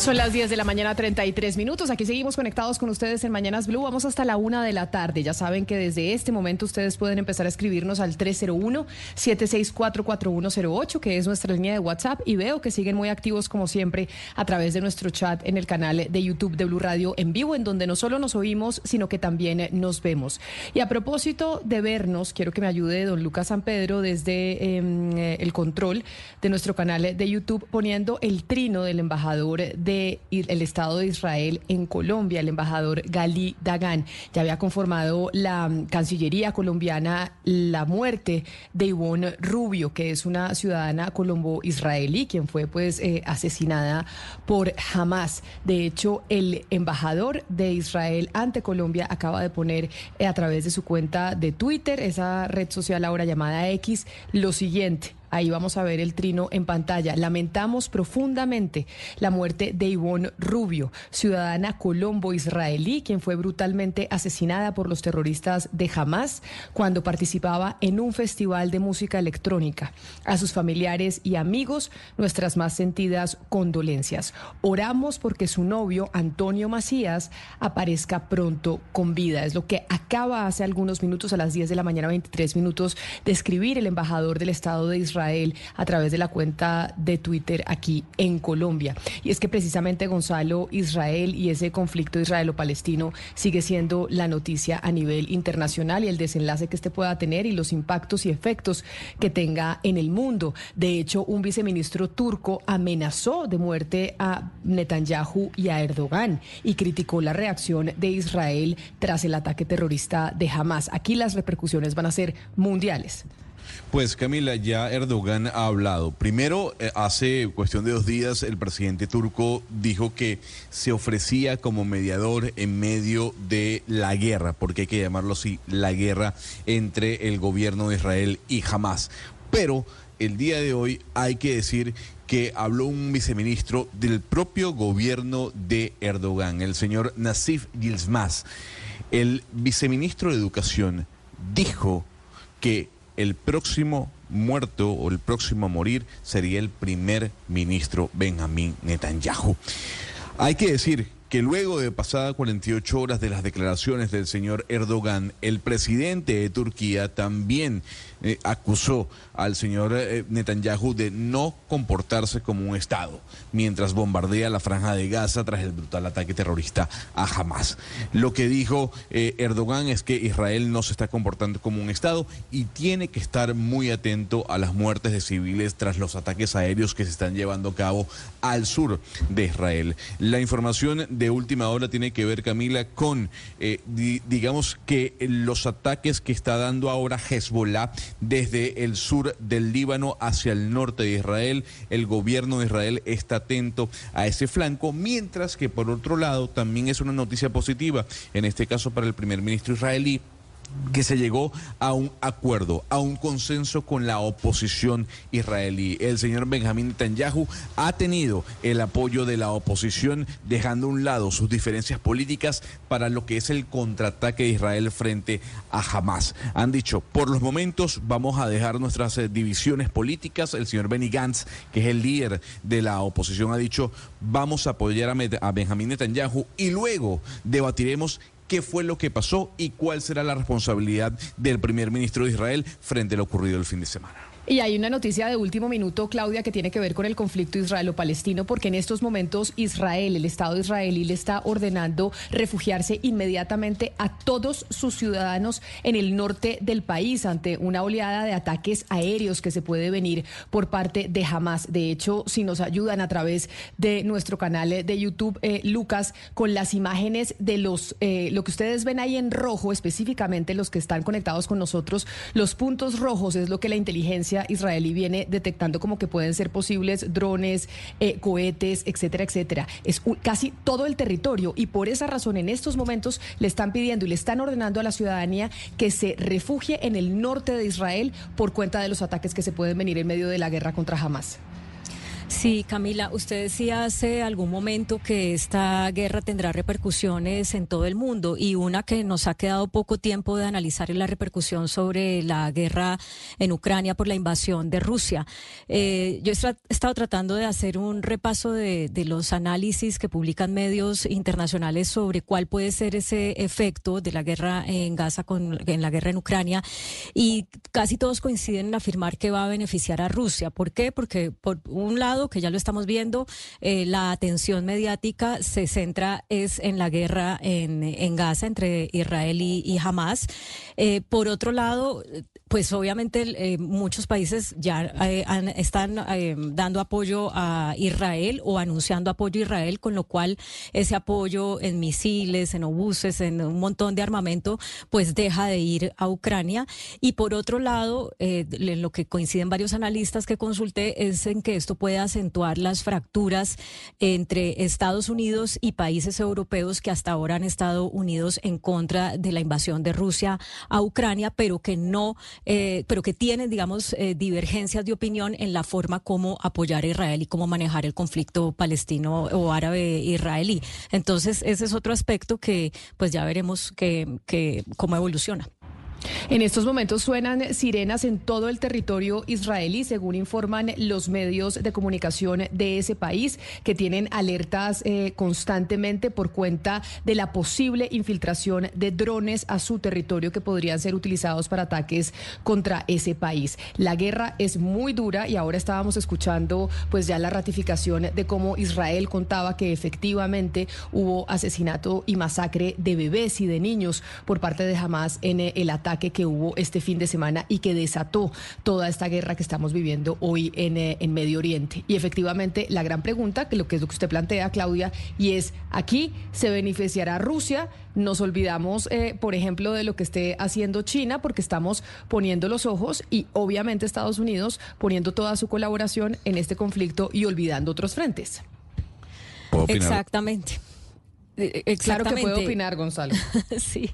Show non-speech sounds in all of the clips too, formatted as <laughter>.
Son las 10 de la mañana, 33 minutos. Aquí seguimos conectados con ustedes en Mañanas Blue. Vamos hasta la una de la tarde. Ya saben que desde este momento ustedes pueden empezar a escribirnos al 301-764-4108, que es nuestra línea de WhatsApp. Y veo que siguen muy activos, como siempre, a través de nuestro chat en el canal de YouTube de Blue Radio en vivo, en donde no solo nos oímos, sino que también nos vemos. Y a propósito de vernos, quiero que me ayude don Lucas San Pedro desde em, el control de nuestro canal de YouTube, poniendo el trino del embajador de el Estado de Israel en Colombia, el embajador Gali Dagan. Ya había conformado la mm, Cancillería colombiana la muerte de Ivonne Rubio, que es una ciudadana colombo-israelí, quien fue pues eh, asesinada por Hamas. De hecho, el embajador de Israel ante Colombia acaba de poner eh, a través de su cuenta de Twitter, esa red social ahora llamada X, lo siguiente. Ahí vamos a ver el trino en pantalla. Lamentamos profundamente la muerte de Ivonne Rubio, ciudadana colombo-israelí, quien fue brutalmente asesinada por los terroristas de Hamas cuando participaba en un festival de música electrónica. A sus familiares y amigos, nuestras más sentidas condolencias. Oramos porque su novio, Antonio Macías, aparezca pronto con vida. Es lo que acaba hace algunos minutos, a las 10 de la mañana, 23 minutos, de escribir el embajador del Estado de Israel a través de la cuenta de Twitter aquí en Colombia. Y es que precisamente Gonzalo, Israel y ese conflicto israelo-palestino sigue siendo la noticia a nivel internacional y el desenlace que este pueda tener y los impactos y efectos que tenga en el mundo. De hecho, un viceministro turco amenazó de muerte a Netanyahu y a Erdogan y criticó la reacción de Israel tras el ataque terrorista de Hamas. Aquí las repercusiones van a ser mundiales. Pues Camila, ya Erdogan ha hablado. Primero, eh, hace cuestión de dos días, el presidente turco dijo que se ofrecía como mediador en medio de la guerra, porque hay que llamarlo así, la guerra entre el gobierno de Israel y Hamas. Pero el día de hoy hay que decir que habló un viceministro del propio gobierno de Erdogan, el señor Nasif Yilmaz. El viceministro de Educación dijo que el próximo muerto o el próximo a morir sería el primer ministro Benjamín Netanyahu. Hay que decir que luego de pasadas 48 horas de las declaraciones del señor Erdogan, el presidente de Turquía también eh, acusó al señor eh, Netanyahu de no comportarse como un Estado, mientras bombardea la franja de Gaza tras el brutal ataque terrorista a Hamas. Lo que dijo eh, Erdogan es que Israel no se está comportando como un Estado y tiene que estar muy atento a las muertes de civiles tras los ataques aéreos que se están llevando a cabo al sur de Israel. La información de última hora tiene que ver, Camila, con, eh, digamos que los ataques que está dando ahora Hezbollah desde el sur del Líbano hacia el norte de Israel. El gobierno de Israel está atento a ese flanco, mientras que por otro lado también es una noticia positiva, en este caso para el primer ministro israelí que se llegó a un acuerdo, a un consenso con la oposición israelí. El señor Benjamín Netanyahu ha tenido el apoyo de la oposición, dejando a un lado sus diferencias políticas para lo que es el contraataque de Israel frente a Hamas. Han dicho, por los momentos vamos a dejar nuestras eh, divisiones políticas. El señor Benny Gantz, que es el líder de la oposición, ha dicho, vamos a apoyar a, a Benjamín Netanyahu y luego debatiremos qué fue lo que pasó y cuál será la responsabilidad del primer ministro de Israel frente a lo ocurrido el fin de semana. Y hay una noticia de último minuto, Claudia, que tiene que ver con el conflicto israelo-palestino, porque en estos momentos Israel, el Estado israelí, le está ordenando refugiarse inmediatamente a todos sus ciudadanos en el norte del país ante una oleada de ataques aéreos que se puede venir por parte de Hamas. De hecho, si nos ayudan a través de nuestro canal de YouTube, eh, Lucas, con las imágenes de los, eh, lo que ustedes ven ahí en rojo, específicamente los que están conectados con nosotros, los puntos rojos es lo que la inteligencia israelí viene detectando como que pueden ser posibles drones, eh, cohetes, etcétera, etcétera. Es casi todo el territorio y por esa razón en estos momentos le están pidiendo y le están ordenando a la ciudadanía que se refugie en el norte de Israel por cuenta de los ataques que se pueden venir en medio de la guerra contra Hamas. Sí, Camila, usted decía hace algún momento que esta guerra tendrá repercusiones en todo el mundo y una que nos ha quedado poco tiempo de analizar es la repercusión sobre la guerra en Ucrania por la invasión de Rusia. Eh, yo he estado tratando de hacer un repaso de, los análisis que publican medios internacionales sobre cuál puede ser ese efecto de la guerra en Gaza con en la guerra en Ucrania y casi todos coinciden en afirmar que va a beneficiar a Rusia. ¿Por qué? Porque por un lado que ya lo estamos viendo, eh, la atención mediática se centra es en la guerra en, en Gaza entre Israel y, Hamas. Eh, por otro lado, pues obviamente eh, muchos países ya están dando apoyo a Israel o anunciando apoyo a Israel, con lo cual ese apoyo en misiles, en obuses, en un montón de armamento, pues deja de ir a Ucrania. Y por otro lado, lo que coinciden varios analistas que consulté es en que esto puede acentuar las fracturas entre Estados Unidos y países europeos que hasta ahora han estado unidos en contra de la invasión de Rusia a Ucrania, pero que no, eh, pero que tienen, digamos, eh, divergencias de opinión en la forma como apoyar a Israel y cómo manejar el conflicto palestino o árabe israelí. Entonces, ese es otro aspecto que, pues, ya veremos que, que cómo evoluciona. En estos momentos suenan sirenas en todo el territorio israelí, según informan los medios de comunicación de ese país, que tienen alertas eh, constantemente por cuenta de la posible infiltración de drones a su territorio que podrían ser utilizados para ataques contra ese país. La guerra es muy dura y ahora estábamos escuchando pues ya la ratificación de cómo Israel contaba que efectivamente hubo asesinato y masacre de bebés y de niños por parte de Hamas en el ataque que hubo este fin de semana y que desató toda esta guerra que estamos viviendo hoy en, eh, en Medio Oriente. Y efectivamente, la gran pregunta, que lo que es lo que usted plantea, Claudia, y es, aquí se beneficiará Rusia, nos olvidamos, eh, por ejemplo, de lo que esté haciendo China, porque estamos poniendo los ojos y obviamente Estados Unidos poniendo toda su colaboración en este conflicto y olvidando otros frentes. Exactamente. Eh, claro que puedo opinar, Gonzalo. <laughs> sí.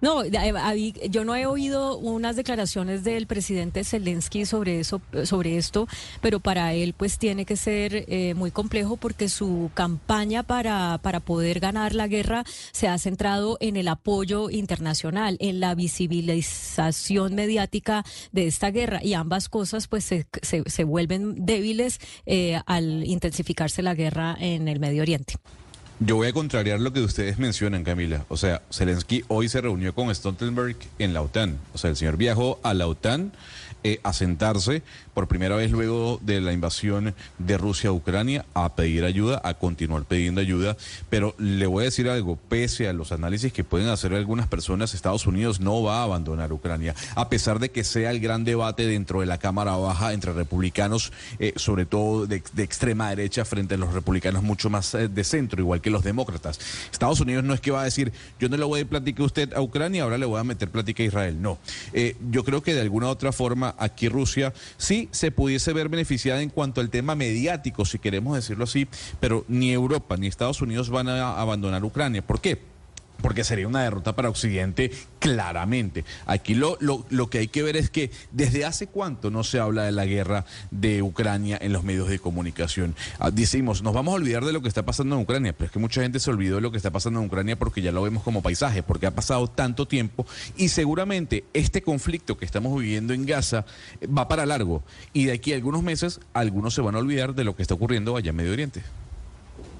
No, yo no he oído unas declaraciones del presidente Zelensky sobre eso, sobre esto, pero para él pues tiene que ser eh, muy complejo porque su campaña para, para poder ganar la guerra se ha centrado en el apoyo internacional, en la visibilización mediática de esta guerra y ambas cosas pues se, se, vuelven débiles eh, al intensificarse la guerra en el Medio Oriente. Yo voy a contrariar lo que ustedes mencionan, Camila. O sea, Zelensky hoy se reunió con Stoltenberg en la OTAN. O sea, el señor viajó a la OTAN eh, a por primera vez luego de la invasión de Rusia a Ucrania a pedir ayuda, a continuar pidiendo ayuda. Pero le voy a decir algo, pese a los análisis que pueden hacer algunas personas, Estados Unidos no va a abandonar Ucrania, a pesar de que sea el gran debate dentro de la Cámara Baja entre republicanos, eh, sobre todo de, extrema derecha, frente a los republicanos mucho más eh, de centro, igual que los demócratas. Estados Unidos no es que va a decir, yo no le voy a platicar a usted a Ucrania, ahora le voy a meter plática a Israel. No. yo creo que de alguna u otra forma aquí Rusia sí se pudiese ver beneficiada en cuanto al tema mediático, si queremos decirlo así, pero ni Europa ni Estados Unidos van a abandonar Ucrania. ¿Por qué? Porque sería una derrota para Occidente claramente. Aquí lo, lo, lo, que hay que ver es que desde hace cuánto no se habla de la guerra de Ucrania en los medios de comunicación. Ah, decimos, nos vamos a olvidar de lo que está pasando en Ucrania, pero es que mucha gente se olvidó de lo que está pasando en Ucrania porque ya lo vemos como paisaje, porque ha pasado tanto tiempo y seguramente este conflicto que estamos viviendo en Gaza va para largo y de aquí a algunos meses algunos se van a olvidar de lo que está ocurriendo allá en Medio Oriente.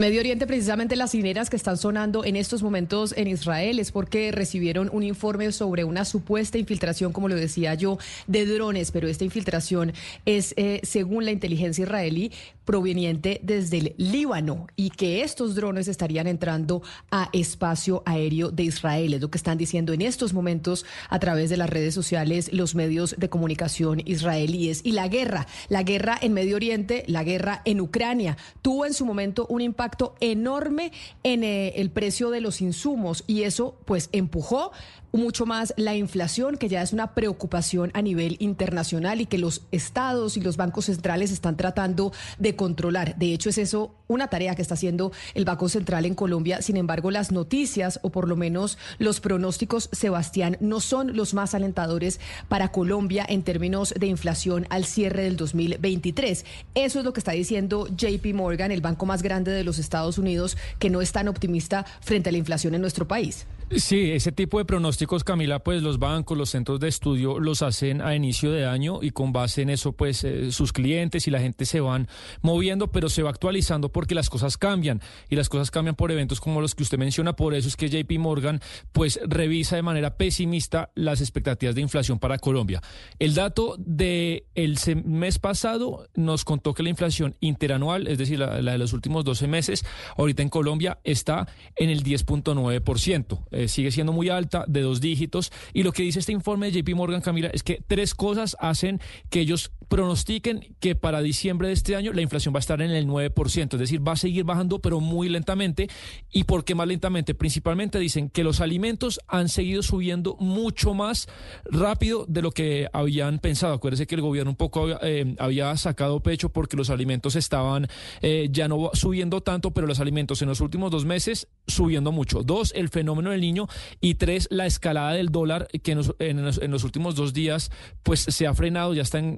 Medio Oriente, precisamente las sirenas que están sonando en estos momentos en Israel es porque recibieron un informe sobre una supuesta infiltración, como lo decía yo, de drones, pero esta infiltración es, eh, según la inteligencia israelí, proveniente desde el Líbano y que estos drones estarían entrando a espacio aéreo de Israel. Es lo que están diciendo en estos momentos a través de las redes sociales los medios de comunicación israelíes. Y la guerra, la guerra en Medio Oriente, la guerra en Ucrania, tuvo en su momento un impacto enorme en eh, el precio de los insumos y eso pues empujó mucho más la inflación, que ya es una preocupación a nivel internacional y que los estados y los bancos centrales están tratando de controlar. De hecho, es eso una tarea que está haciendo el Banco Central en Colombia. Sin embargo, las noticias, o por lo menos los pronósticos, Sebastián, no son los más alentadores para Colombia en términos de inflación al cierre del 2023. Eso es lo que está diciendo JP Morgan, el banco más grande de los Estados Unidos, que no es tan optimista frente a la inflación en nuestro país. Sí, ese tipo de pronósticos, Camila, pues los bancos, los centros de estudio los hacen a inicio de año y con base en eso, pues eh, sus clientes y la gente se van moviendo, pero se va actualizando porque las cosas cambian y las cosas cambian por eventos como los que usted menciona. Por eso es que JP Morgan, pues revisa de manera pesimista las expectativas de inflación para Colombia. El dato del el mes pasado nos contó que la inflación interanual, es decir, la, la de los últimos 12 meses, ahorita en Colombia está en el 10.9%. Eh, sigue siendo muy alta, de dos dígitos. Y lo que dice este informe de JP Morgan, Camila, es que tres cosas hacen que ellos pronostiquen que para diciembre de este año la inflación va a estar en el 9%, es decir, va a seguir bajando, pero muy lentamente. ¿Y por qué más lentamente? Principalmente dicen que los alimentos han seguido subiendo mucho más rápido de lo que habían pensado. Acuérdense que el gobierno un poco eh, había sacado pecho porque los alimentos estaban eh, ya no subiendo tanto, pero los alimentos en los últimos dos meses subiendo mucho. Dos, el fenómeno del niño y tres, la escalada del dólar que en los, últimos dos días pues se ha frenado, ya está en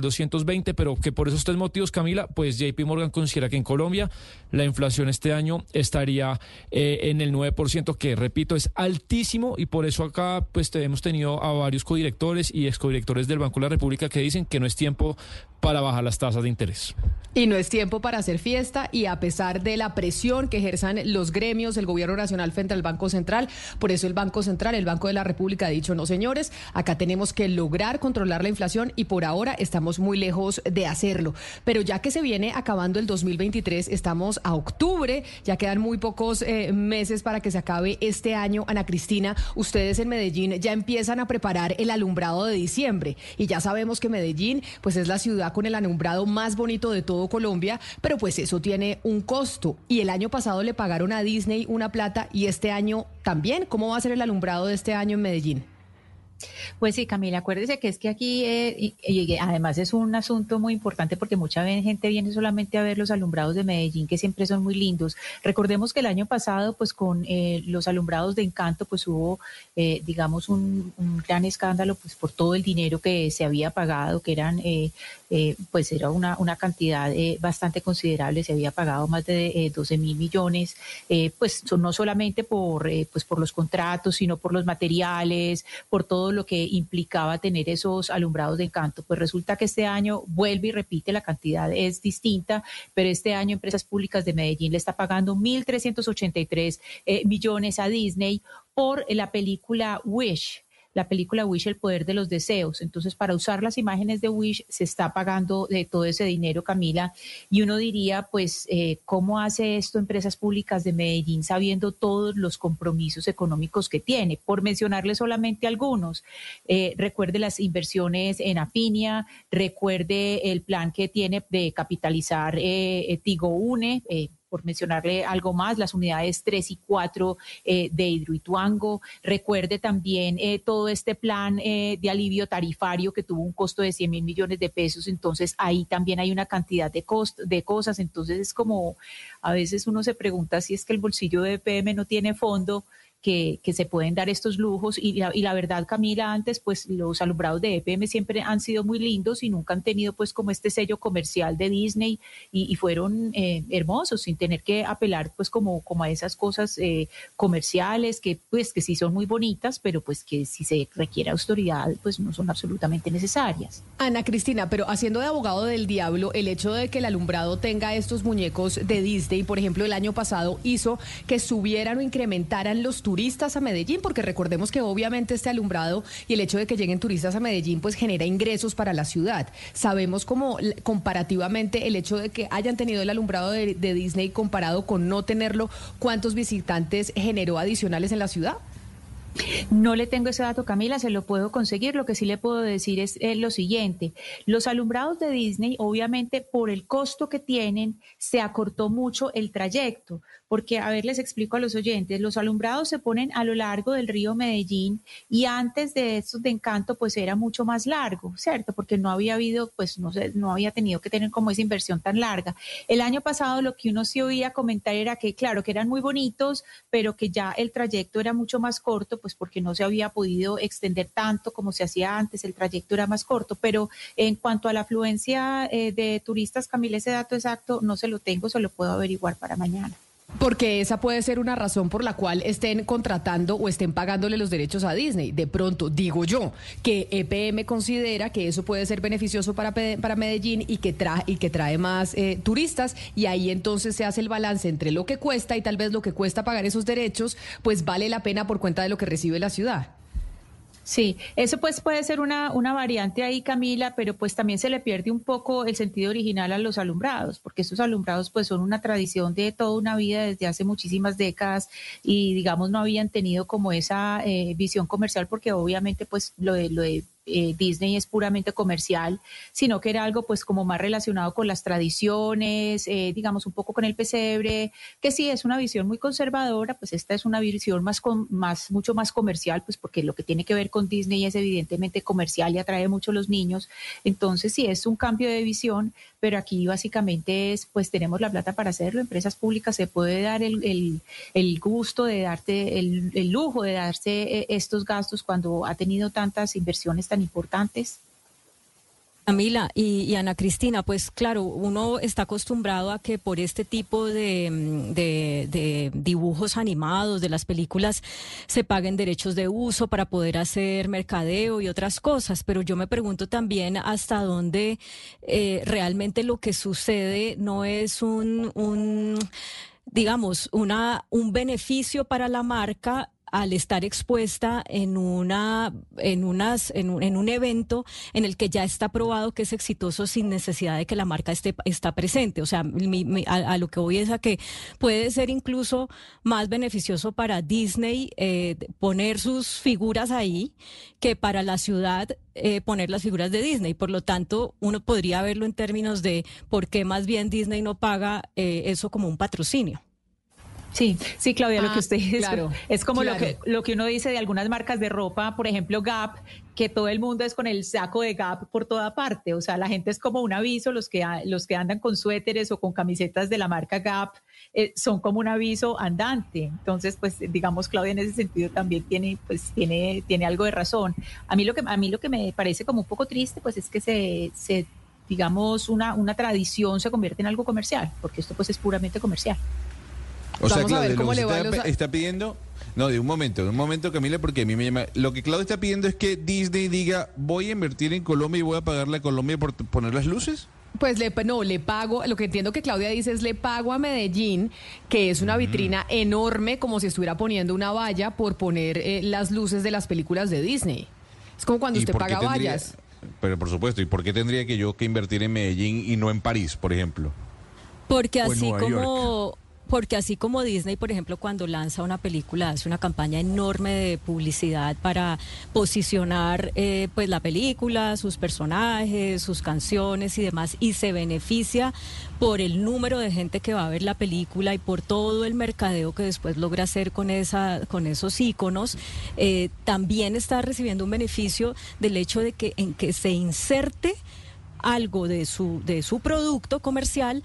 4.220, pero que por esos tres motivos, Camila, pues JP Morgan considera que en Colombia la inflación este año estaría eh, en el 9%, que repito, es altísimo y por eso acá pues hemos tenido a varios codirectores y excodirectores del Banco de la República que dicen que no es tiempo para bajar las tasas de interés. Y no es tiempo para hacer fiesta y a pesar de la presión que ejerzan los gremios, el gobierno nacional frente al Banco Central, por eso el Banco Central, el Banco de la República ha dicho, no señores, acá tenemos que lograr controlar la inflación y por ahora estamos muy lejos de hacerlo. Pero ya que se viene acabando el 2023, estamos a octubre, ya quedan muy pocos eh, meses para que se acabe este año. Ana Cristina, ustedes en Medellín ya empiezan a preparar el alumbrado de diciembre y ya sabemos que Medellín pues es la ciudad con el alumbrado más bonito de todo Colombia, pero pues eso tiene un costo. Y el año pasado le pagaron a Disney una plata y este año también. ¿Cómo va a ser el alumbrado de este año en Medellín? Pues sí, Camila, acuérdese que es que aquí, eh, además es un asunto muy importante porque mucha gente viene solamente a ver los alumbrados de Medellín, que siempre son muy lindos. Recordemos que el año pasado, pues con eh, los alumbrados de Encanto, pues hubo, eh, digamos, un, gran escándalo, pues por todo el dinero que se había pagado, que eran, pues era una, una cantidad bastante considerable, se había pagado más de 12 mil millones, pues no solamente por, pues por los contratos, sino por los materiales, por todo lo que implicaba tener esos alumbrados de encanto. Pues resulta que este año vuelve y repite, la cantidad es distinta, pero este año Empresas Públicas de Medellín le está pagando 1.383 eh, millones a Disney por la película Wish la película Wish, El Poder de los Deseos. Entonces, para usar las imágenes de Wish se está pagando de todo ese dinero, Camila. Y uno diría, pues, eh, ¿cómo hace esto Empresas Públicas de Medellín sabiendo todos los compromisos económicos que tiene? Por mencionarle solamente algunos. Eh, recuerde las inversiones en Afinia, recuerde el plan que tiene de capitalizar eh, Tigo Une por mencionarle algo más, las unidades 3 y 4 eh, de Hidroituango. Recuerde también eh, todo este plan eh, de alivio tarifario que tuvo un costo de 100 mil millones de pesos. Entonces, ahí también hay una cantidad de, cost de cosas. Entonces, es como a veces uno se pregunta si es que el bolsillo de PM no tiene fondo que, que se pueden dar estos lujos. Y la, y la verdad, Camila, antes, pues los alumbrados de EPM siempre han sido muy lindos y nunca han tenido pues como este sello comercial de Disney y, fueron eh, hermosos sin tener que apelar pues como, como a esas cosas eh, comerciales que pues que sí son muy bonitas, pero pues que si se requiere autoridad pues no son absolutamente necesarias. Ana Cristina, pero haciendo de abogado del diablo, el hecho de que el alumbrado tenga estos muñecos de Disney, por ejemplo, el año pasado hizo que subieran o incrementaran los turistas a Medellín, porque recordemos que obviamente este alumbrado y el hecho de que lleguen turistas a Medellín pues genera ingresos para la ciudad. Sabemos como comparativamente el hecho de que hayan tenido el alumbrado de, de Disney comparado con no tenerlo, ¿cuántos visitantes generó adicionales en la ciudad? No le tengo ese dato, Camila, se lo puedo conseguir. Lo que sí le puedo decir es, lo siguiente. Los alumbrados de Disney, obviamente, por el costo que tienen, se acortó mucho el trayecto. Porque, a ver, les explico a los oyentes, los alumbrados se ponen a lo largo del río Medellín y antes de estos de encanto, pues era mucho más largo, ¿cierto? Porque no había habido, pues no sé, no había tenido que tener como esa inversión tan larga. El año pasado lo que uno sí oía comentar era que, claro, que eran muy bonitos, pero que ya el trayecto era mucho más corto pues porque no se había podido extender tanto como se hacía antes, el trayecto era más corto, pero en cuanto a la afluencia eh, de turistas, Camila, ese dato exacto no se lo tengo, se lo puedo averiguar para mañana. Porque esa puede ser una razón por la cual estén contratando o estén pagándole los derechos a Disney. De pronto, digo yo, que EPM considera que eso puede ser beneficioso para, para Medellín y que, trae, y que trae más eh, turistas y ahí entonces se hace el balance entre lo que cuesta y tal vez lo que cuesta pagar esos derechos, pues vale la pena por cuenta de lo que recibe la ciudad. Sí, eso pues puede ser una, una variante ahí, Camila, pero pues también se le pierde un poco el sentido original a los alumbrados, porque estos alumbrados pues son una tradición de toda una vida desde hace muchísimas décadas y digamos no habían tenido como esa eh, visión comercial porque obviamente pues lo de, lo de eh, Disney es puramente comercial, sino que era algo pues como más relacionado con las tradiciones, eh, digamos un poco con el pesebre, que sí es una visión muy conservadora, pues esta es una visión más, con, más mucho más comercial, pues porque lo que tiene que ver con Disney es evidentemente comercial y atrae mucho a los niños, entonces sí es un cambio de visión, pero aquí básicamente es pues tenemos la plata para hacerlo, empresas públicas se puede dar el, el, gusto de darte el, el lujo de darse eh, estos gastos cuando ha tenido tantas inversiones importantes. Camila y, Ana Cristina, pues claro, uno está acostumbrado a que por este tipo de, de, dibujos animados de las películas se paguen derechos de uso para poder hacer mercadeo y otras cosas, pero yo me pregunto también hasta dónde eh, realmente lo que sucede no es un, un digamos, una, un beneficio para la marca al estar expuesta en una en unas en un, en un, evento en el que ya está probado que es exitoso sin necesidad de que la marca esté está presente. O sea a, lo que voy es a que puede ser incluso más beneficioso para Disney eh, poner sus figuras ahí que para la ciudad eh, poner las figuras de Disney. Por lo tanto uno podría verlo en términos de por qué más bien Disney no paga eh, eso como un patrocinio Sí, sí, Claudia, lo que ah, usted dice claro, es como lo, que, lo que uno dice de algunas marcas de ropa, por ejemplo Gap, que todo el mundo es con el saco de Gap por toda parte. O sea, la gente es como un aviso, los que, los que andan con suéteres o con camisetas de la marca Gap eh, son como un aviso andante. Entonces, pues digamos, Claudia en ese sentido también tiene, pues, tiene, tiene algo de razón. A mí lo que, a mí lo que me parece como un poco triste, pues es que se, se digamos, una, una tradición se convierte en algo comercial, porque esto pues es puramente comercial. O sea, Claudia, lo que está, pidiendo, no, de un momento, de un momento, Camila, porque a mí me llama. Lo que Claudia está pidiendo es que Disney diga, voy a invertir en Colombia y voy a pagarle a Colombia por poner las luces. Pues le, no, le pago, lo que entiendo que Claudia dice es le pago a Medellín, que es una vitrina enorme, como si estuviera poniendo una valla por poner eh, las luces de las películas de Disney. Es como cuando usted paga vallas. Pero por supuesto, ¿y por qué tendría que yo que invertir en Medellín y no en París, por ejemplo? Porque así como porque así como Disney, por ejemplo, cuando lanza una película, hace una campaña enorme de publicidad para posicionar eh, pues la película, sus personajes, sus canciones y demás, y se beneficia por el número de gente que va a ver la película y por todo el mercadeo que después logra hacer con esa, con esos iconos, eh, también está recibiendo un beneficio del hecho de que en que se inserte algo de su, de su producto comercial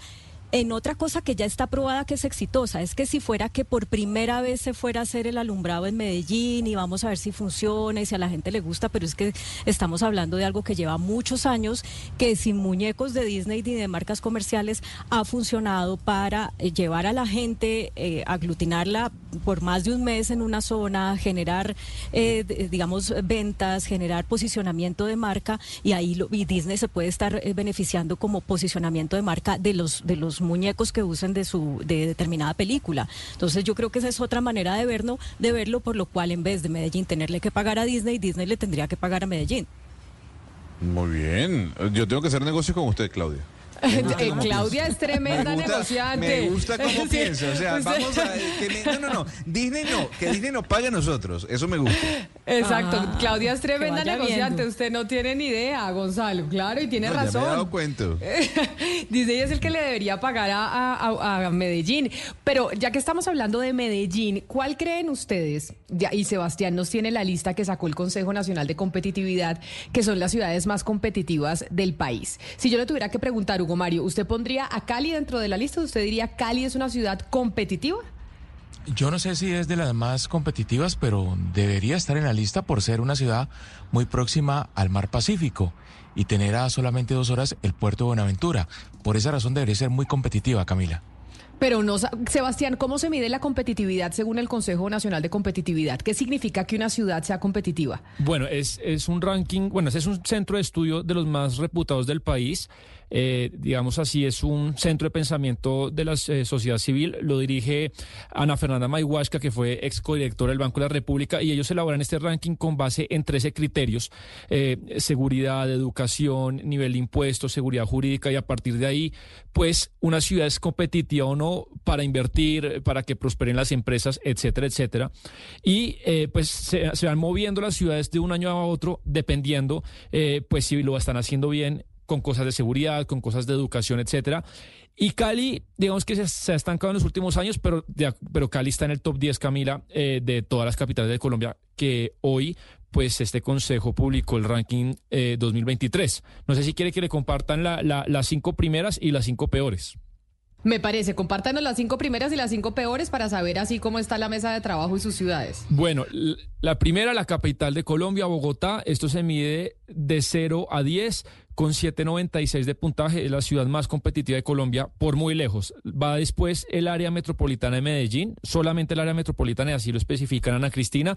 en otra cosa que ya está probada que es exitosa, es que si fuera que por primera vez se fuera a hacer el alumbrado en Medellín y vamos a ver si funciona y si a la gente le gusta, pero es que estamos hablando de algo que lleva muchos años, que sin muñecos de Disney ni de marcas comerciales ha funcionado para eh, llevar a la gente, eh, aglutinarla por más de un mes en una zona, generar, eh, digamos, ventas, generar posicionamiento de marca y ahí lo, y Disney se puede estar beneficiando como posicionamiento de marca de los de los muñecos que usen de su de determinada película. Entonces yo creo que esa es otra manera de verlo, de verlo por lo cual en vez de Medellín tenerle que pagar a Disney, Disney le tendría que pagar a Medellín. Muy bien. Yo tengo que hacer negocio con usted, Claudia. Eh, Claudia es tremenda negociante. Me gusta cómo <laughs> piensa. O sea, vamos a. no, no, no. Disney no. Que Disney nos pague a nosotros. Eso me gusta. Exacto. Ah, Claudia es tremenda negociante. Usted no tiene ni idea, Gonzalo. Claro, y tiene razón. Ya me he dado cuenta. <laughs> Disney es el que le debería pagar a, a, Medellín. Pero ya que estamos hablando de Medellín, ¿cuál creen ustedes? Y Sebastián nos tiene la lista que sacó el Consejo Nacional de Competitividad, que son las ciudades más competitivas del país. Si yo le tuviera que preguntar, Mario, ¿usted pondría a Cali dentro de la lista? ¿Usted diría Cali es una ciudad competitiva? Yo no sé si es de las más competitivas, pero debería estar en la lista por ser una ciudad muy próxima al mar Pacífico y tener a solamente dos horas el puerto de Buenaventura. Por esa razón debería ser muy competitiva, Camila. Pero no, Sebastián, ¿cómo se mide la competitividad según el Consejo Nacional de Competitividad? ¿Qué significa que una ciudad sea competitiva? Bueno, es, es un ranking, bueno, es un centro de estudio de los más reputados del país. Eh, digamos así, es un centro de pensamiento de la eh, sociedad civil. Lo dirige Ana Fernanda Mayhuasca, que fue ex codirectora del Banco de la República, y ellos elaboran este ranking con base en 13 criterios: eh, seguridad, educación, nivel de impuestos, seguridad jurídica, y a partir de ahí, pues una ciudad es competitiva o no para invertir, para que prosperen las empresas, etcétera, etcétera. Y pues se, van moviendo las ciudades de un año a otro dependiendo, pues si lo están haciendo bien con cosas de seguridad, con cosas de educación, etcétera. Y Cali, digamos que se, ha estancado en los últimos años, pero, pero Cali está en el top 10, Camila, eh, de todas las capitales de Colombia, que hoy, pues este consejo publicó el ranking 2023. Eh, no sé si quiere que le compartan las cinco primeras y las cinco peores. Me parece, compártanos las cinco primeras y las cinco peores para saber así cómo está la mesa de trabajo y sus ciudades. Bueno, la primera, la capital de Colombia, Bogotá, esto se mide de 0 a 10 con 7.96 de puntaje, es la ciudad más competitiva de Colombia por muy lejos. Va después el área metropolitana de Medellín, solamente el área metropolitana, y así lo especifican Ana Cristina.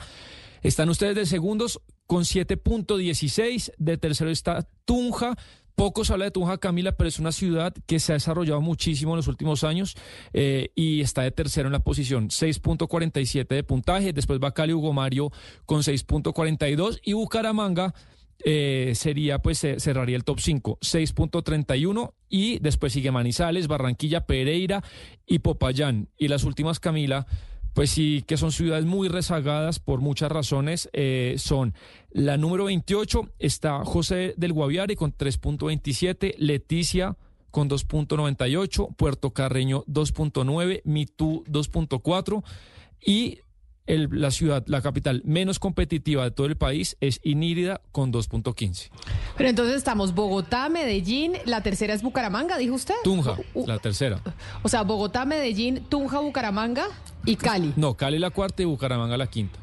Están ustedes de segundos con 7.16, de tercero está Tunja, poco se habla de Tunja, Camila, pero es una ciudad que se ha desarrollado muchísimo en los últimos años eh, y está de tercero en la posición, 6.47 de puntaje. Después va Cali Hugo Mario con 6.42 y Bucaramanga eh, sería, pues, cerraría el top 5, 6.31 y después sigue Manizales, Barranquilla, Pereira y Popayán. Y las últimas, Camila, pues sí, que son ciudades muy rezagadas por muchas razones. Eh, son la número 28, está José del Guaviare con 3.27, Leticia con 2.98, Puerto Carreño 2.9, Mitú 2.4 y la ciudad, la capital menos competitiva de todo el país es Inírida con 2.15. Pero entonces estamos Bogotá, Medellín, la tercera es Bucaramanga, dijo usted. Tunja, la tercera. O sea, Bogotá, Medellín, Tunja, Bucaramanga y Cali. No, Cali la cuarta y Bucaramanga la quinta.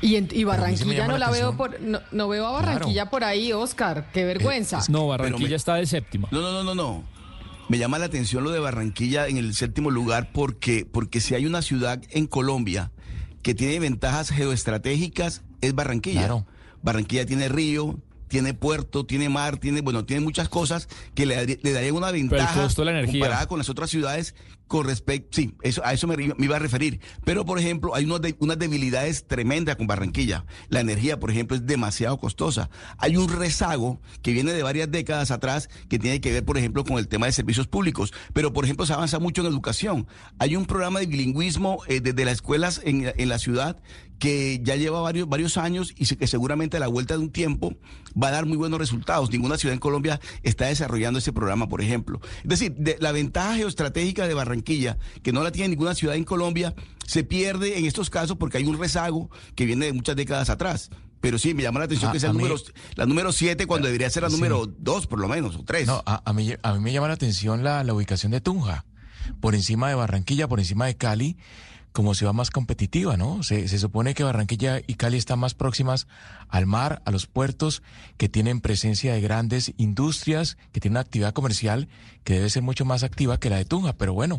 y, y, Barranquilla no la veo por no, veo a Barranquilla por ahí, Oscar, qué vergüenza. no, Barranquilla está de séptima. No, no, no, no, no. Me llama la atención lo de Barranquilla en el séptimo lugar porque, porque si hay una ciudad en Colombia que tiene ventajas geoestratégicas, es Barranquilla. Barranquilla tiene río, tiene puerto, tiene mar, tiene, bueno, tiene muchas cosas que le, le darían una ventaja comparada con las otras ciudades con respecto, sí, eso, a eso me, iba a referir. Pero, por ejemplo, hay unos unas debilidades tremendas con Barranquilla. La energía, por ejemplo, es demasiado costosa. Hay un rezago que viene de varias décadas atrás que tiene que ver, por ejemplo, con el tema de servicios públicos. Pero, por ejemplo, se avanza mucho en educación. Hay un programa de bilingüismo eh, desde las escuelas en, en la ciudad que ya lleva varios, varios años y que seguramente a la vuelta de un tiempo va a dar muy buenos resultados. Ninguna ciudad en Colombia está desarrollando ese programa, por ejemplo. Es decir, de, la ventaja geoestratégica de Barranquilla, que no la tiene ninguna ciudad en Colombia, se pierde en estos casos porque hay un rezago que viene de muchas décadas atrás pero sí, me llama la atención que sea número, la número 7 cuando debería ser la número 2 por lo menos, o 3. No, a, mí, a mí me llama la atención la, la ubicación de Tunja, por encima de Barranquilla, por encima de Cali como ciudad más competitiva, ¿no? Se, se, supone que Barranquilla y Cali están más próximas al mar, a los puertos, que tienen presencia de grandes industrias, que tienen una actividad comercial que debe ser mucho más activa que la de Tunja, pero bueno,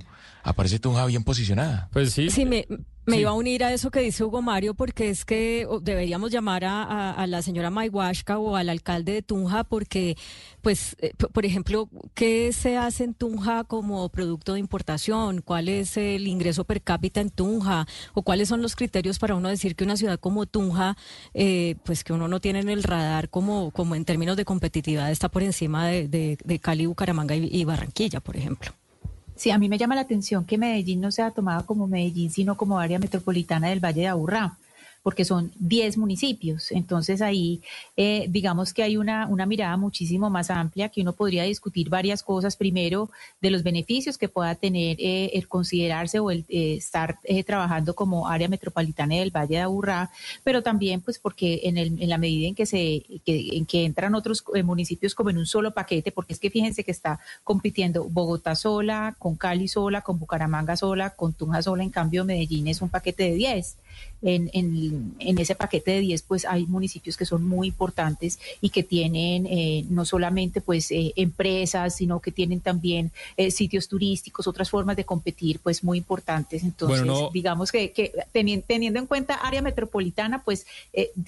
aparece Tunja bien posicionada. Pues sí. Sí, me, me iba a unir a eso que dice Hugo Mario, porque es que deberíamos llamar a, la señora Mayhuashka o al alcalde de Tunja, porque, pues, eh, por ejemplo, ¿qué se hace en Tunja como producto de importación? ¿Cuál es el ingreso per cápita en Tunja? ¿O cuáles son los criterios para uno decir que una ciudad como Tunja, eh, pues que uno no tiene en el radar como, como en términos de competitividad, está por encima de, Cali, Bucaramanga y Barranquilla, por ejemplo? Sí, a mí me llama la atención que Medellín no sea tomada como Medellín, sino como área metropolitana del Valle de Aburrá porque son 10 municipios. Entonces ahí eh, digamos que hay una, una mirada muchísimo más amplia que uno podría discutir varias cosas. Primero, de los beneficios que pueda tener eh, el considerarse o el eh, estar trabajando como área metropolitana del Valle de Aburrá, pero también pues porque en, el, en la medida en que, se, en que entran otros municipios como en un solo paquete, porque es que fíjense que está compitiendo Bogotá sola, con Cali sola, con Bucaramanga sola, con Tunja sola, en cambio Medellín es un paquete de 10 en, en, ese paquete de 10 pues hay municipios que son muy importantes y que tienen eh, no solamente pues eh, empresas, sino que tienen también eh, sitios turísticos, otras formas de competir pues muy importantes. Entonces, digamos que, que teniendo, en cuenta área metropolitana, pues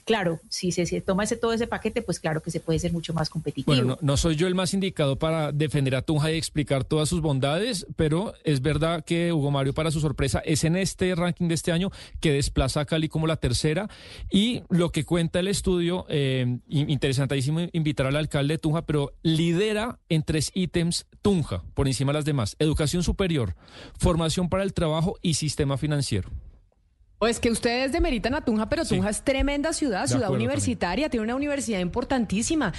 claro, si se, toma ese, todo ese paquete, pues claro que se puede ser mucho más competitivo. Bueno, no, soy yo el más indicado para defender a Tunja y explicar todas sus bondades, pero es verdad que Hugo Mario, para su sorpresa, es en este ranking de este año que desplaza Plaza Cali como la tercera. Y lo que cuenta el estudio, eh, interesantísimo invitar al alcalde de Tunja, pero lidera en tres ítems Tunja, por encima de las demás. Educación superior, formación para el trabajo y sistema financiero. Pues que ustedes demeritan a Tunja, pero Tunja es tremenda ciudad, ciudad universitaria, tiene una universidad importantísima.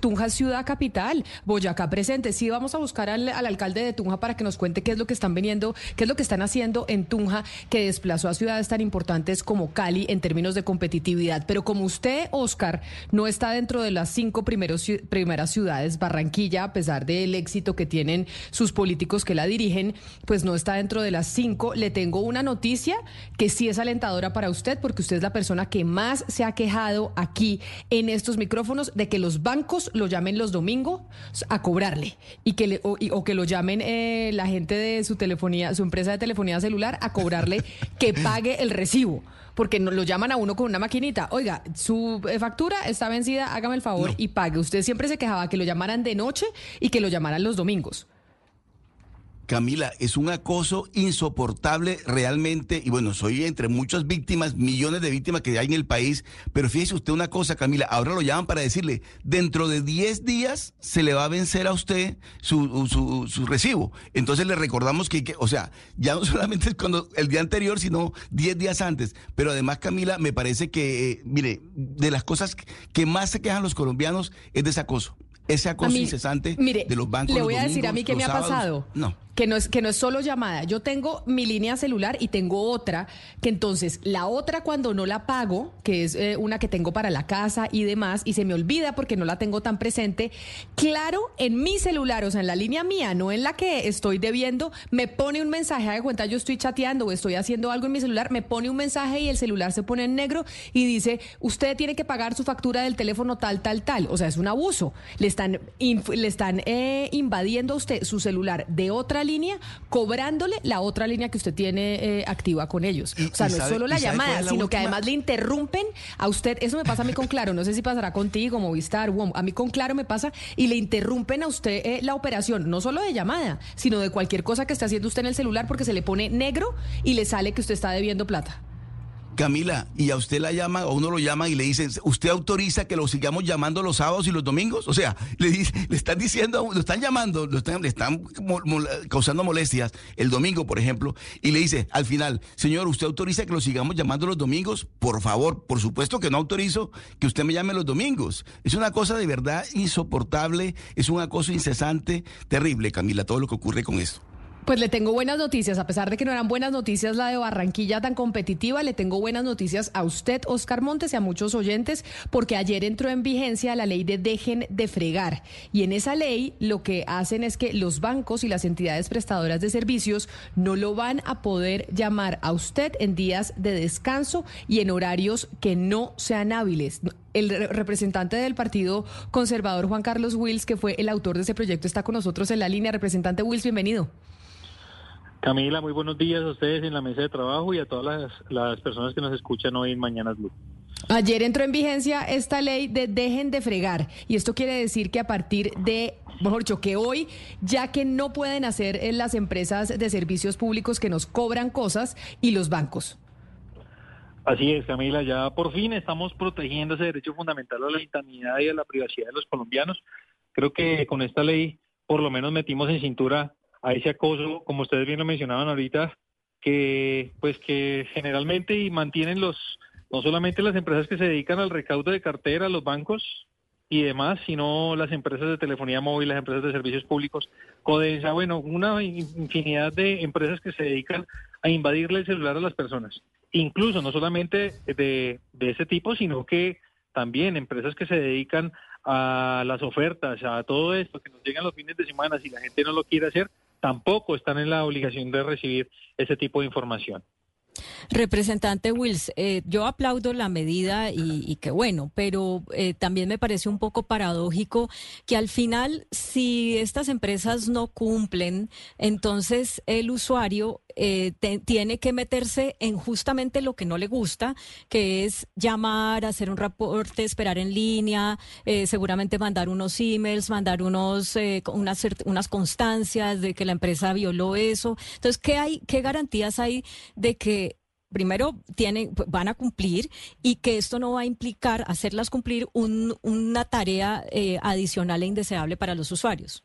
Tunja es ciudad capital, Boyacá presente. Sí, vamos a buscar al, alcalde de Tunja para que nos cuente qué es lo que están veniendo, qué es lo que están haciendo en Tunja, que desplazó a ciudades tan importantes como Cali en términos de competitividad. Pero como usted, Oscar, no está dentro de las cinco primeros, primeras ciudades, Barranquilla, a pesar del éxito que tienen sus políticos que la dirigen, pues no está dentro de las cinco. Le tengo una noticia que sí es alentadora para usted porque usted es la persona que más se ha quejado aquí en estos micrófonos de que los bancos lo llamen los domingos a cobrarle y que le, o, que lo llamen eh, la gente de su telefonía, su empresa de telefonía celular a cobrarle <laughs> que pague el recibo porque no, lo llaman a uno con una maquinita. Oiga, su eh, factura está vencida, hágame el favor y pague. Usted siempre se quejaba que lo llamaran de noche y que lo llamaran los domingos. Camila, es un acoso insoportable realmente, y bueno, soy entre muchas víctimas, millones de víctimas que hay en el país, pero fíjese usted una cosa, Camila, ahora lo llaman para decirle, dentro de 10 días se le va a vencer a usted su, su, recibo. Entonces le recordamos que, o sea, ya no <laughs> solamente es cuando el día anterior, sino 10 días antes. Pero además, Camila, me parece que, eh, mire, de las cosas que más se quejan los colombianos es de ese acoso ese acoso incesante de los bancos. Le voy a decir a mí qué me ha pasado. No que no es que no es solo llamada. Yo tengo mi línea celular y tengo otra que entonces la otra cuando no la pago, que es eh, una que tengo para la casa y demás y se me olvida porque no la tengo tan presente, claro, en mi celular, o sea, en la línea mía, no en la que estoy debiendo, me pone un mensaje de cuenta yo estoy chateando o estoy haciendo algo en mi celular, me pone un mensaje y el celular se pone en negro y dice, "Usted tiene que pagar su factura del teléfono tal tal tal." O sea, es un abuso. Le están le están eh, invadiendo a usted su celular de otra línea, cobrándole la otra línea que usted tiene eh, activa con ellos. o sea, no es solo la llamada, sino que además le interrumpen a usted. Eso me pasa a mí con Claro, no sé si pasará contigo, Movistar, a mí con Claro me pasa y le interrumpen a usted eh, la operación, no solo de llamada, sino de cualquier cosa que esté haciendo usted en el celular porque se le pone negro y le sale que usted está debiendo plata. Camila, y a usted la llama, o uno lo llama y le dicen, ¿usted autoriza que lo sigamos llamando los sábados y los domingos? O sea, le, le están diciendo, lo están llamando, lo están, le están causando molestias el domingo, por ejemplo, y le dice al final, señor, ¿usted autoriza que lo sigamos llamando los domingos? Por favor, por supuesto que no autorizo que usted me llame los domingos. Es una cosa de verdad insoportable, es un acoso incesante, terrible, Camila, todo lo que ocurre con esto. Pues le tengo buenas noticias, a pesar de que no eran buenas noticias la de Barranquilla tan competitiva, le tengo buenas noticias a usted, Oscar Montes, y a muchos oyentes, porque ayer entró en vigencia la ley de dejen de fregar. Y en esa ley lo que hacen es que los bancos y las entidades prestadoras de servicios no lo van a poder llamar a usted en días de descanso y en horarios que no sean hábiles. El representante del Partido Conservador, Juan Carlos Wills, que fue el autor de ese proyecto, está con nosotros en la línea. Representante Wills, bienvenido. Camila, muy buenos días a ustedes en la mesa de trabajo y a todas las, personas que nos escuchan hoy en Mañanas Blue. Ayer entró en vigencia esta ley de dejen de fregar y esto quiere decir que a partir de, mejor dicho, que hoy, ya que no pueden hacer en las empresas de servicios públicos que nos cobran cosas y los bancos. Así es, Camila, ya por fin estamos protegiendo ese derecho fundamental a la intimidad y a la privacidad de los colombianos. Creo que con esta ley por lo menos metimos en cintura a ese acoso, como ustedes bien lo mencionaban ahorita, que pues que generalmente y mantienen los no solamente las empresas que se dedican al recaudo de cartera, los bancos y demás, sino las empresas de telefonía móvil, las empresas de servicios públicos, Codensa, bueno, una infinidad de empresas que se dedican a invadirle el celular a las personas. Incluso no solamente de, de ese tipo, sino que también empresas que se dedican a las ofertas, a todo esto que nos llegan los fines de semana, si la gente no lo quiere hacer, tampoco están en la obligación de recibir ese tipo de información. Representante Wills, eh, yo aplaudo la medida y, qué bueno, pero eh, también me parece un poco paradójico que al final, si estas empresas no cumplen, entonces el usuario eh, tiene que meterse en justamente lo que no le gusta, que es llamar, hacer un reporte, esperar en línea, seguramente mandar unos emails, mandar unos unas, unas constancias de que la empresa violó eso. Entonces, ¿qué hay, qué garantías hay de que primero tienen, van a cumplir y que esto no va a implicar hacerlas cumplir una tarea eh, adicional e indeseable para los usuarios.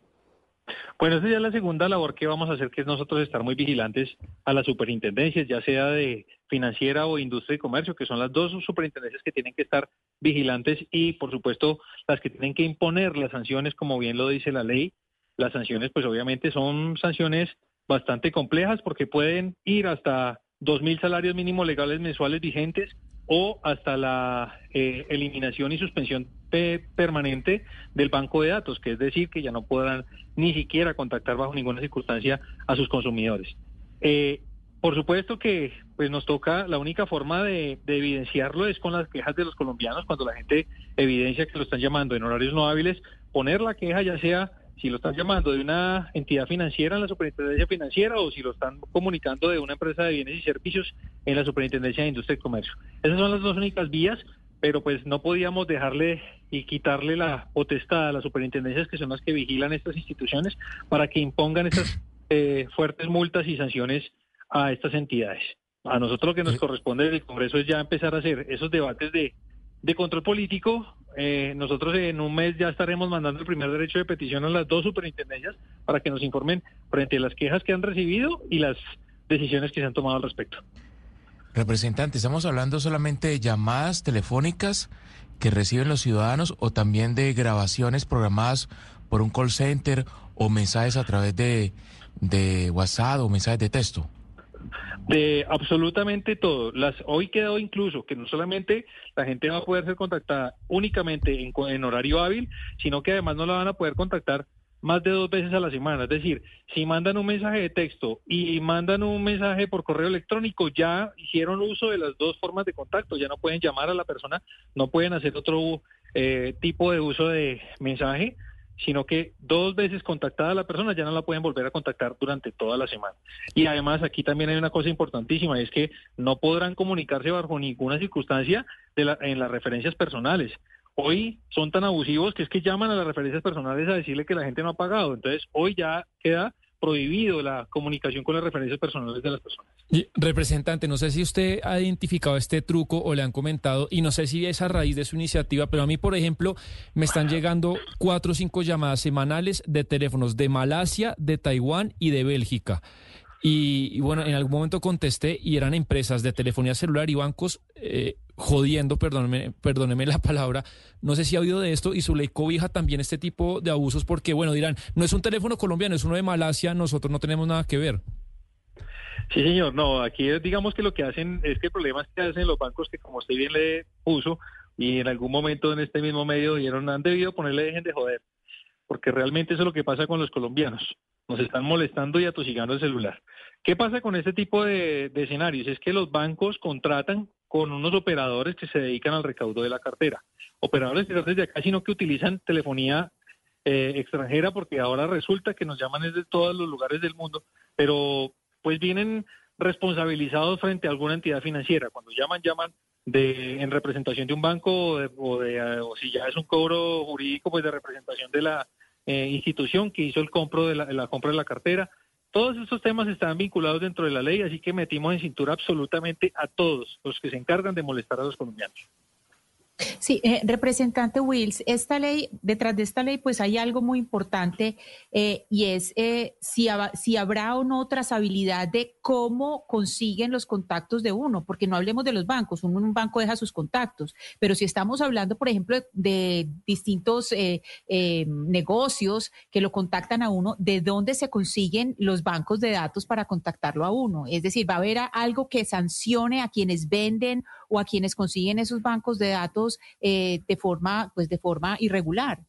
Bueno, esa ya es la segunda labor que vamos a hacer, que es nosotros estar muy vigilantes a las superintendencias, ya sea de financiera o industria y comercio, que son las dos superintendencias que tienen que estar vigilantes y, por supuesto, las que tienen que imponer las sanciones, como bien lo dice la ley. Las sanciones, pues obviamente son sanciones bastante complejas porque pueden ir hasta dos mil salarios mínimos legales mensuales vigentes o hasta la eh, eliminación y suspensión permanente del banco de datos, que es decir, que ya no podrán ni siquiera contactar bajo ninguna circunstancia a sus consumidores. Eh, por supuesto que pues nos toca, la única forma de, de, evidenciarlo es con las quejas de los colombianos, cuando la gente evidencia que lo están llamando en horarios no hábiles, poner la queja ya sea si lo están llamando de una entidad financiera en la superintendencia financiera o si lo están comunicando de una empresa de bienes y servicios en la superintendencia de industria y comercio. Esas son las dos únicas vías, pero pues no podíamos dejarle y quitarle la potestad a las superintendencias que son las que vigilan estas instituciones para que impongan estas <laughs> eh, fuertes multas y sanciones a estas entidades. A nosotros lo que nos corresponde desde el Congreso es ya empezar a hacer esos debates de, de control político eh, nosotros en un mes ya estaremos mandando el primer derecho de petición a las dos superintendencias para que nos informen frente a las quejas que han recibido y las decisiones que se han tomado al respecto. Representante, ¿estamos hablando solamente de llamadas telefónicas que reciben los ciudadanos o también de grabaciones programadas por un call center o mensajes a través de, de WhatsApp o mensajes de texto? De absolutamente todo. Las, hoy quedó incluso que no solamente la gente va a poder ser contactada únicamente en, en, horario hábil, sino que además no la van a poder contactar más de dos veces a la semana. Es decir, si mandan un mensaje de texto y mandan un mensaje por correo electrónico, ya hicieron uso de las dos formas de contacto, ya no pueden llamar a la persona, no pueden hacer otro eh, tipo de uso de mensaje sino que dos veces contactada la persona ya no la pueden volver a contactar durante toda la semana. Y además aquí también hay una cosa importantísima, es que no podrán comunicarse bajo ninguna circunstancia de en las referencias personales. Hoy son tan abusivos que es que llaman a las referencias personales a decirle que la gente no ha pagado. Entonces hoy ya queda prohibido la comunicación con las referencias personales de las personas. Y, representante, no sé si usted ha identificado este truco o le han comentado, y no sé si es a raíz de su iniciativa, pero a mí, por ejemplo, me están llegando cuatro o cinco llamadas semanales de teléfonos de Malasia, de Taiwán y de Bélgica. Y, bueno, en algún momento contesté y eran empresas de telefonía celular y bancos eh, jodiendo, perdóneme, perdóneme la palabra. No sé si ha oído de esto y su ley cobija también este tipo de abusos porque, bueno, dirán, no es un teléfono colombiano, es uno de Malasia, nosotros no tenemos nada que ver. Sí, señor. No, aquí digamos que lo que hacen es que el problema es que hacen los bancos que, como usted bien le puso, y en algún momento en este mismo medio dijeron, han debido ponerle dejen de joder, porque realmente eso es lo que pasa con los colombianos. Nos están molestando y atosigando el celular. ¿Qué pasa con este tipo de, escenarios? Es que los bancos contratan con unos operadores que se dedican al recaudo de la cartera. Operadores que desde acá, sino que utilizan telefonía eh, extranjera, porque ahora resulta que nos llaman desde todos los lugares del mundo, pero pues vienen responsabilizados frente a alguna entidad financiera. Cuando llaman, llaman de, en representación de un banco o, de, o, si ya es un cobro jurídico, pues de representación de la eh, institución que hizo el compro de la compra de la cartera. Todos estos temas están vinculados dentro de la ley, así que metimos en cintura absolutamente a todos los que se encargan de molestar a los colombianos. Sí, eh, representante Wills, esta ley, detrás de esta ley, pues hay algo muy importante eh, y es eh, si, habrá o no trazabilidad de cómo consiguen los contactos de uno, porque no hablemos de los bancos, uno un banco deja sus contactos, pero si estamos hablando, por ejemplo, de, distintos negocios que lo contactan a uno, ¿de dónde se consiguen los bancos de datos para contactarlo a uno? Es decir, ¿va a haber algo que sancione a quienes venden o a quienes consiguen esos bancos de datos eh, de forma, pues de forma irregular.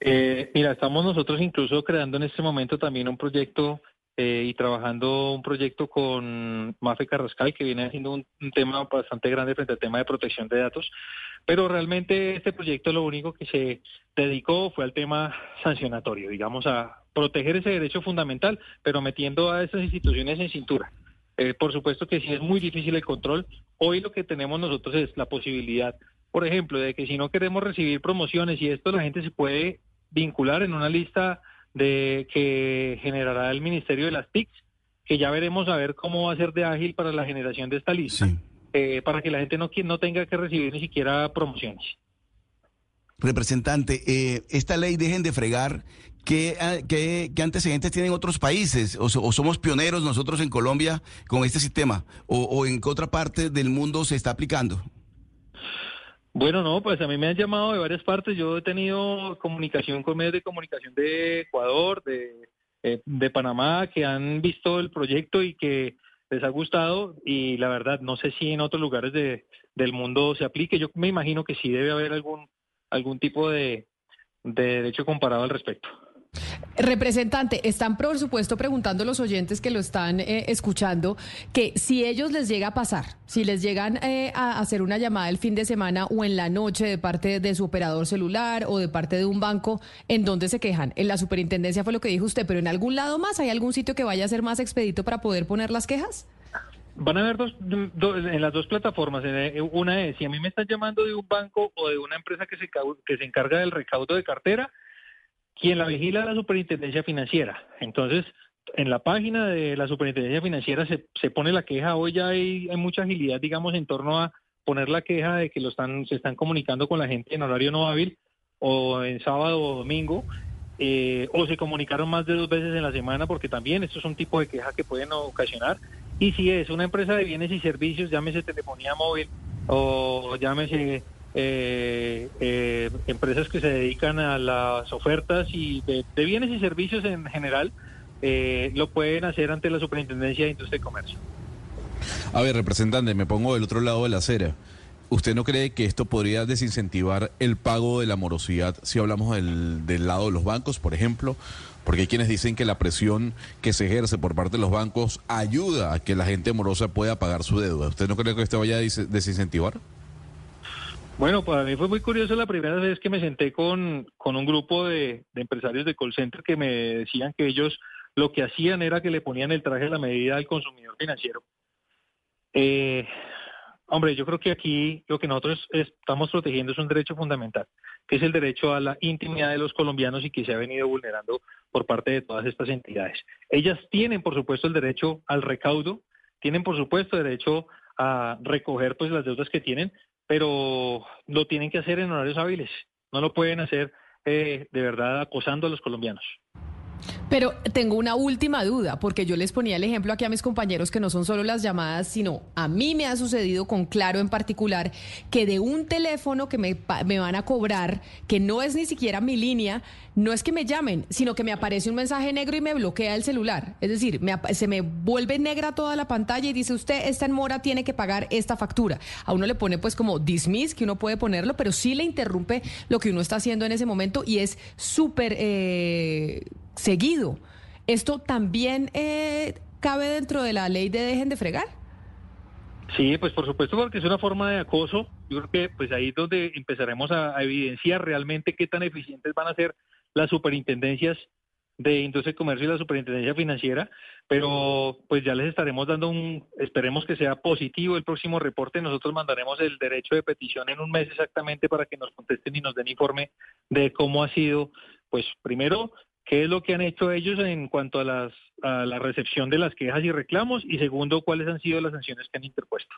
Eh, mira, estamos nosotros incluso creando en este momento también un proyecto eh, y trabajando un proyecto con Mafe Carrascal, que viene haciendo un, tema bastante grande frente al tema de protección de datos. Pero realmente este proyecto lo único que se dedicó fue al tema sancionatorio, digamos, a proteger ese derecho fundamental, pero metiendo a esas instituciones en cintura. Eh, por supuesto que sí es muy difícil el control. Hoy lo que tenemos nosotros es la posibilidad, por ejemplo, de que si no queremos recibir promociones y esto la gente se puede vincular en una lista de que generará el Ministerio de las TICs, que ya veremos a ver cómo va a ser de ágil para la generación de esta lista, eh, para que la gente no, no tenga que recibir ni siquiera promociones. Representante, eh, esta ley dejen de fregar Ah, ¿Qué, antecedentes tienen otros países? O, somos pioneros nosotros en Colombia con este sistema? ¿O, en qué otra parte del mundo se está aplicando? Bueno, no, pues a mí me han llamado de varias partes. Yo he tenido comunicación con medios de comunicación de Ecuador, de, eh, de Panamá, que han visto el proyecto y que les ha gustado. Y la verdad, no sé si en otros lugares de, del mundo se aplique. Yo me imagino que sí debe haber algún, algún tipo de, de derecho comparado al respecto. Representante, están por supuesto preguntando los oyentes que lo están eh, escuchando que si ellos les llega a pasar, si les llegan eh, a hacer una llamada el fin de semana o en la noche de parte de su operador celular o de parte de un banco, ¿en dónde se quejan? En la superintendencia fue lo que dijo usted, pero en algún lado más, ¿hay algún sitio que vaya a ser más expedito para poder poner las quejas? Van a haber dos, en las dos plataformas. Eh, una es, si a mí me están llamando de un banco o de una empresa que se, que se encarga del recaudo de cartera, quien la vigila la superintendencia financiera. Entonces, en la página de la superintendencia financiera se, se pone la queja. Hoy ya hay, mucha agilidad, digamos, en torno a poner la queja de que lo están, se están comunicando con la gente en horario no hábil o en sábado o domingo. Eh, o se comunicaron más de dos veces en la semana, porque también esto es un tipo de queja que pueden ocasionar. Y si es una empresa de bienes y servicios, llámese telefonía móvil o llámese eh, eh, empresas que se dedican a las ofertas y de, bienes y servicios en general, eh, lo pueden hacer ante la Superintendencia de Industria y Comercio. A ver, representante, me pongo del otro lado de la acera. ¿Usted no cree que esto podría desincentivar el pago de la morosidad si hablamos del, del, lado de los bancos, por ejemplo? Porque hay quienes dicen que la presión que se ejerce por parte de los bancos ayuda a que la gente morosa pueda pagar su deuda. ¿Usted no cree que esto vaya a desincentivar? Bueno, para mí fue muy curioso la primera vez que me senté con, con un grupo de, empresarios de call center que me decían que ellos lo que hacían era que le ponían el traje a la medida al consumidor financiero. Eh, hombre, yo creo que aquí lo que nosotros estamos protegiendo es un derecho fundamental, que es el derecho a la intimidad de los colombianos y que se ha venido vulnerando por parte de todas estas entidades. Ellas tienen, por supuesto, el derecho al recaudo, tienen, por supuesto, derecho a recoger pues las deudas que tienen, pero lo tienen que hacer en horarios hábiles, no lo pueden hacer eh, de verdad acosando a los colombianos. Pero tengo una última duda, porque yo les ponía el ejemplo aquí a mis compañeros que no son solo las llamadas, sino a mí me ha sucedido con Claro en particular, que de un teléfono que me, me van a cobrar, que no es ni siquiera mi línea, no es que me llamen, sino que me aparece un mensaje negro y me bloquea el celular. Es decir, se me vuelve negra toda la pantalla y dice usted, está en mora, tiene que pagar esta factura. A uno le pone pues como dismiss, que uno puede ponerlo, pero sí le interrumpe lo que uno está haciendo en ese momento y es súper... Eh, seguido. ¿Esto también eh, cabe dentro de la ley de dejen de fregar? Sí, pues por supuesto porque es una forma de acoso. Yo creo que pues ahí es donde empezaremos a, evidenciar realmente qué tan eficientes van a ser las superintendencias de Industria y Comercio y la Superintendencia Financiera, pero pues ya les estaremos dando un, esperemos que sea positivo el próximo reporte, nosotros mandaremos el derecho de petición en un mes exactamente para que nos contesten y nos den informe de cómo ha sido, pues primero qué es lo que han hecho ellos en cuanto a, las, a la recepción de las quejas y reclamos y segundo, cuáles han sido las sanciones que han interpuesto.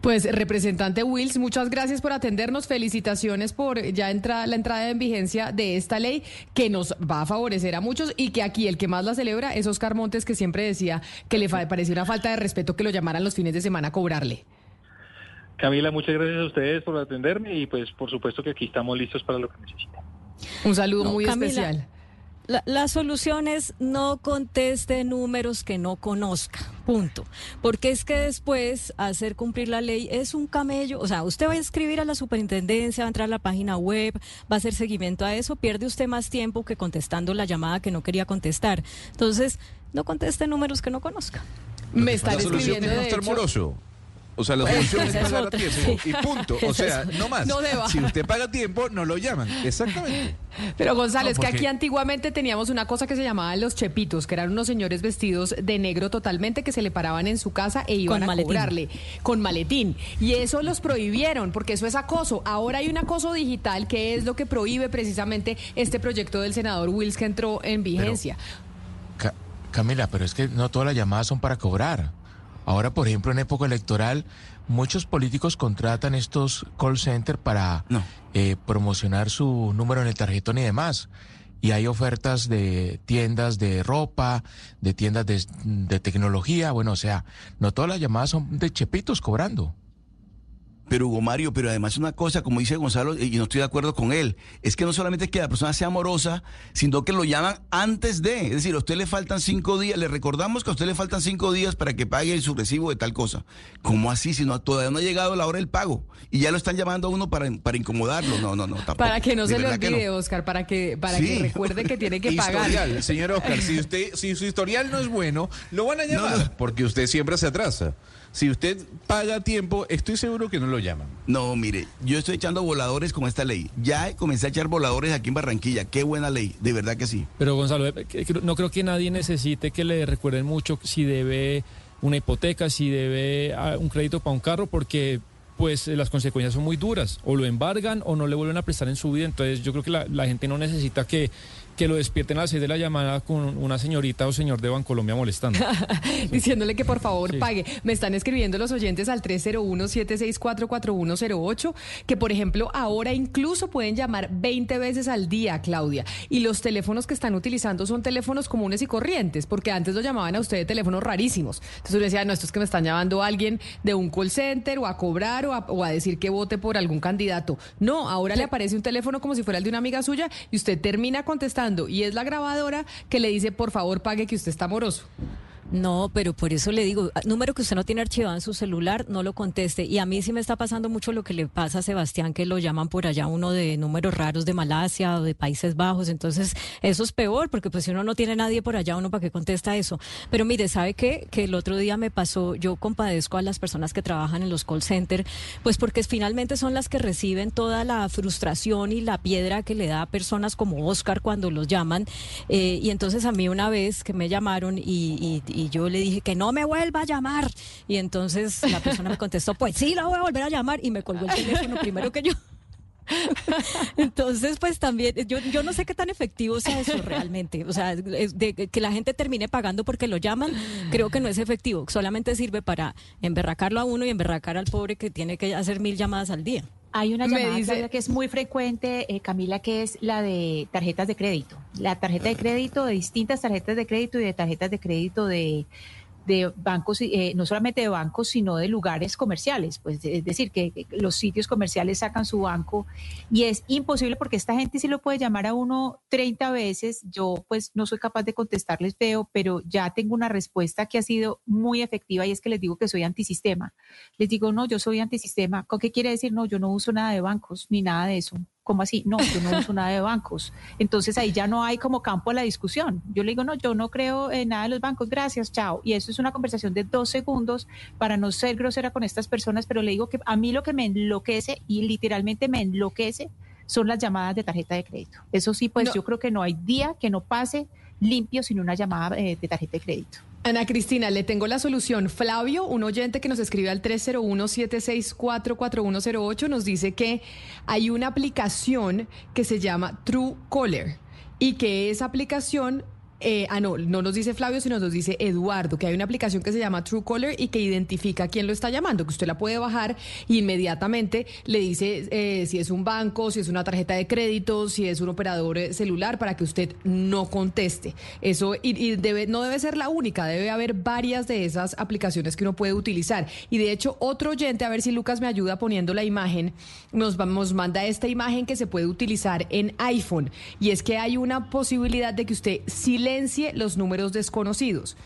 Pues, representante Wills, muchas gracias por atendernos. Felicitaciones por ya entra, la entrada en vigencia de esta ley que nos va a favorecer a muchos y que aquí el que más la celebra es Oscar Montes, que siempre decía que le parecía una falta de respeto que lo llamaran los fines de semana a cobrarle. Camila, muchas gracias a ustedes por atenderme y pues por supuesto que aquí estamos listos para lo que necesiten. Un saludo muy especial. La, solución es no conteste números que no conozca, punto. Porque es que después hacer cumplir la ley es un camello. O sea, usted va a escribir a la superintendencia, va a entrar a la página web, va a hacer seguimiento a eso, pierde usted más tiempo que contestando la llamada que no quería contestar. Entonces, no conteste números que no conozca. Me están escribiendo de hecho, o sea, la solución es pagar a tiempo y punto. O sea, no más. Si usted paga a tiempo, no lo llaman. Exactamente. Pero González, que aquí antiguamente teníamos una cosa que se llamaba los chepitos, que eran unos señores vestidos de negro totalmente que se le paraban en su casa e iban a cobrarle con maletín. Y eso los prohibieron, porque eso es acoso. Ahora hay un acoso digital que es lo que prohíbe precisamente este proyecto del senador Wills que entró en vigencia. Camila, pero es que no todas las llamadas son para cobrar. Ahora, por ejemplo, en época electoral, muchos políticos contratan estos call centers para eh, promocionar su número en el tarjetón y demás. Y hay ofertas de tiendas de ropa, de tiendas de, de tecnología. Bueno, o sea, no todas las llamadas son de chepitos cobrando. Pero Hugo Mario, pero además una cosa, como dice Gonzalo, y no estoy de acuerdo con él, es que no solamente es que la persona sea amorosa, sino que lo llaman antes de. Es decir, a usted le faltan cinco días, le recordamos que a usted le faltan cinco días para que pague su recibo de tal cosa. ¿Cómo así? Si no, todavía no ha llegado la hora del pago. Y ya lo están llamando a uno para, para incomodarlo. No, no, no, tampoco. Para que no se le olvide, Oscar, para que, para que recuerde que tiene que <laughs> pagar. Historial, señor Oscar, si usted, si su historial no es bueno, lo van a llamar, porque usted siempre se atrasa. Si usted paga tiempo, estoy seguro que no lo llaman. No, mire, yo estoy echando voladores con esta ley. Ya comencé a echar voladores aquí en Barranquilla. Qué buena ley, de verdad que sí. Pero Gonzalo, eh, no creo que nadie necesite que le recuerden mucho si debe una hipoteca, si debe ah, un crédito para un carro, porque pues las consecuencias son muy duras. O lo embargan o no le vuelven a prestar en su vida. Entonces yo creo que la, la gente no necesita que que lo despierten a las de la llamada con una señorita o señor de Bancolombia molestando. <laughs> Diciéndole que por favor pague. Me están escribiendo los oyentes al 301-764-4108 que, por ejemplo, ahora incluso pueden llamar 20 veces al día, Claudia. Y los teléfonos que están utilizando son teléfonos comunes y corrientes, porque antes lo llamaban a usted de teléfonos rarísimos. Entonces uno decía, no, esto es que me están llamando a alguien de un call center o a cobrar o a, o a decir que vote por algún candidato. No, ahora le aparece un teléfono como si fuera el de una amiga suya y usted termina contestando y es la grabadora que le dice, por favor, pague que usted está moroso. No, pero por eso le digo, número que usted no tiene archivado en su celular, no lo conteste. Y a mí sí me está pasando mucho lo que le pasa a Sebastián, que lo llaman por allá uno de números raros de Malasia o de Países Bajos. Entonces, eso es peor, porque pues si uno no tiene nadie por allá, uno para qué contesta eso. Pero mire, ¿sabe qué? Que el otro día me pasó, yo compadezco a las personas que trabajan en los call centers, pues porque finalmente son las que reciben toda la frustración y la piedra que le da a personas como Oscar cuando los llaman. Eh, y entonces a mí una vez que me llamaron y yo le dije que no me vuelva a llamar. Y entonces la persona me contestó, pues sí, la voy a volver a llamar y me colgó el teléfono primero que yo. <laughs> Entonces, pues también, yo, yo no sé qué tan efectivo sea eso realmente. O sea, de, que la gente termine pagando porque lo llaman, creo que no es efectivo. Solamente sirve para emberracarlo a uno y emberracar al pobre que tiene que hacer mil llamadas al día. Hay una llamada que es muy frecuente, eh, Camila, que es la de tarjetas de crédito. La tarjeta de crédito, de distintas tarjetas de crédito y de tarjetas de crédito de de bancos, eh, no solamente de bancos, sino de lugares comerciales. Pues es decir, que, los sitios comerciales sacan su banco y es imposible porque esta gente sí lo puede llamar a uno 30 veces. Yo pues no soy capaz de contestarles feo, pero ya tengo una respuesta que ha sido muy efectiva y es que les digo que soy antisistema. Les digo, no, yo soy antisistema. ¿Con qué quiere decir? No, yo no uso nada de bancos ni nada de eso. ¿Cómo así? No, yo no uso nada de bancos. Entonces ahí ya no hay como campo a la discusión. Yo le digo, no, yo no creo en nada de los bancos, gracias, chao. Y eso es una conversación de dos segundos para no ser grosera con estas personas, pero le digo que a mí lo que me enloquece y literalmente me enloquece son las llamadas de tarjeta de crédito. Eso sí, pues yo creo que no hay día que no pase limpio sin una llamada eh, de tarjeta de crédito. Ana Cristina, le tengo la solución. Flavio, un oyente que nos escribe al 301-764-4108, nos dice que hay una aplicación que se llama True Caller y que esa aplicación eh, ah, no, no nos dice Flavio, sino nos dice Eduardo, que hay una aplicación que se llama Truecaller y que identifica quién lo está llamando, que usted la puede bajar e inmediatamente le dice eh, si es un banco, si es una tarjeta de crédito, si es un operador eh, celular, para que usted no conteste. Eso y, debe, no debe ser la única, debe haber varias de esas aplicaciones que uno puede utilizar. Y de hecho, otro oyente, a ver si Lucas me ayuda poniendo la imagen, nos, nos manda esta imagen que se puede utilizar en iPhone. Y es que hay una posibilidad de que usted silencie los números desconocidos.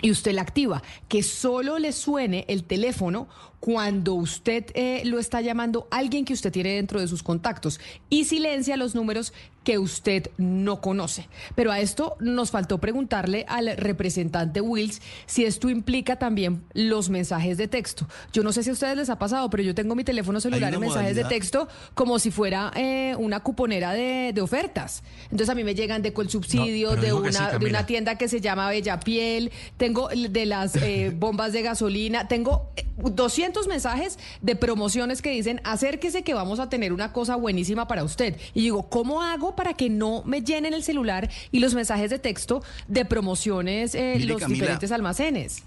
Y usted la activa, que solo le suene el teléfono cuando usted eh, lo está llamando alguien que usted tiene dentro de sus contactos y silencia los números que usted no conoce. Pero a esto nos faltó preguntarle al representante Wills si esto implica también los mensajes de texto. Yo no sé si a ustedes les ha pasado, pero yo tengo mi teléfono celular en mensajes de texto como si fuera eh, una cuponera de, ofertas. Entonces a mí me llegan de Colsubsidio, de, una, de una tienda que se llama Bella Piel, tengo de las eh, <laughs> bombas de gasolina, tengo 200 mensajes de promociones que dicen, acérquese que vamos a tener una cosa buenísima para usted. Y digo, ¿cómo hago para que no me llenen el celular y los mensajes de texto de promociones en eh, los diferentes almacenes?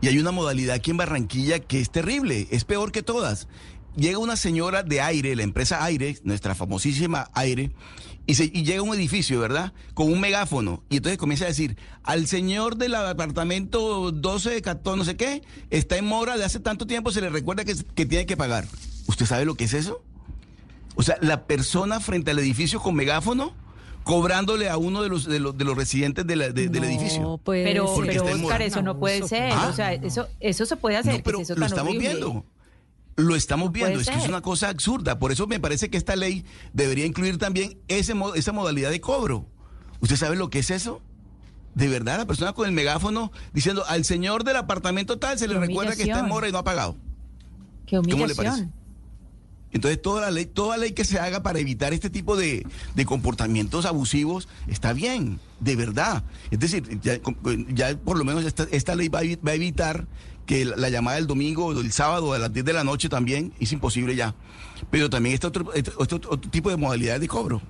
Y hay una modalidad aquí en Barranquilla que es terrible, es peor que todas. Llega una señora de aire, la empresa Aire, nuestra famosísima Aire, y, se, llega a un edificio, ¿verdad? Con un megáfono. Y entonces comienza a decir, al señor del apartamento 12, 14, no sé qué, está en mora de hace tanto tiempo, se le recuerda que, que tiene que pagar. ¿Usted sabe lo que es eso? O sea, la persona frente al edificio con megáfono cobrándole a uno de los de los, de los residentes del edificio. pero, pero Oscar, eso no puede ser. O sea, eso, eso se puede hacer. pero lo estamos viendo. Lo estamos viendo, es que es una cosa absurda. Por eso me parece que esta ley debería incluir también ese, esa modalidad de cobro. ¿Usted sabe lo que es eso? De verdad, la persona con el megáfono diciendo al señor del apartamento tal se le recuerda que está en mora y no ha pagado. Qué humillación. ¿Cómo le parece? Entonces toda la ley, toda ley que se haga para evitar este tipo de, comportamientos abusivos está bien, de verdad. Es decir, ya, por lo menos esta, esta ley va a evitar que la llamada del domingo del sábado a las 10 de la noche también es imposible ya. Pero también está otro, este, otro, tipo de modalidades de cobro.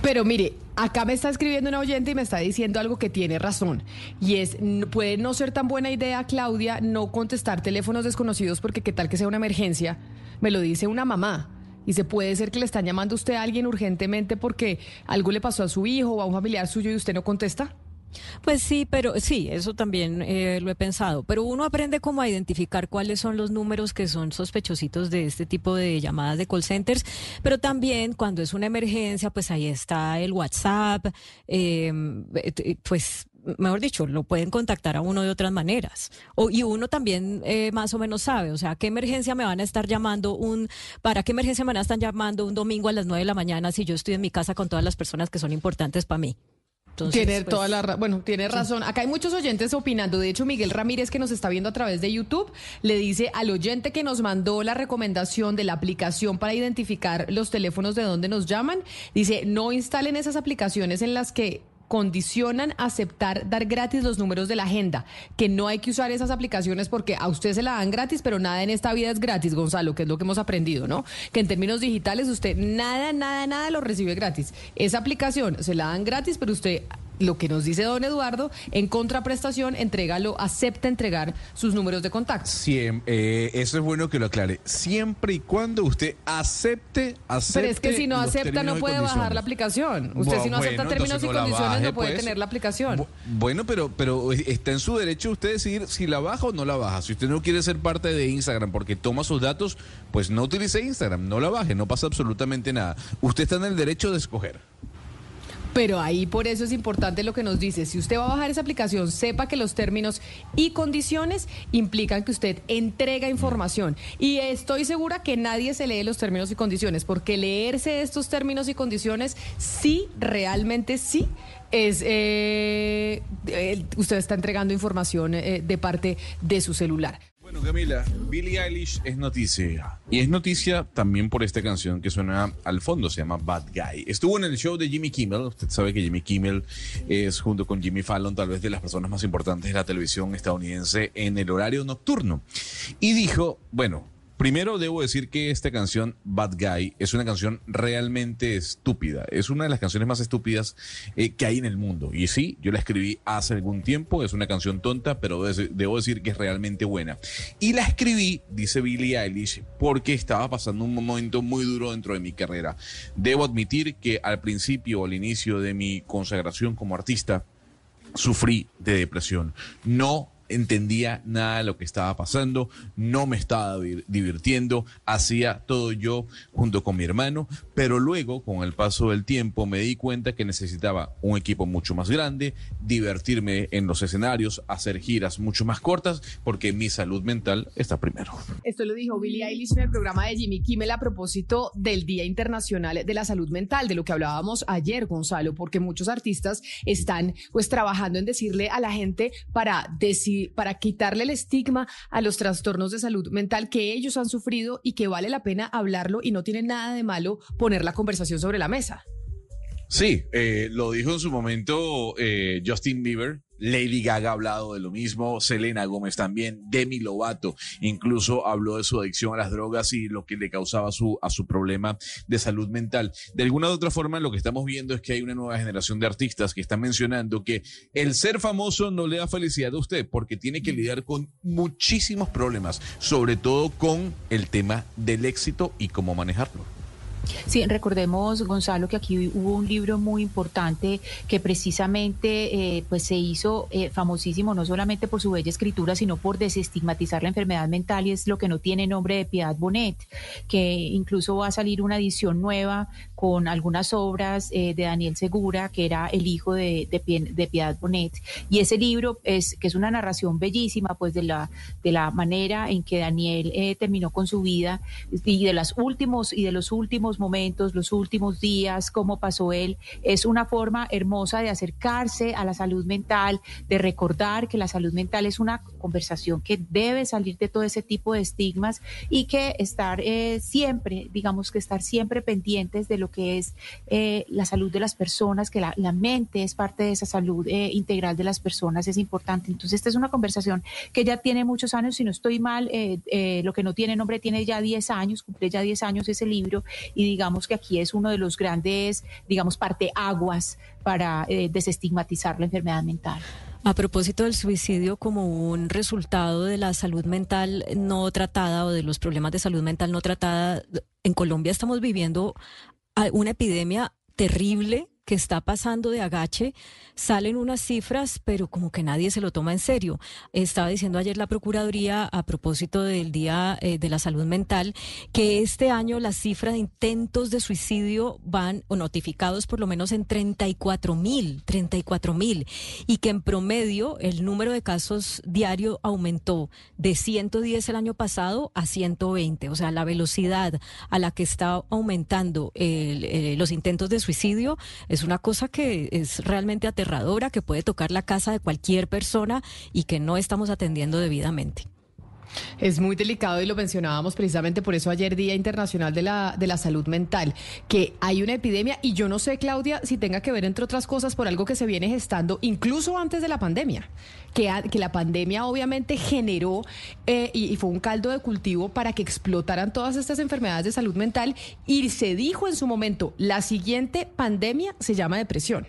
Pero mire, acá me está escribiendo una oyente y me está diciendo algo que tiene razón. Y es, puede no ser tan buena idea, Claudia, no contestar teléfonos desconocidos porque qué tal que sea una emergencia. Me lo dice una mamá. Y se puede ser que le están llamando a usted a alguien urgentemente porque algo le pasó a su hijo o a un familiar suyo y usted no contesta. Pues sí, pero sí, eso también eh, lo he pensado. Pero uno aprende como a identificar cuáles son los números que son sospechositos de este tipo de llamadas de call centers. Pero también cuando es una emergencia, pues ahí está el WhatsApp, em, eh, pues mejor dicho, lo pueden contactar a uno de otras maneras. O, y uno también eh, más o menos sabe, o sea, ¿qué emergencia me van a estar llamando un, para qué emergencia me van a estar llamando un domingo a las nueve de la mañana si yo estoy en mi casa con todas las personas que son importantes para mí? Tiene pues, toda la bueno, tiene razón. Acá hay muchos oyentes opinando. De hecho, Miguel Ramírez, que nos está viendo a través de YouTube, le dice al oyente que nos mandó la recomendación de la aplicación para identificar los teléfonos de donde nos llaman, dice, no instalen esas aplicaciones en las que condicionan aceptar dar gratis los números de la agenda, que no hay que usar esas aplicaciones porque a usted se la dan gratis, pero nada en esta vida es gratis, Gonzalo, que es lo que hemos aprendido, ¿no? Que en términos digitales usted nada, nada, nada lo recibe gratis. Esa aplicación se la dan gratis, pero usted lo que nos dice don Eduardo, en contraprestación, entrégalo, acepta entregar sus números de contacto. Siempre, eh, eso es bueno que lo aclare. Siempre y cuando usted acepte, acepte. Pero es que si no acepta, no puede bajar la aplicación. Usted, si no acepta términos y condiciones, no puede pues. tener la aplicación. Bueno, pero, pero está en su derecho usted decidir si la baja o no la baja. Si usted no quiere ser parte de Instagram porque toma sus datos, pues no utilice Instagram, no la baje, no pasa absolutamente nada. Usted está en el derecho de escoger. Pero ahí por eso es importante lo que nos dice. Si usted va a bajar esa aplicación, sepa que los términos y condiciones implican que usted entrega información. Y estoy segura que nadie se lee los términos y condiciones, porque leerse estos términos y condiciones sí, realmente sí, es eh, eh, usted está entregando información eh, de parte de su celular. Bueno, Camila, Billie Eilish es noticia. Y es noticia también por esta canción que suena al fondo, se llama Bad Guy. Estuvo en el show de Jimmy Kimmel. Usted sabe que Jimmy Kimmel es, junto con Jimmy Fallon, tal vez de las personas más importantes de la televisión estadounidense en el horario nocturno. Y dijo, bueno, Primero debo decir que esta canción, Bad Guy, es una canción realmente estúpida. Es una de las canciones más estúpidas eh, que hay en el mundo. Y sí, yo la escribí hace algún tiempo. Es una canción tonta, pero debo decir que es realmente buena. Y la escribí, dice Billie Eilish, porque estaba pasando un momento muy duro dentro de mi carrera. Debo admitir que al principio, al inicio de mi consagración como artista, sufrí de depresión. No entendía nada de lo que estaba pasando, no me estaba divirtiendo, hacía todo yo junto con mi hermano, pero luego, con el paso del tiempo, me di cuenta que necesitaba un equipo mucho más grande, divertirme en los escenarios, hacer giras mucho más cortas, porque mi salud mental está primero. Esto lo dijo Billie Eilish en el programa de Jimmy Kimmel a propósito del Día Internacional de la Salud Mental, de lo que hablábamos ayer, Gonzalo, porque muchos artistas están pues trabajando en decirle a la gente para decir para quitarle el estigma a los trastornos de salud mental que ellos han sufrido y que vale la pena hablarlo y no tiene nada de malo poner la conversación sobre la mesa. Sí, eh, lo dijo en su momento eh, Justin Bieber. Lady Gaga ha hablado de lo mismo, Selena Gómez también, Demi Lovato incluso habló de su adicción a las drogas y lo que le causaba su, a su problema de salud mental. De alguna u otra forma, lo que estamos viendo es que hay una nueva generación de artistas que están mencionando que el ser famoso no le da felicidad a usted porque tiene que lidiar con muchísimos problemas, sobre todo con el tema del éxito y cómo manejarlo. Sí, recordemos, Gonzalo, que aquí hubo un libro muy importante que precisamente eh, pues se hizo eh, famosísimo no solamente por su bella escritura, sino por desestigmatizar la enfermedad mental y es lo que no tiene nombre de Piedad Bonet, que incluso va a salir una edición nueva con algunas obras eh, de Daniel Segura, que era el hijo de, de, Piedad Bonet. Y ese libro es que es una narración bellísima, pues de la, de la manera en que Daniel terminó con su vida y de los últimos y de los últimos momentos, los últimos días, cómo pasó él. Es una forma hermosa de acercarse a la salud mental, de recordar que la salud mental es una conversación que debe salir de todo ese tipo de estigmas y que estar eh, siempre, digamos que estar siempre pendientes de lo que es eh, la salud de las personas, que la, mente es parte de esa salud eh, integral de las personas, es importante. Entonces, esta es una conversación que ya tiene muchos años, si no estoy mal, lo que no tiene nombre tiene ya 10 años, cumple ya 10 años ese libro y digamos que aquí es uno de los grandes, digamos, parteaguas para eh, desestigmatizar la enfermedad mental. A propósito del suicidio como un resultado de la salud mental no tratada o de los problemas de salud mental no tratada, en Colombia estamos viviendo una epidemia terrible que está pasando de agache, salen unas cifras, pero como que nadie se lo toma en serio. Estaba diciendo ayer la Procuraduría a propósito del Día eh, de la Salud Mental que este año la cifra de intentos de suicidio van, o notificados por lo menos en 34 mil, 34 mil, y que en promedio el número de casos diario aumentó de 110 el año pasado a 120. O sea, la velocidad a la que está aumentando eh, los intentos de suicidio es una cosa que es realmente aterradora, que puede tocar la casa de cualquier persona y que no estamos atendiendo debidamente. Es muy delicado y lo mencionábamos precisamente por eso ayer Día Internacional de la, de la Salud Mental, que hay una epidemia y yo no sé, Claudia, si tenga que ver, entre otras cosas, por algo que se viene gestando incluso antes de la pandemia, que, que la pandemia obviamente generó eh, y, y fue un caldo de cultivo para que explotaran todas estas enfermedades de salud mental y se dijo en su momento, la siguiente pandemia se llama depresión.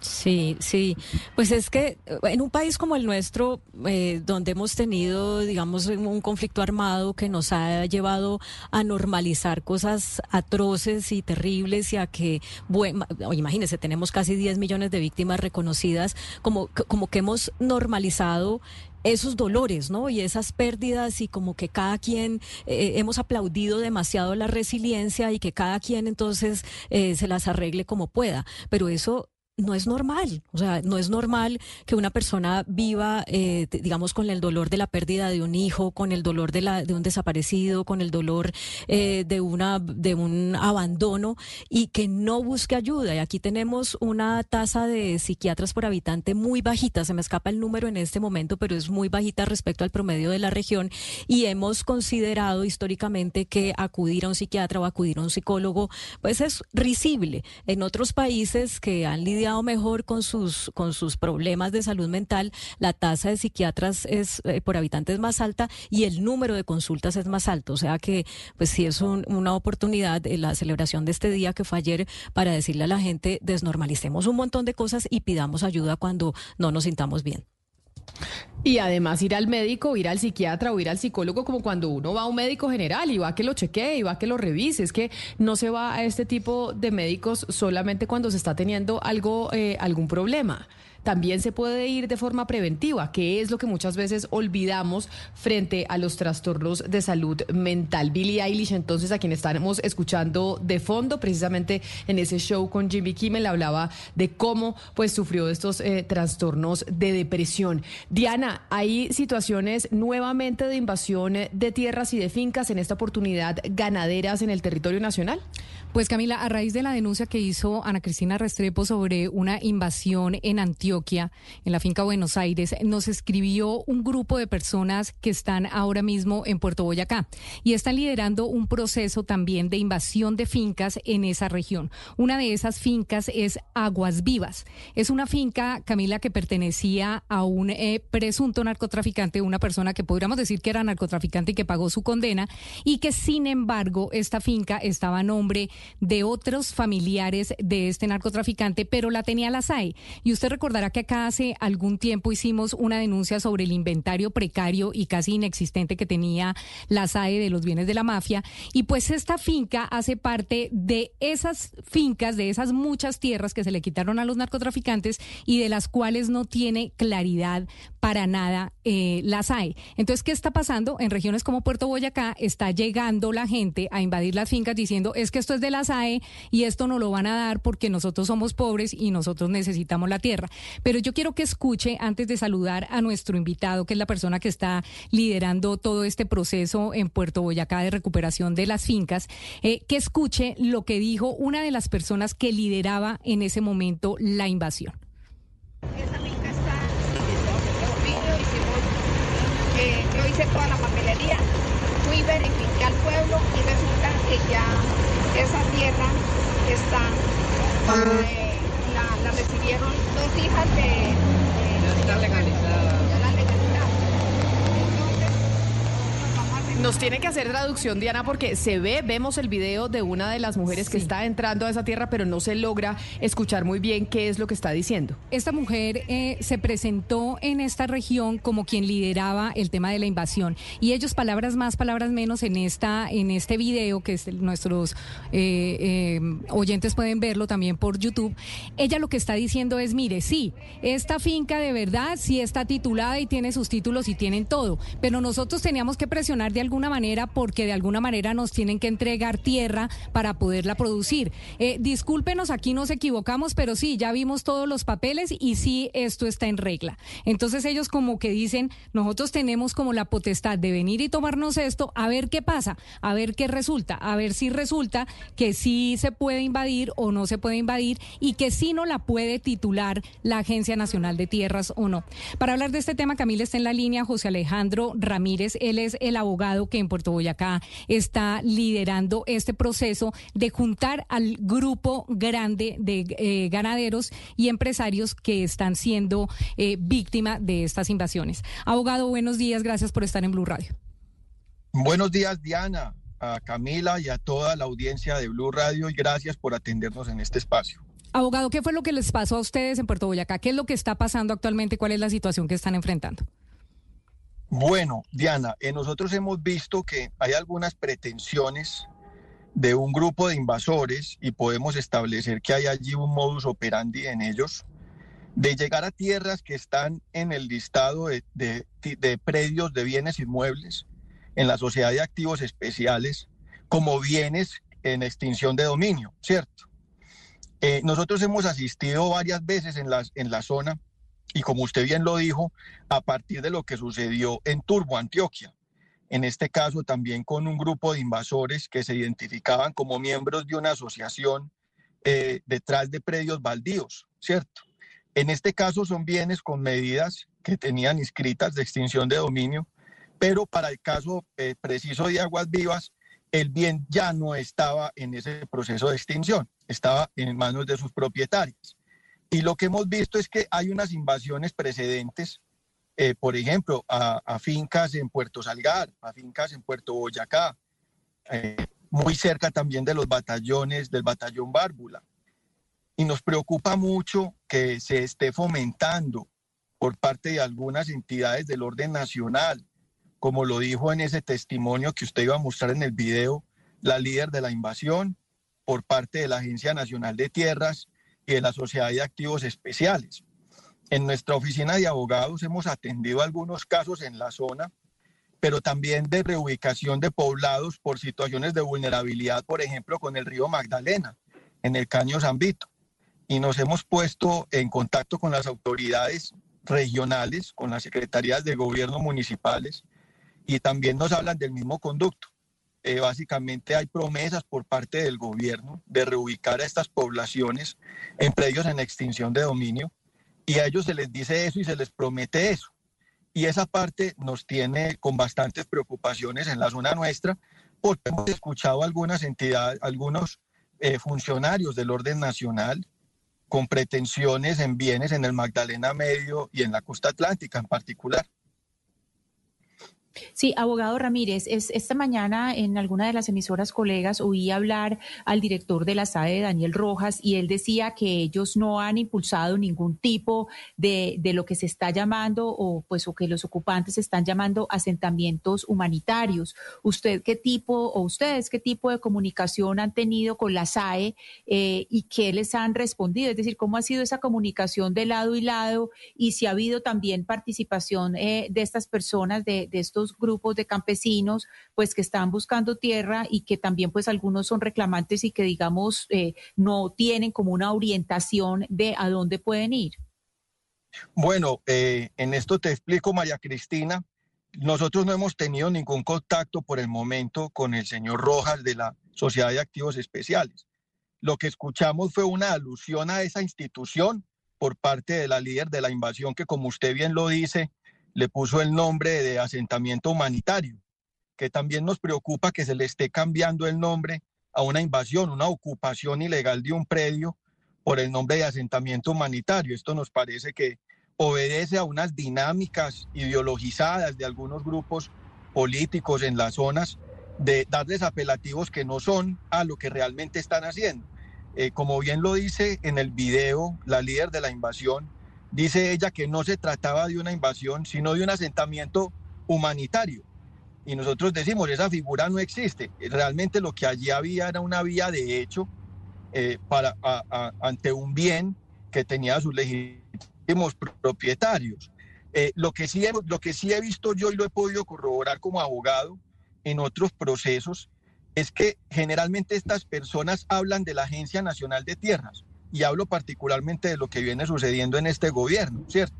Sí, sí. Pues es que eh, en un país como el nuestro, eh, donde hemos tenido, digamos, un conflicto armado que nos ha llevado a normalizar cosas atroces y terribles y a que, bueno, imagínense, tenemos casi 10 millones de víctimas reconocidas, como, como que hemos normalizado esos dolores, ¿no? Y esas pérdidas y como que cada quien eh, hemos aplaudido demasiado la resiliencia y que cada quien entonces se las arregle como pueda. Pero eso no es normal. O sea, no es normal que una persona viva, eh, digamos, con el dolor de la pérdida de un hijo, con el dolor de, la, de un desaparecido, con el dolor eh, de, una, de un abandono y que no busque ayuda. Y aquí tenemos una tasa de psiquiatras por habitante muy bajita. Se me escapa el número en este momento, pero es muy bajita respecto al promedio de la región. Y hemos considerado históricamente que acudir a un psiquiatra o acudir a un psicólogo, pues es risible. En otros países que han lidiado mejor con sus, con sus problemas de salud mental, la tasa de psiquiatras es eh, por habitantes más alta y el número de consultas es más alto. O sea que, pues sí es una oportunidad eh, la celebración de este día que fue ayer para decirle a la gente desnormalicemos un montón de cosas y pidamos ayuda cuando no nos sintamos bien. Y además ir al médico, ir al psiquiatra o ir al psicólogo como cuando uno va a un médico general y va a que lo chequee y va a que lo revise. Es que no se va a este tipo de médicos solamente cuando se está teniendo algo, eh, algún problema también se puede ir de forma preventiva, que es lo que muchas veces olvidamos frente a los trastornos de salud mental. Billie Eilish, entonces, a quien estamos escuchando de fondo, precisamente en ese show con Jimmy Kimmel, hablaba de cómo pues sufrió estos eh, trastornos de depresión. Diana, hay situaciones nuevamente de invasión de tierras y de fincas, en esta oportunidad ganaderas en el territorio nacional. Pues Camila, a raíz de la denuncia que hizo Ana Cristina Restrepo sobre una invasión en Antioquia, en la finca Buenos Aires, nos escribió un grupo de personas que están ahora mismo en Puerto Boyacá y están liderando un proceso también de invasión de fincas en esa región. Una de esas fincas es Aguas Vivas. Es una finca, Camila, que pertenecía a un eh, presunto narcotraficante, una persona que podríamos decir que era narcotraficante y que pagó su condena y que sin embargo esta finca estaba a nombre de otros familiares de este narcotraficante, pero la tenía la SAE. Y usted recordará que acá hace algún tiempo hicimos una denuncia sobre el inventario precario y casi inexistente que tenía la SAE de los bienes de la mafia. Y pues esta finca hace parte de esas fincas, de esas muchas tierras que se le quitaron a los narcotraficantes y de las cuales no tiene claridad para nada eh, la SAE. Entonces, ¿qué está pasando? En regiones como Puerto Boyacá está llegando la gente a invadir las fincas diciendo es que esto es de la SAE y esto no lo van a dar porque nosotros somos pobres y nosotros necesitamos la tierra. Pero yo quiero que escuche, antes de saludar a nuestro invitado, que es la persona que está liderando todo este proceso en Puerto Boyacá de recuperación de las fincas, eh, que escuche lo que dijo una de las personas que lideraba en ese momento la invasión. Esa finca está eh, yo hice toda la papelería, fui, verifiqué al pueblo y resulta que ya esa tierra está, eh, la, recibieron dos hijas de... de está legalizada. Ya la Nos tiene que hacer traducción, Diana, porque se ve, vemos el video de una de las mujeres que está entrando a esa tierra, pero no se logra escuchar muy bien qué es lo que está diciendo. Esta mujer eh, se presentó en esta región como quien lideraba el tema de la invasión. Y ellos, palabras más, palabras menos, en, esta, en este video, que nuestros eh, eh, oyentes pueden verlo también por YouTube, ella lo que está diciendo es, mire, sí, esta finca de verdad sí está titulada y tiene sus títulos y tienen todo, pero nosotros teníamos que presionar de alguna manera porque de alguna manera nos tienen que entregar tierra para poderla producir. Eh, discúlpenos, aquí nos equivocamos, pero sí, ya vimos todos los papeles y sí, esto está en regla. Entonces ellos como que dicen, nosotros tenemos como la potestad de venir y tomarnos esto, a ver qué pasa, a ver qué resulta, a ver si resulta que sí se puede invadir o no se puede invadir y que sí no la puede titular la Agencia Nacional de Tierras o no. Para hablar de este tema, Camila está en la línea, José Alejandro Ramírez, él es el abogado que en Puerto Boyacá está liderando este proceso de juntar al grupo grande de eh, ganaderos y empresarios que están siendo eh, víctima de estas invasiones. Abogado, buenos días, gracias por estar en Blue Radio. Buenos días, Diana. a Camila y a toda la audiencia de Blue Radio y gracias por atendernos en este espacio. Abogado, ¿qué fue lo que les pasó a ustedes en Puerto Boyacá? ¿Qué es lo que está pasando actualmente? ¿Cuál es la situación que están enfrentando? Bueno, Diana, eh, nosotros hemos visto que hay algunas pretensiones de un grupo de invasores y podemos establecer que hay allí un modus operandi en ellos de llegar a tierras que están en el listado de, de predios de bienes inmuebles en la sociedad de activos especiales como bienes en extinción de dominio, ¿cierto? Eh, nosotros hemos asistido varias veces en la, en la zona y como usted bien lo dijo, a partir de lo que sucedió en Turbo, Antioquia. En este caso también con un grupo de invasores que se identificaban como miembros de una asociación eh, detrás de predios baldíos, ¿cierto? En este caso son bienes con medidas que tenían inscritas de extinción de dominio, pero para el caso eh, preciso de Aguas Vivas, el bien ya no estaba en ese proceso de extinción, estaba en manos de sus propietarios. Y lo que hemos visto es que hay unas invasiones precedentes, eh, por ejemplo, a, fincas en Puerto Salgar, a fincas en Puerto Boyacá, eh, muy cerca también de los batallones del batallón Bárbula. Y nos preocupa mucho que se esté fomentando por parte de algunas entidades del orden nacional como lo dijo en ese testimonio que usted iba a mostrar en el video, la líder de la invasión por parte de la Agencia Nacional de Tierras y de la Sociedad de Activos Especiales. En nuestra oficina de abogados hemos atendido algunos casos en la zona, pero también de reubicación de poblados por situaciones de vulnerabilidad, por ejemplo, con el río Magdalena, en el Caño Zambito. Y nos hemos puesto en contacto con las autoridades regionales, con las secretarías de gobierno municipales, y también nos hablan del mismo conducto. Eh, básicamente hay promesas por parte del gobierno de reubicar a estas poblaciones en predios en extinción de dominio y a ellos se les dice eso y se les promete eso. Y esa parte nos tiene con bastantes preocupaciones en la zona nuestra porque hemos escuchado algunas entidades, algunos eh, funcionarios del orden nacional con pretensiones en bienes en el Magdalena Medio y en la costa atlántica en particular. Sí, abogado Ramírez, es, esta mañana en alguna de las emisoras colegas oí hablar al director de la SAE, Daniel Rojas, y él decía que ellos no han impulsado ningún tipo de, de, lo que se está llamando o pues o que los ocupantes están llamando asentamientos humanitarios. ¿Usted qué tipo o ustedes qué tipo de comunicación han tenido con la SAE eh, y qué les han respondido? Es decir, ¿cómo ha sido esa comunicación de lado y lado y si ha habido también participación eh, de estas personas, de, de estos grupos de campesinos pues que están buscando tierra y que también pues algunos son reclamantes y que digamos eh, no tienen como una orientación de a dónde pueden ir. Bueno, eh, en esto te explico, María Cristina. Nosotros no hemos tenido ningún contacto por el momento con el señor Rojas de la Sociedad de Activos Especiales. Lo que escuchamos fue una alusión a esa institución por parte de la líder de la invasión que, como usted bien lo dice, le puso el nombre de asentamiento humanitario, que también nos preocupa que se le esté cambiando el nombre a una invasión, una ocupación ilegal de un predio por el nombre de asentamiento humanitario. Esto nos parece que obedece a unas dinámicas ideologizadas de algunos grupos políticos en las zonas de darles apelativos que no son a lo que realmente están haciendo. Eh, como bien lo dice en el video la líder de la invasión, Dice ella que no se trataba de una invasión, sino de un asentamiento humanitario. Y nosotros decimos, esa figura no existe. Realmente lo que allí había era una vía de hecho eh, para, ante un bien que tenía sus legítimos propietarios. Eh, lo, que sí he, lo que sí he visto yo y lo he podido corroborar como abogado en otros procesos es que generalmente estas personas hablan de la Agencia Nacional de Tierras y hablo particularmente de lo que viene sucediendo en este gobierno, ¿cierto?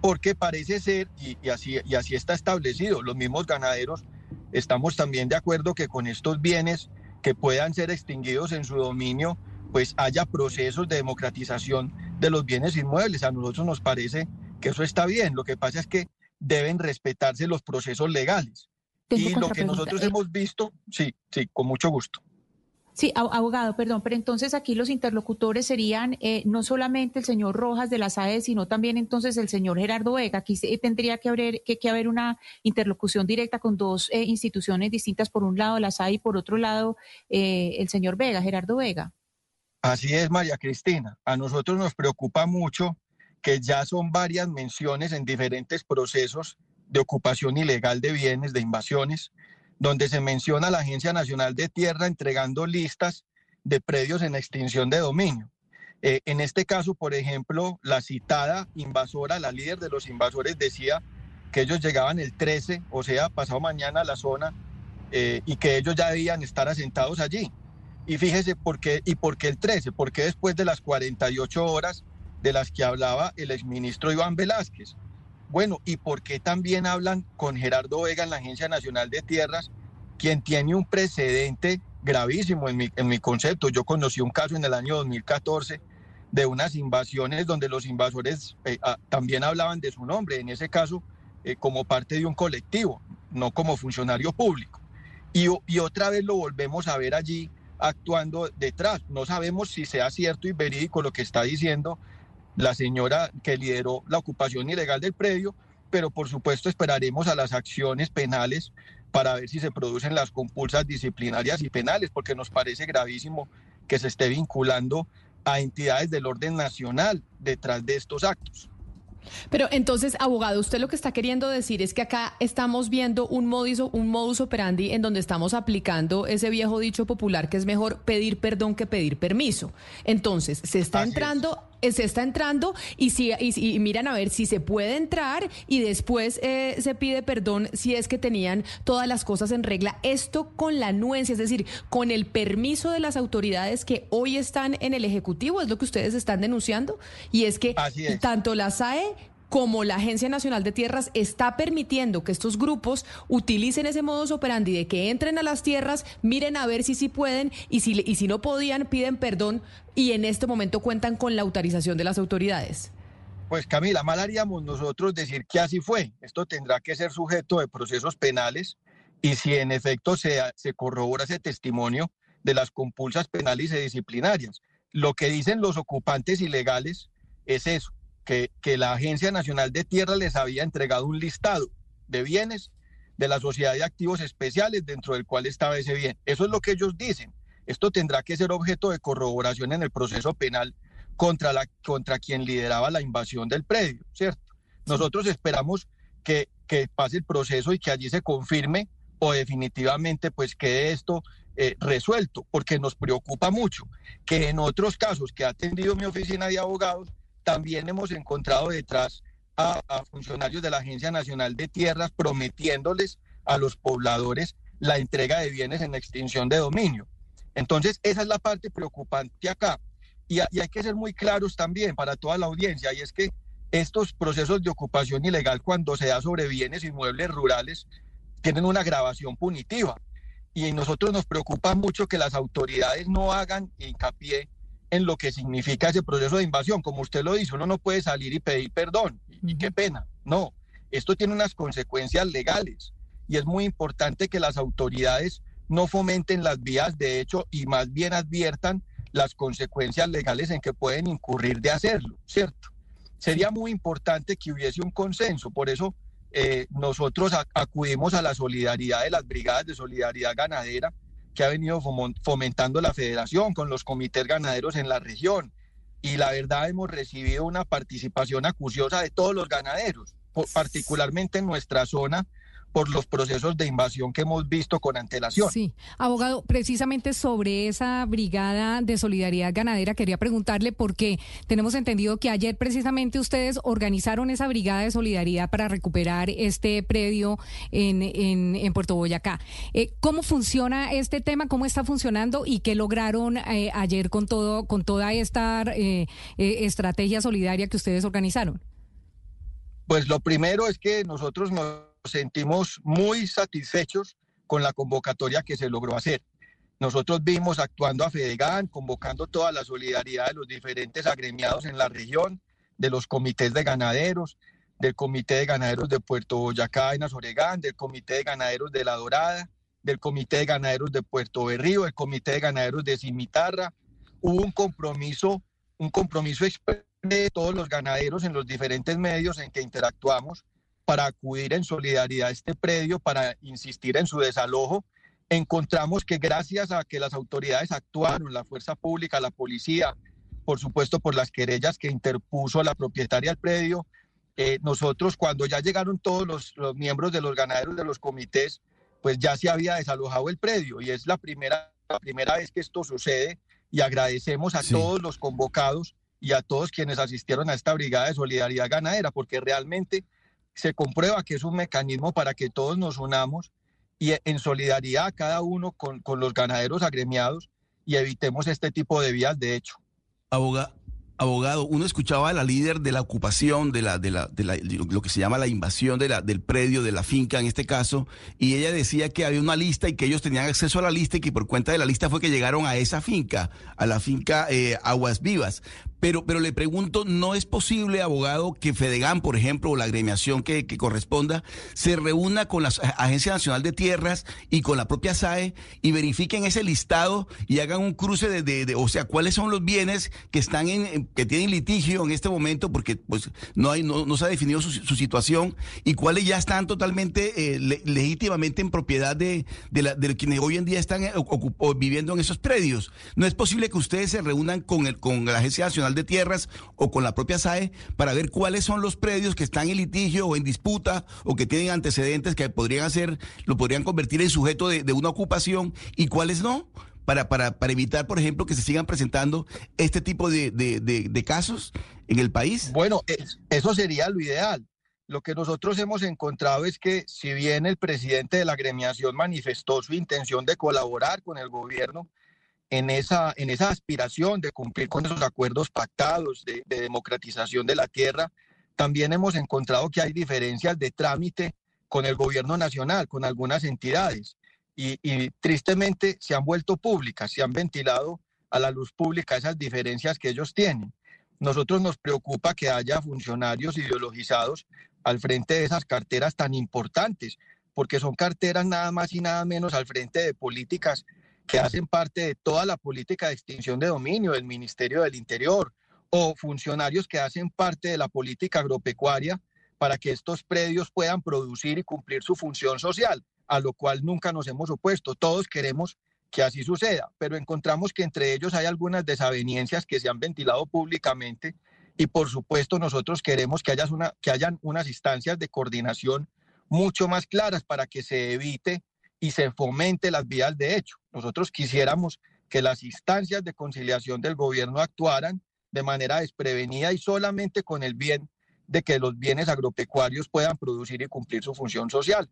Porque parece ser, y, así, y así está establecido, los mismos ganaderos estamos también de acuerdo que con estos bienes que puedan ser extinguidos en su dominio, pues haya procesos de democratización de los bienes inmuebles. A nosotros nos parece que eso está bien. Lo que pasa es que deben respetarse los procesos legales. Y lo que nosotros eh, hemos visto, sí, sí, con mucho gusto. Sí, abogado, perdón, pero entonces aquí los interlocutores serían eh, no solamente el señor Rojas de la SAE, sino también entonces el señor Gerardo Vega. Aquí tendría que haber, que, haber una interlocución directa con dos eh, instituciones distintas, por un lado la SAE y por otro lado eh, el señor Vega, Gerardo Vega. Así es, María Cristina. A nosotros nos preocupa mucho que ya son varias menciones en diferentes procesos de ocupación ilegal de bienes, de invasiones, donde se menciona la Agencia Nacional de Tierra entregando listas de predios en extinción de dominio. Eh, en este caso, por ejemplo, la citada invasora, la líder de los invasores, decía que ellos llegaban el 13, o sea, pasado mañana a la zona, eh, y que ellos ya debían estar asentados allí. Y fíjese por qué, y por qué el 13, porque después de las 48 horas de las que hablaba el exministro Iván Velázquez. Bueno, ¿y por qué también hablan con Gerardo Vega en la Agencia Nacional de Tierras, quien tiene un precedente gravísimo en mi, en mi concepto? Yo conocí un caso en el año 2014 de unas invasiones donde los invasores eh, ah, también hablaban de su nombre, en ese caso eh, como parte de un colectivo, no como funcionario público. Y, y otra vez lo volvemos a ver allí actuando detrás. No sabemos si sea cierto y verídico lo que está diciendo la señora que lideró la ocupación ilegal del predio, pero por supuesto esperaremos a las acciones penales para ver si se producen las compulsas disciplinarias y penales, porque nos parece gravísimo que se esté vinculando a entidades del orden nacional detrás de estos actos. Pero entonces, abogado, usted lo que está queriendo decir es que acá estamos viendo un modus, un modus operandi en donde estamos aplicando ese viejo dicho popular que es mejor pedir perdón que pedir permiso. Entonces, se está entrando se está entrando y, si, y, miran a ver si se puede entrar y después eh, se pide perdón si es que tenían todas las cosas en regla. Esto con la anuencia, es decir, con el permiso de las autoridades que hoy están en el Ejecutivo, es lo que ustedes están denunciando. Y es que tanto la SAE como la Agencia Nacional de Tierras está permitiendo que estos grupos utilicen ese modus operandi de que entren a las tierras, miren a ver si sí pueden y si, y si no podían, piden perdón y en este momento cuentan con la autorización de las autoridades. Pues Camila, mal haríamos nosotros decir que así fue. Esto tendrá que ser sujeto de procesos penales y si en efecto se, se corrobora ese testimonio de las compulsas penales y disciplinarias. Lo que dicen los ocupantes ilegales es eso, que, la Agencia Nacional de Tierra les había entregado un listado de bienes de la Sociedad de Activos Especiales dentro del cual estaba ese bien. Eso es lo que ellos dicen. Esto tendrá que ser objeto de corroboración en el proceso penal contra, la, contra quien lideraba la invasión del predio, ¿cierto? Nosotros esperamos que, que pase el proceso y que allí se confirme o definitivamente pues quede esto eh, resuelto, porque nos preocupa mucho que en otros casos que ha atendido mi oficina de abogados, también hemos encontrado detrás a, funcionarios de la Agencia Nacional de Tierras prometiéndoles a los pobladores la entrega de bienes en extinción de dominio. Entonces, esa es la parte preocupante acá. Y, hay que ser muy claros también para toda la audiencia, y es que estos procesos de ocupación ilegal cuando se da sobre bienes inmuebles rurales tienen una grabación punitiva. Y nosotros nos preocupa mucho que las autoridades no hagan hincapié en lo que significa ese proceso de invasión. Como usted lo dice, uno no puede salir y pedir perdón, y, qué pena. No, esto tiene unas consecuencias legales y es muy importante que las autoridades no fomenten las vías de hecho y más bien adviertan las consecuencias legales en que pueden incurrir de hacerlo, ¿cierto? Sería muy importante que hubiese un consenso, por eso eh, nosotros acudimos a la solidaridad de las brigadas de solidaridad ganadera, que ha venido fomentando la federación con los comités ganaderos en la región. Y la verdad hemos recibido una participación acuciosa de todos los ganaderos, particularmente en nuestra zona, por los procesos de invasión que hemos visto con antelación. Sí, abogado, precisamente sobre esa brigada de solidaridad ganadera quería preguntarle por qué tenemos entendido que ayer precisamente ustedes organizaron esa brigada de solidaridad para recuperar este predio en, en, Puerto Boyacá. Eh, ¿Cómo funciona este tema? ¿Cómo está funcionando y qué lograron eh, ayer con todo con toda esta eh, estrategia solidaria que ustedes organizaron? Pues lo primero es que nosotros nos sentimos muy satisfechos con la convocatoria que se logró hacer. Nosotros vimos actuando a Fedegan, convocando toda la solidaridad de los diferentes agremiados en la región, de los comités de ganaderos, del Comité de Ganaderos de Puerto Boyacá en Azoregán, del Comité de Ganaderos de La Dorada, del Comité de Ganaderos de Puerto Berrío, el Comité de Ganaderos de Cimitarra. Hubo un compromiso, un compromiso de todos los ganaderos en los diferentes medios en que interactuamos para acudir en solidaridad a este predio, para insistir en su desalojo. Encontramos que gracias a que las autoridades actuaron, la fuerza pública, la policía, por supuesto por las querellas que interpuso la propietaria del predio, eh, nosotros cuando ya llegaron todos los, los miembros de los ganaderos de los comités, pues ya se había desalojado el predio y es la primera, la primera vez que esto sucede y agradecemos a todos los convocados y a todos quienes asistieron a esta brigada de solidaridad ganadera, porque realmente se comprueba que es un mecanismo para que todos nos unamos y en solidaridad cada uno con, con los ganaderos agremiados y evitemos este tipo de vías de hecho. Abogado, uno escuchaba a la líder de la ocupación, de la, de la, de la, lo que se llama la invasión de la, del predio, de la finca en este caso, y ella decía que había una lista y que ellos tenían acceso a la lista y que por cuenta de la lista fue que llegaron a esa finca, a la finca eh, Aguas Vivas. Pero, pero le pregunto, ¿no es posible, abogado, que Fedegan, por ejemplo, o la agremiación que, corresponda, se reúna con la Agencia Nacional de Tierras y con la propia SAE y verifiquen ese listado y hagan un cruce de, o sea, cuáles son los bienes que están en, que tienen litigio en este momento, porque pues no hay, no, no se ha definido su, su, situación, y cuáles ya están totalmente eh, le, legítimamente en propiedad de, de, la, de quienes hoy en día están eh, viviendo en esos predios. No es posible que ustedes se reúnan con el, con la Agencia Nacional de Tierras o con la propia SAE para ver cuáles son los predios que están en litigio o en disputa o que tienen antecedentes que podrían hacer, lo podrían convertir en sujeto de, una ocupación y cuáles no. Para, para, para, evitar, por ejemplo, que se sigan presentando este tipo de, de, de, casos en el país? Bueno, es, eso sería lo ideal. Lo que nosotros hemos encontrado es que si bien el presidente de la gremiación manifestó su intención de colaborar con el gobierno, en esa, en esa aspiración de cumplir con esos acuerdos pactados de, de, democratización de la tierra, también hemos encontrado que hay diferencias de trámite con el gobierno nacional, con algunas entidades, y tristemente se han vuelto públicas, se han ventilado a la luz pública esas diferencias que ellos tienen. Nosotros nos preocupa que haya funcionarios ideologizados al frente de esas carteras tan importantes, porque son carteras nada más y nada menos al frente de políticas que hacen parte de toda la política de extinción de dominio del Ministerio del Interior o funcionarios que hacen parte de la política agropecuaria para que estos predios puedan producir y cumplir su función social, a lo cual nunca nos hemos opuesto. Todos queremos que así suceda, pero encontramos que entre ellos hay algunas desavenencias que se han ventilado públicamente y por supuesto nosotros queremos que, haya una, que hayan unas instancias de coordinación mucho más claras para que se evite y se fomente las vías de hecho. Nosotros quisiéramos que las instancias de conciliación del gobierno actuaran de manera desprevenida y solamente con el bien de que los bienes agropecuarios puedan producir y cumplir su función social.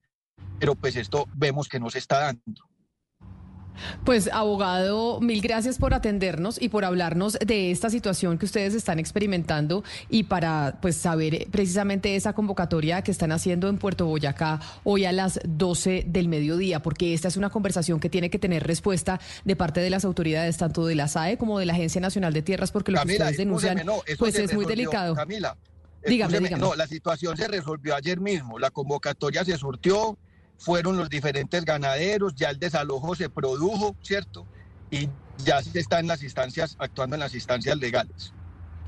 Pero pues esto vemos que no se está dando. Pues abogado, mil gracias por atendernos y por hablarnos de esta situación que ustedes están experimentando y para pues saber precisamente esa convocatoria que están haciendo en Puerto Boyacá hoy a las 12 del mediodía, porque esta es una conversación que tiene que tener respuesta de parte de las autoridades tanto de la SAE como de la Agencia Nacional de Tierras, porque lo Camila, que ustedes denuncian no, pues es resolvió, muy delicado. Camila, dígame, dígame. No, la situación se resolvió ayer mismo, la convocatoria se surtió fueron los diferentes ganaderos, ya el desalojo se produjo, ¿cierto? Y ya se está en las instancias, actuando en las instancias legales.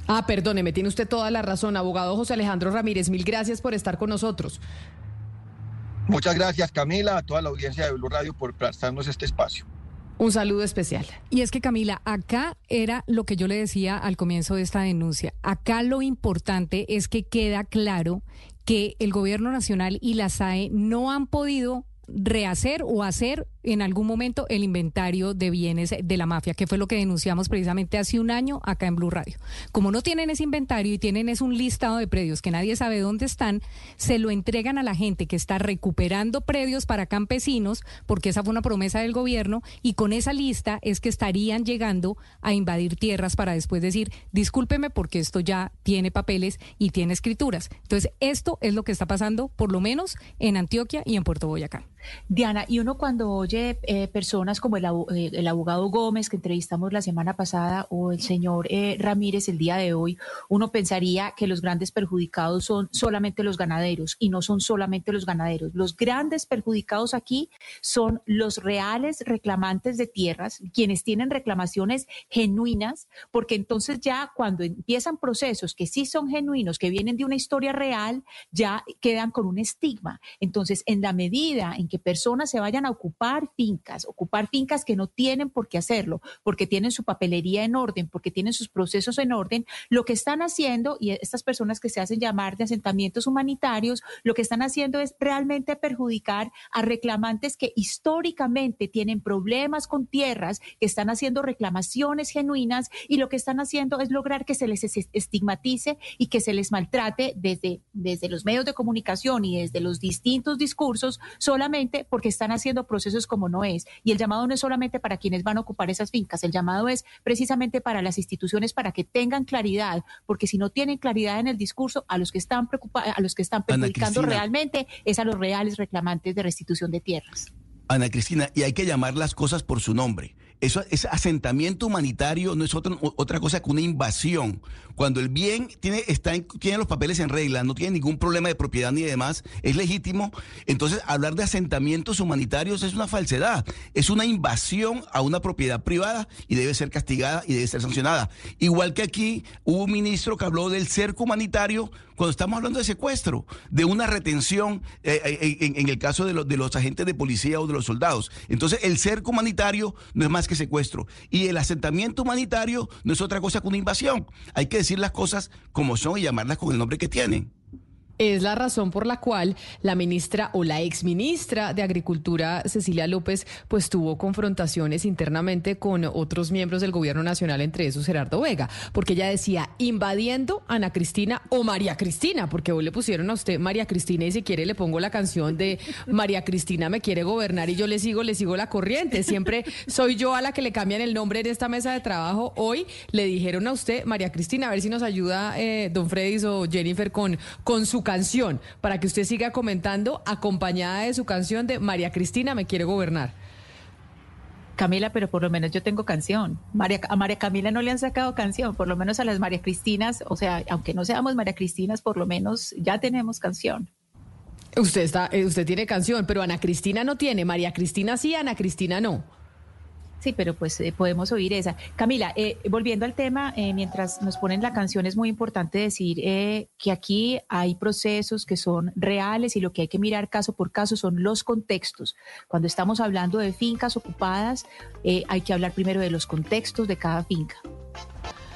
Ah, perdóneme, tiene usted toda la razón, abogado José Alejandro Ramírez. Mil gracias por estar con nosotros. Muchas gracias, Camila, a toda la audiencia de Blue Radio por prestarnos este espacio. Un saludo especial. Y es que Camila, acá era lo que yo le decía al comienzo de esta denuncia. Acá lo importante es que queda claro que el gobierno nacional y la SAE no han podido rehacer o hacer en algún momento el inventario de bienes de la mafia, que fue lo que denunciamos precisamente hace un año acá en Blue Radio. Como no tienen ese inventario y tienen es un listado de predios que nadie sabe dónde están, se lo entregan a la gente que está recuperando predios para campesinos, porque esa fue una promesa del gobierno, y con esa lista es que estarían llegando a invadir tierras para después decir, discúlpeme porque esto ya tiene papeles y tiene escrituras. Entonces, esto es lo que está pasando, por lo menos en Antioquia y en Puerto Boyacá. Diana, y uno cuando eh, personas como el, eh, el, abogado Gómez que entrevistamos la semana pasada o el señor eh, Ramírez el día de hoy, uno pensaría que los grandes perjudicados son solamente los ganaderos y no son solamente los ganaderos. Los grandes perjudicados aquí son los reales reclamantes de tierras, quienes tienen reclamaciones genuinas, porque entonces ya cuando empiezan procesos que sí son genuinos, que vienen de una historia real, ya quedan con un estigma. Entonces, en la medida en que personas se vayan a ocupar fincas, ocupar fincas que no tienen por qué hacerlo, porque tienen su papelería en orden, porque tienen sus procesos en orden, lo que están haciendo, y estas personas que se hacen llamar de asentamientos humanitarios, lo que están haciendo es realmente perjudicar a reclamantes que históricamente tienen problemas con tierras, que están haciendo reclamaciones genuinas y lo que están haciendo es lograr que se les estigmatice y que se les maltrate desde, desde los medios de comunicación y desde los distintos discursos solamente porque están haciendo procesos como no es. Y el llamado no es solamente para quienes van a ocupar esas fincas, el llamado es precisamente para las instituciones para que tengan claridad, porque si no tienen claridad en el discurso, a los que están preocupados, a los que están perjudicando realmente es a los reales reclamantes de restitución de tierras. Ana Cristina, y hay que llamar las cosas por su nombre. Eso, ese asentamiento humanitario no es otra, otra cosa que una invasión. Cuando el bien tiene, está tiene los papeles en regla, no tiene ningún problema de propiedad ni demás, es legítimo. Entonces, hablar de asentamientos humanitarios es una falsedad. Es una invasión a una propiedad privada y debe ser castigada y debe ser sancionada. Igual que aquí hubo un ministro que habló del cerco humanitario cuando estamos hablando de secuestro, de una retención eh, eh, en, el caso de, de los agentes de policía o de los soldados. Entonces, el cerco humanitario no es más que secuestro. Y el asentamiento humanitario no es otra cosa que una invasión. Hay que decir las cosas como son y llamarlas con el nombre que tienen. Es la razón por la cual la ministra o la exministra de Agricultura, Cecilia López, pues tuvo confrontaciones internamente con otros miembros del gobierno nacional, entre esos Gerardo Vega, porque ella decía invadiendo Ana Cristina o María Cristina, porque hoy le pusieron a usted María Cristina y si quiere le pongo la canción de María Cristina me quiere gobernar y yo le sigo, le sigo la corriente. Siempre soy yo a la que le cambian el nombre en esta mesa de trabajo. Hoy le dijeron a usted, María Cristina, a ver si nos ayuda eh, don Freddy o Jennifer con, con su canción para que usted siga comentando acompañada de su canción de María Cristina me quiere gobernar. Camila, pero por lo menos yo tengo canción. María, a María Camila no le han sacado canción, por lo menos a las María Cristinas, o sea, aunque no seamos María Cristinas, por lo menos ya tenemos canción. Usted está, eh, usted tiene canción, pero Ana Cristina no tiene. María Cristina sí, Ana Cristina no. Sí, pero pues eh, podemos oír esa. Camila, eh, volviendo al tema, eh, mientras nos ponen la canción, es muy importante decir que aquí hay procesos que son reales y lo que hay que mirar caso por caso son los contextos. Cuando estamos hablando de fincas ocupadas, hay que hablar primero de los contextos de cada finca.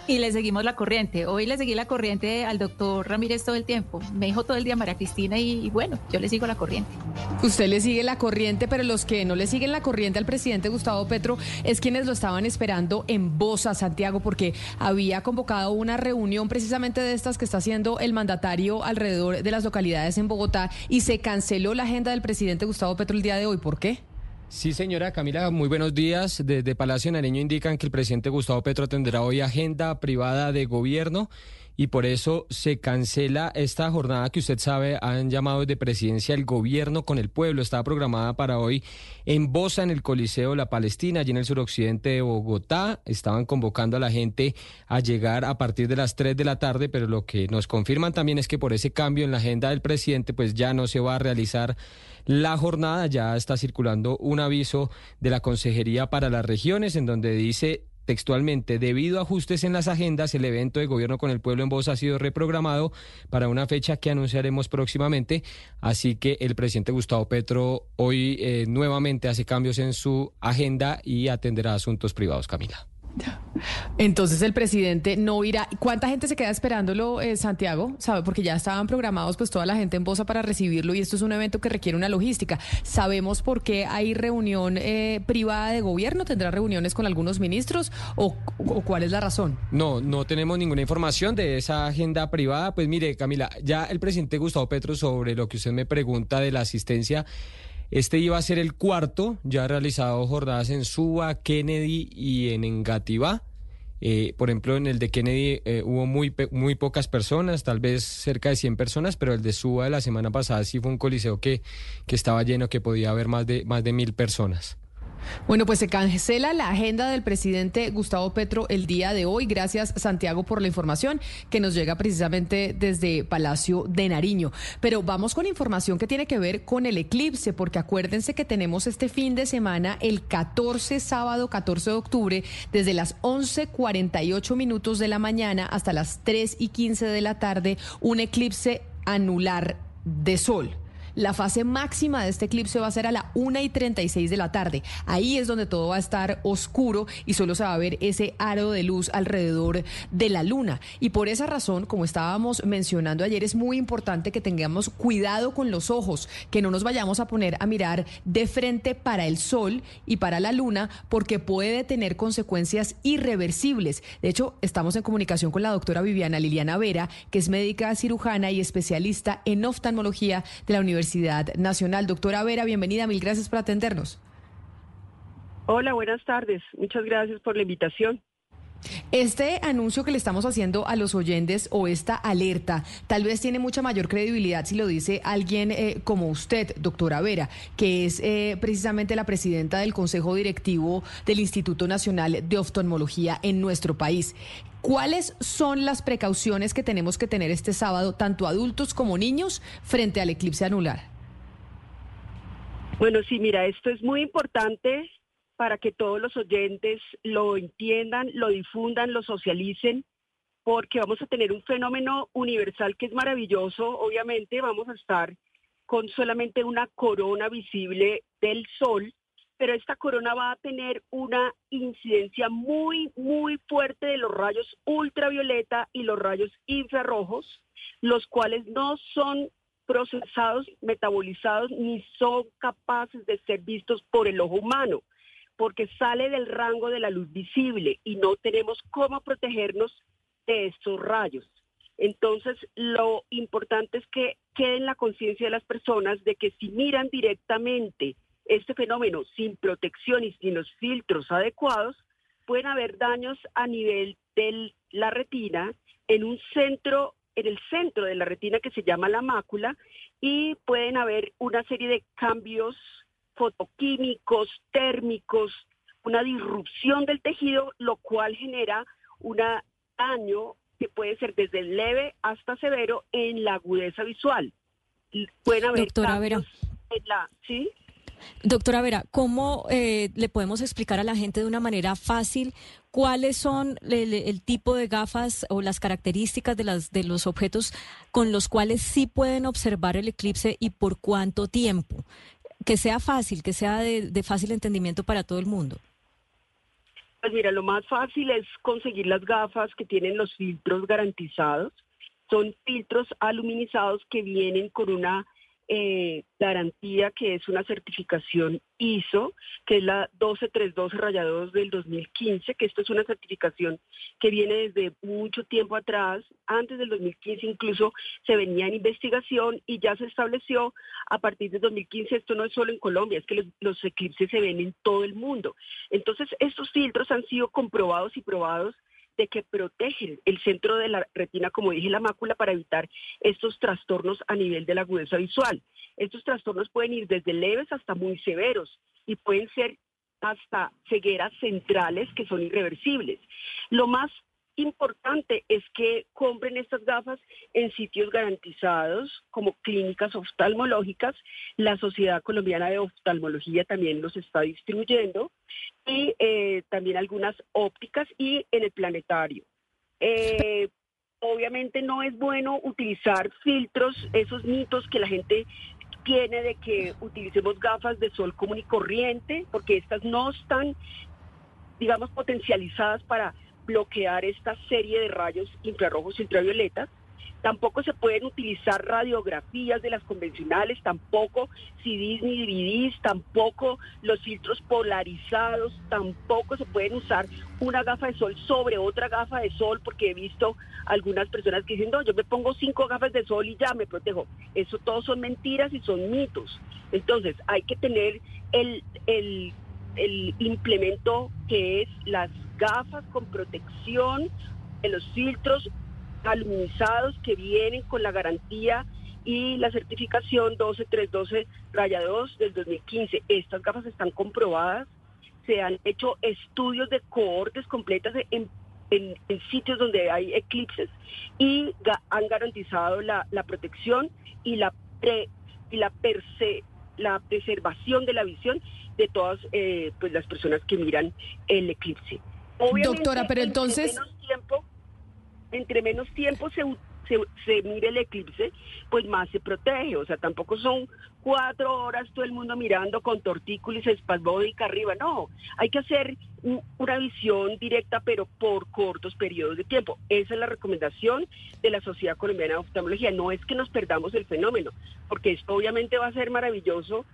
Y le seguimos la corriente. Hoy le seguí la corriente al doctor Ramírez todo el tiempo. Me dijo todo el día María Cristina y, bueno, yo le sigo la corriente. Usted le sigue la corriente, pero los que no le siguen la corriente al presidente Gustavo Petro es quienes lo estaban esperando en Bosa, Santiago, porque había convocado una reunión precisamente de estas que está haciendo el mandatario alrededor de las localidades en Bogotá y se canceló la agenda del presidente Gustavo Petro el día de hoy. ¿Por qué? Sí, señora Camila, muy buenos días. Desde Palacio Nareño indican que el presidente Gustavo Petro tendrá hoy agenda privada de gobierno y por eso se cancela esta jornada que usted sabe han llamado de presidencia el gobierno con el pueblo. Estaba programada para hoy en Bosa, en el Coliseo La Palestina, allí en el suroccidente de Bogotá. Estaban convocando a la gente a llegar a partir de las 3 de la tarde, pero lo que nos confirman también es que por ese cambio en la agenda del presidente, pues ya no se va a realizar la jornada. Ya está circulando un aviso de la Consejería para las Regiones en donde dice textualmente, debido a ajustes en las agendas, el evento de gobierno con el pueblo en voz ha sido reprogramado para una fecha que anunciaremos próximamente. Así que el presidente Gustavo Petro hoy eh, nuevamente hace cambios en su agenda y atenderá asuntos privados, Camila. Entonces el presidente no irá. ¿Cuánta gente se queda esperándolo, eh, Santiago? ¿Sabe? Porque ya estaban programados pues toda la gente en Bosa para recibirlo y esto es un evento que requiere una logística. ¿Sabemos por qué hay reunión eh, privada de gobierno? ¿Tendrá reuniones con algunos ministros o, o, cuál es la razón? No, no tenemos ninguna información de esa agenda privada. Pues mire, Camila, ya el presidente Gustavo Petro sobre lo que usted me pregunta de la asistencia este iba a ser el cuarto, ya ha realizado jornadas en Suba, Kennedy y en Engativá. Eh, por ejemplo, en el de Kennedy eh, hubo muy, muy pocas personas, tal vez cerca de 100 personas, pero el de Suba de la semana pasada sí fue un coliseo que, que estaba lleno, que podía haber más de, más de mil personas. Bueno, pues se cancela la agenda del presidente Gustavo Petro el día de hoy. Gracias, Santiago, por la información que nos llega precisamente desde Palacio de Nariño. Pero vamos con información que tiene que ver con el eclipse, porque acuérdense que tenemos este fin de semana, el 14, sábado 14 de octubre, desde las 11.48 minutos de la mañana hasta las 3 y 15 de la tarde, un eclipse anular de sol. La fase máxima de este eclipse va a ser a la 1 y 36 de la tarde. Ahí es donde todo va a estar oscuro y solo se va a ver ese aro de luz alrededor de la luna. Y por esa razón, como estábamos mencionando ayer, es muy importante que tengamos cuidado con los ojos, que no nos vayamos a poner a mirar de frente para el sol y para la luna, porque puede tener consecuencias irreversibles. De hecho, estamos en comunicación con la doctora Viviana Liliana Vera, que es médica cirujana y especialista en oftalmología de la Universidad Universidad Nacional. Doctora Vera, bienvenida, mil gracias por atendernos. Hola, buenas tardes. Muchas gracias por la invitación. Este anuncio que le estamos haciendo a los oyentes o esta alerta tal vez tiene mucha mayor credibilidad si lo dice alguien eh, como usted, doctora Vera, que es eh, precisamente la presidenta del Consejo Directivo del Instituto Nacional de Oftalmología en nuestro país. ¿Cuáles son las precauciones que tenemos que tener este sábado, tanto adultos como niños, frente al eclipse anular? Bueno, sí, mira, esto es muy importante para que todos los oyentes lo entiendan, lo difundan, lo socialicen, porque vamos a tener un fenómeno universal que es maravilloso. Obviamente vamos a estar con solamente una corona visible del sol pero esta corona va a tener una incidencia muy, muy fuerte de los rayos ultravioleta y los rayos infrarrojos, los cuales no son procesados, metabolizados, ni son capaces de ser vistos por el ojo humano, porque sale del rango de la luz visible y no tenemos cómo protegernos de estos rayos. Entonces, lo importante es que quede en la conciencia de las personas de que si miran directamente este fenómeno sin protección y sin los filtros adecuados, pueden haber daños a nivel de la retina en un centro, en el centro de la retina que se llama la mácula, y pueden haber una serie de cambios fotoquímicos, térmicos, una disrupción del tejido, lo cual genera un daño que puede ser desde leve hasta severo en la agudeza visual. Pueden haber cambios en la, ¿sí? Doctora Vera, ¿cómo eh, le podemos explicar a la gente de una manera fácil cuáles son el, tipo de gafas o las características de, las, de los objetos con los cuales sí pueden observar el eclipse y por cuánto tiempo? Que sea fácil, que sea de, de fácil entendimiento para todo el mundo. Pues mira, lo más fácil es conseguir las gafas que tienen los filtros garantizados. Son filtros aluminizados que vienen con una eh, garantía que es una certificación ISO, que es la 12312 rayados del 2015, que esto es una certificación que viene desde mucho tiempo atrás, antes del 2015 incluso se venía en investigación y ya se estableció a partir del 2015, esto no es solo en Colombia, es que los, los eclipses se ven en todo el mundo. Entonces, estos filtros han sido comprobados y probados de que protegen el centro de la retina, como dije, la mácula, para evitar estos trastornos a nivel de la agudeza visual. Estos trastornos pueden ir desde leves hasta muy severos y pueden ser hasta cegueras centrales que son irreversibles. Lo más importante es que compren estas gafas en sitios garantizados como clínicas oftalmológicas. La Sociedad Colombiana de Oftalmología también los está distribuyendo y eh, también algunas ópticas y en el planetario. Eh, obviamente no es bueno utilizar filtros, esos mitos que la gente tiene de que utilicemos gafas de sol común y corriente, porque estas no están, digamos, potencializadas para bloquear esta serie de rayos infrarrojos y ultravioletas. Tampoco se pueden utilizar radiografías de las convencionales, tampoco CDs ni DVDs, tampoco los filtros polarizados, tampoco se pueden usar una gafa de sol sobre otra gafa de sol, porque he visto algunas personas que dicen, no, yo me pongo cinco gafas de sol y ya me protejo. Eso todo son mentiras y son mitos. Entonces hay que tener el, el, el implemento que es las gafas con protección de los filtros aluminizados que vienen con la garantía y la certificación 12312 raya 2 del 2015. Estas gafas están comprobadas se han hecho estudios de cohortes completas en, sitios donde hay eclipses y han garantizado la, protección y la y la, la preservación de la visión de todas eh, pues las personas que miran el eclipse. Doctora, pero entonces... Entre menos tiempo, entre menos tiempo se se, mire el eclipse, pues más se protege. O sea, tampoco son cuatro horas todo el mundo mirando con tortícolis espasmódica arriba. No, hay que hacer una visión directa, pero por cortos periodos de tiempo. Esa es la recomendación de la Sociedad Colombiana de Oftalmología. No es que nos perdamos el fenómeno, porque esto obviamente va a ser maravilloso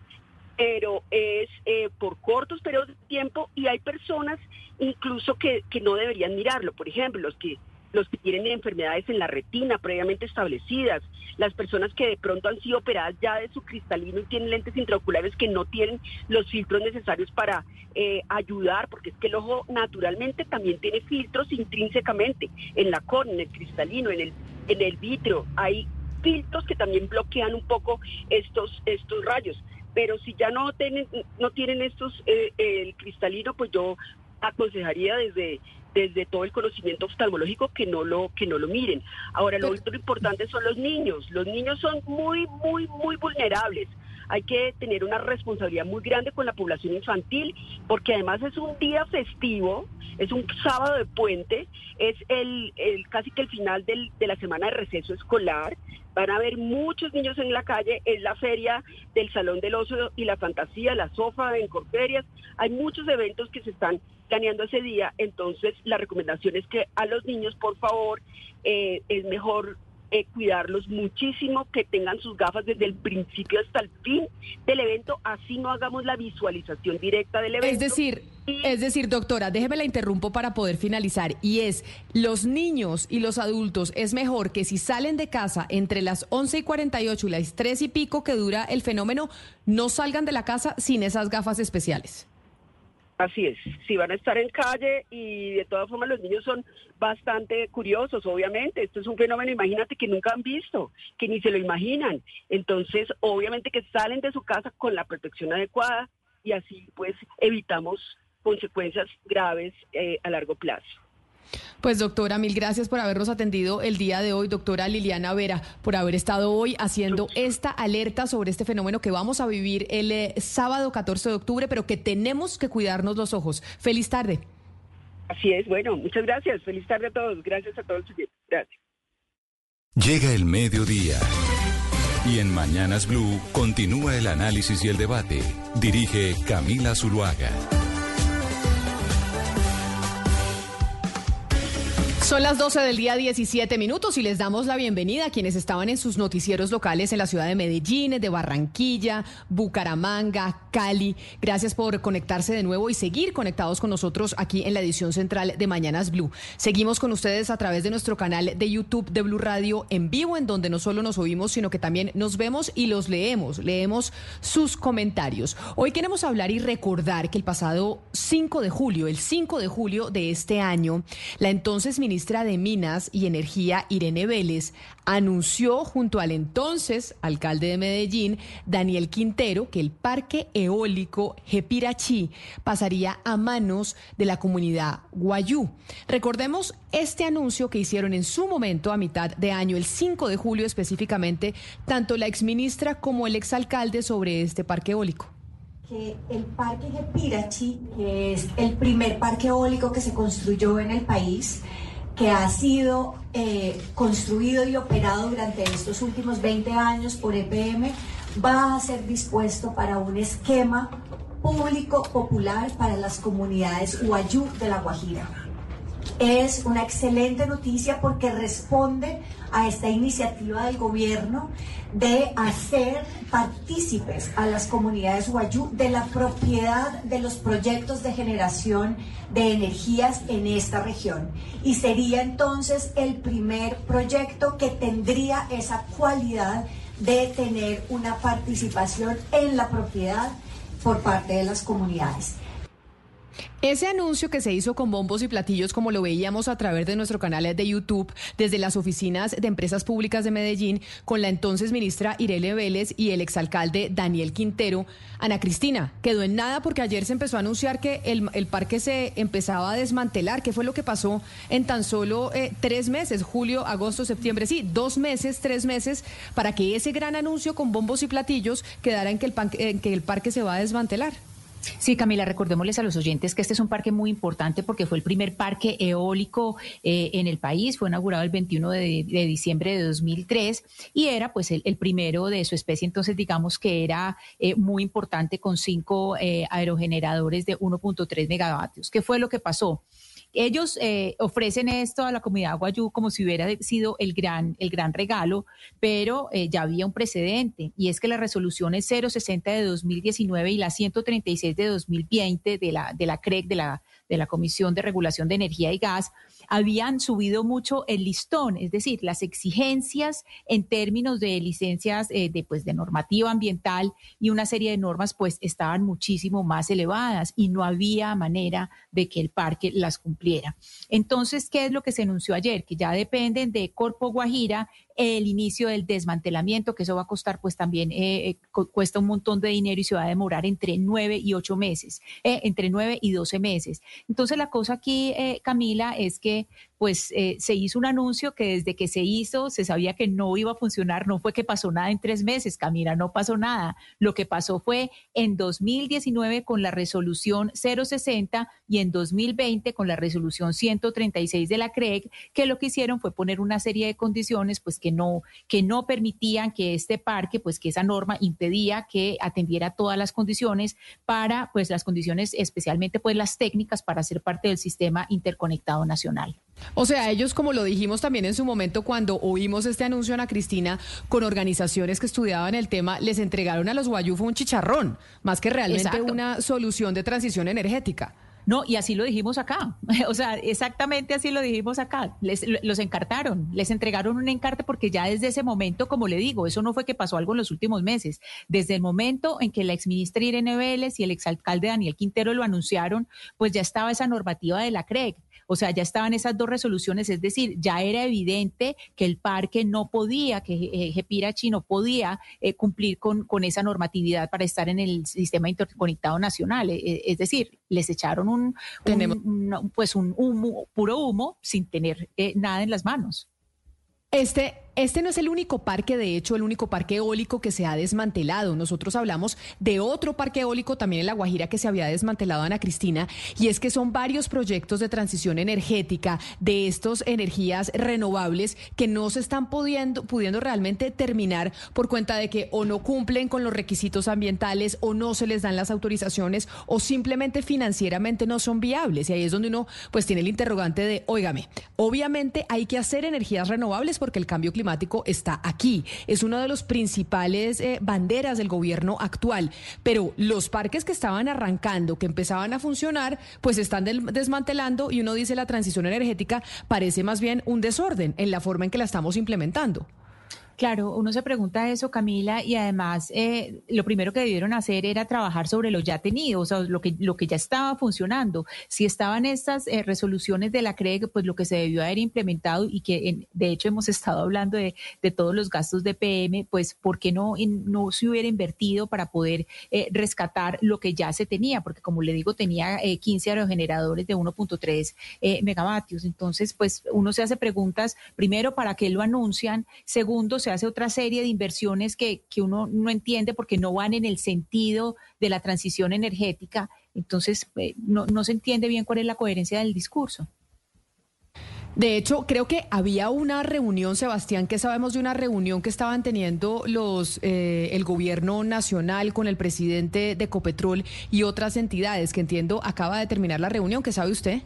pero es eh, por cortos periodos de tiempo y hay personas incluso que, que no deberían mirarlo. Por ejemplo, los que los que tienen enfermedades en la retina previamente establecidas, las personas que de pronto han sido operadas ya de su cristalino y tienen lentes intraoculares que no tienen los filtros necesarios para eh, ayudar, porque es que el ojo naturalmente también tiene filtros intrínsecamente en la córnea, en el cristalino, en el, en el vitrio. Hay filtros que también bloquean un poco estos, estos rayos. Pero si ya no tienen, no tienen estos, eh, el cristalino, pues yo aconsejaría desde desde todo el conocimiento oftalmológico que no lo que no lo miren. Ahora lo otro importante son los niños. Los niños son muy muy muy vulnerables. Hay que tener una responsabilidad muy grande con la población infantil porque además es un día festivo, es un sábado de puente, es el, casi que el final del, de la semana de receso escolar. Van a haber muchos niños en la calle, es la feria del Salón del Oso y la Fantasía, la Sofa en Corferias. Hay muchos eventos que se están planeando ese día, entonces la recomendación es que a los niños, por favor, eh, es mejor eh, cuidarlos muchísimo, que tengan sus gafas desde el principio hasta el fin del evento, así no hagamos la visualización directa del evento. Es decir, es decir, doctora, déjeme la interrumpo para poder finalizar, y es, los niños y los adultos, es mejor que si salen de casa entre las 11 y 48 y las 3 y pico que dura el fenómeno, no salgan de la casa sin esas gafas especiales. Así es, si van a estar en calle y de todas formas los niños son bastante curiosos, obviamente, esto es un fenómeno, imagínate que nunca han visto, que ni se lo imaginan, entonces obviamente que salen de su casa con la protección adecuada y así pues evitamos consecuencias graves eh, a largo plazo. Pues doctora, mil gracias por habernos atendido el día de hoy, doctora Liliana Vera, por haber estado hoy haciendo esta alerta sobre este fenómeno que vamos a vivir el eh, sábado 14 de octubre, pero que tenemos que cuidarnos los ojos. Feliz tarde. Así es, bueno, muchas gracias. Feliz tarde a todos. Gracias a todos. Gracias. Llega el mediodía. Y en Mañanas Blue continúa el análisis y el debate. Dirige Camila Zuluaga. Son las 12 del día 17 minutos y les damos la bienvenida a quienes estaban en sus noticieros locales en la ciudad de Medellín, de Barranquilla, Bucaramanga, Cali. Gracias por conectarse de nuevo y seguir conectados con nosotros aquí en la edición central de Mañanas Blue. Seguimos con ustedes a través de nuestro canal de YouTube de Blue Radio en vivo, en donde no solo nos oímos, sino que también nos vemos y los leemos. Leemos sus comentarios. Hoy queremos hablar y recordar que el pasado 5 de julio, el 5 de julio de este año, la entonces ministra ministra de Minas y Energía, Irene Vélez, anunció junto al entonces alcalde de Medellín, Daniel Quintero, que el parque eólico Jepirachi pasaría a manos de la comunidad Guayú. Recordemos este anuncio que hicieron en su momento a mitad de año, el 5 de julio específicamente, tanto la exministra como el exalcalde sobre este parque eólico que el Parque Jepirachi, es el primer parque eólico que se construyó en el país, que ha sido eh, construido y operado durante estos últimos 20 años por EPM va a ser dispuesto para un esquema público popular para las comunidades Guayú de La Guajira. Es una excelente noticia porque responde a esta iniciativa del gobierno de hacer partícipes a las comunidades Guayú de la propiedad de los proyectos de generación de energías en esta región. Y sería entonces el primer proyecto que tendría esa cualidad de tener una participación en la propiedad por parte de las comunidades. Ese anuncio que se hizo con bombos y platillos, como lo veíamos a través de nuestro canal de YouTube, desde las oficinas de empresas públicas de Medellín, con la entonces ministra Irene Vélez y el exalcalde Daniel Quintero, Ana Cristina, quedó en nada porque ayer se empezó a anunciar que el, parque se empezaba a desmantelar. ¿Qué fue lo que pasó en tan solo eh, tres meses? Julio, agosto, septiembre. Sí, dos meses, tres meses, para que ese gran anuncio con bombos y platillos quedara en que el, en que el parque se va a desmantelar. Sí, Camila, recordémosles a los oyentes que este es un parque muy importante porque fue el primer parque eólico eh, en el país, fue inaugurado el 21 de, diciembre de 2003 y era pues el, primero de su especie, entonces digamos que era eh, muy importante con cinco eh, aerogeneradores de 1.3 megavatios. ¿Qué fue lo que pasó? Ellos eh, ofrecen esto a la comunidad guayú como si hubiera sido el gran, el gran regalo, pero eh, ya había un precedente y es que las resoluciones 060 de 2019 y la 136 de 2020 de la, de la CREC, de la, de la Comisión de Regulación de Energía y Gas, habían subido mucho el listón, es decir, las exigencias en términos de licencias eh, de, pues, de normativa ambiental y una serie de normas pues estaban muchísimo más elevadas y no había manera de que el parque las cumpliera. Entonces, ¿qué es lo que se anunció ayer? Que ya dependen de Corpo Guajira el inicio del desmantelamiento, que eso va a costar pues también, eh, eh, cuesta un montón de dinero y se va a demorar entre nueve y ocho meses, entre nueve y doce meses. Entonces la cosa aquí, Camila, es que pues eh, se hizo un anuncio que desde que se hizo se sabía que no iba a funcionar, no fue que pasó nada en tres meses, Camila, no pasó nada. Lo que pasó fue en 2019 con la resolución 060 y en 2020 con la resolución 136 de la CREG, que lo que hicieron fue poner una serie de condiciones pues que no, que no permitían que este parque, pues que esa norma impedía que atendiera todas las condiciones para pues las condiciones especialmente pues las técnicas para ser parte del sistema interconectado nacional. O sea, ellos, como lo dijimos también en su momento cuando oímos este anuncio, Ana Cristina, con organizaciones que estudiaban el tema, les entregaron a los guayufos un chicharrón, más que realmente una solución de transición energética. No, y así lo dijimos acá. <laughs> O sea, exactamente así lo dijimos acá. Les, los encartaron, les entregaron un encarte porque ya desde ese momento, como le digo, eso no fue que pasó algo en los últimos meses. Desde el momento en que la exministra Irene Vélez y el exalcalde Daniel Quintero lo anunciaron, pues ya estaba esa normativa de la CREG. O sea, ya estaban esas dos resoluciones, es decir, ya era evidente que el parque no podía, que Jepirachi no podía eh, cumplir con, con esa normatividad para estar en el sistema interconectado nacional. E, es decir, les echaron un, pues un humo, puro humo sin tener eh, nada en las manos. Este este no es el único parque, de hecho, el único parque eólico que se ha desmantelado. Nosotros hablamos de otro parque eólico también en La Guajira que se había desmantelado, Ana Cristina, y es que son varios proyectos de transición energética de estas energías renovables que no se están pudiendo, pudiendo realmente terminar por cuenta de que o no cumplen con los requisitos ambientales o no se les dan las autorizaciones o simplemente financieramente no son viables. Y ahí es donde uno pues tiene el interrogante de, óigame, obviamente hay que hacer energías renovables porque el cambio está aquí. Es una de los principales eh, banderas del gobierno actual. Pero los parques que estaban arrancando, que empezaban a funcionar, pues están desmantelando y uno dice la transición energética parece más bien un desorden en la forma en que la estamos implementando. Claro, uno se pregunta eso, Camila, y además eh, lo primero que debieron hacer era trabajar sobre lo ya tenido, o sea, lo que, lo que ya estaba funcionando. Si estaban estas eh, resoluciones de la CREG, pues lo que se debió haber implementado y que de hecho hemos <laughs> estado hablando de, todos los gastos de PM, pues ¿por qué no, no se hubiera invertido para poder eh, rescatar lo que ya se tenía? Porque como le digo, tenía 15 aerogeneradores de 1.3 megavatios. Entonces, pues uno se hace preguntas, primero, ¿para qué lo anuncian? Segundo, se hace otra serie de inversiones que, que uno no entiende porque no van en el sentido de la transición energética. Entonces, eh, no, no se entiende bien cuál es la coherencia del discurso. De hecho, creo que había una reunión, Sebastián, que sabemos de una reunión que estaban teniendo los eh, el gobierno nacional con el presidente de Copetrol y otras entidades, que entiendo acaba de terminar la reunión, ¿qué sabe usted?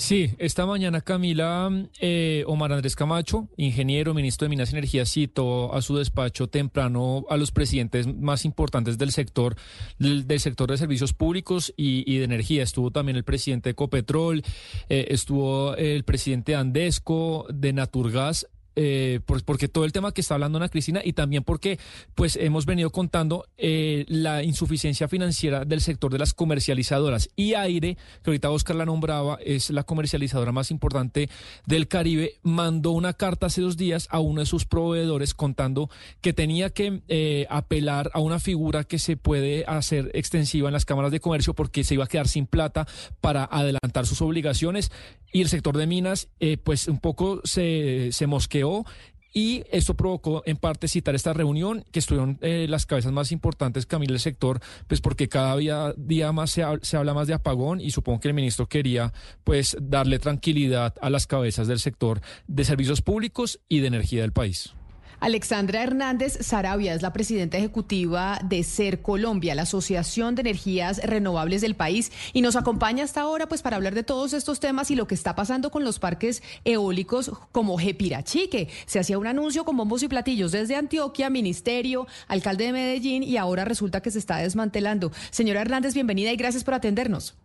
Sí, esta mañana Camila eh, Omar Andrés Camacho, ingeniero, ministro de Minas y Energía, citó a su despacho temprano a los presidentes más importantes del sector, del, sector de servicios públicos y, de energía. Estuvo también el presidente de Copetrol, eh, estuvo el presidente de Andesco, de Naturgas, eh, porque todo el tema que está hablando Ana Cristina y también porque pues hemos venido contando eh, la insuficiencia financiera del sector de las comercializadoras. Y Aire, que ahorita Oscar la nombraba, es la comercializadora más importante del Caribe, mandó una carta hace dos días a uno de sus proveedores contando que tenía que eh, apelar a una figura que se puede hacer extensiva en las cámaras de comercio porque se iba a quedar sin plata para adelantar sus obligaciones y el sector de minas eh, pues un poco se, se mosqueó y esto provocó en parte citar esta reunión que estuvieron eh, las cabezas más importantes, Camila, del sector, pues porque cada día, día más se, se, habla más de apagón y supongo que el ministro quería pues darle tranquilidad a las cabezas del sector de servicios públicos y de energía del país. Alexandra Hernández Sarabia es la presidenta ejecutiva de SER Colombia, la Asociación de Energías Renovables del país, y nos acompaña hasta ahora pues para hablar de todos estos temas y lo que está pasando con los parques eólicos como Jepirachi, que se hacía un anuncio con bombos y platillos desde Antioquia, Ministerio, alcalde de Medellín y ahora resulta que se está desmantelando. Señora Hernández, bienvenida y gracias por atendernos.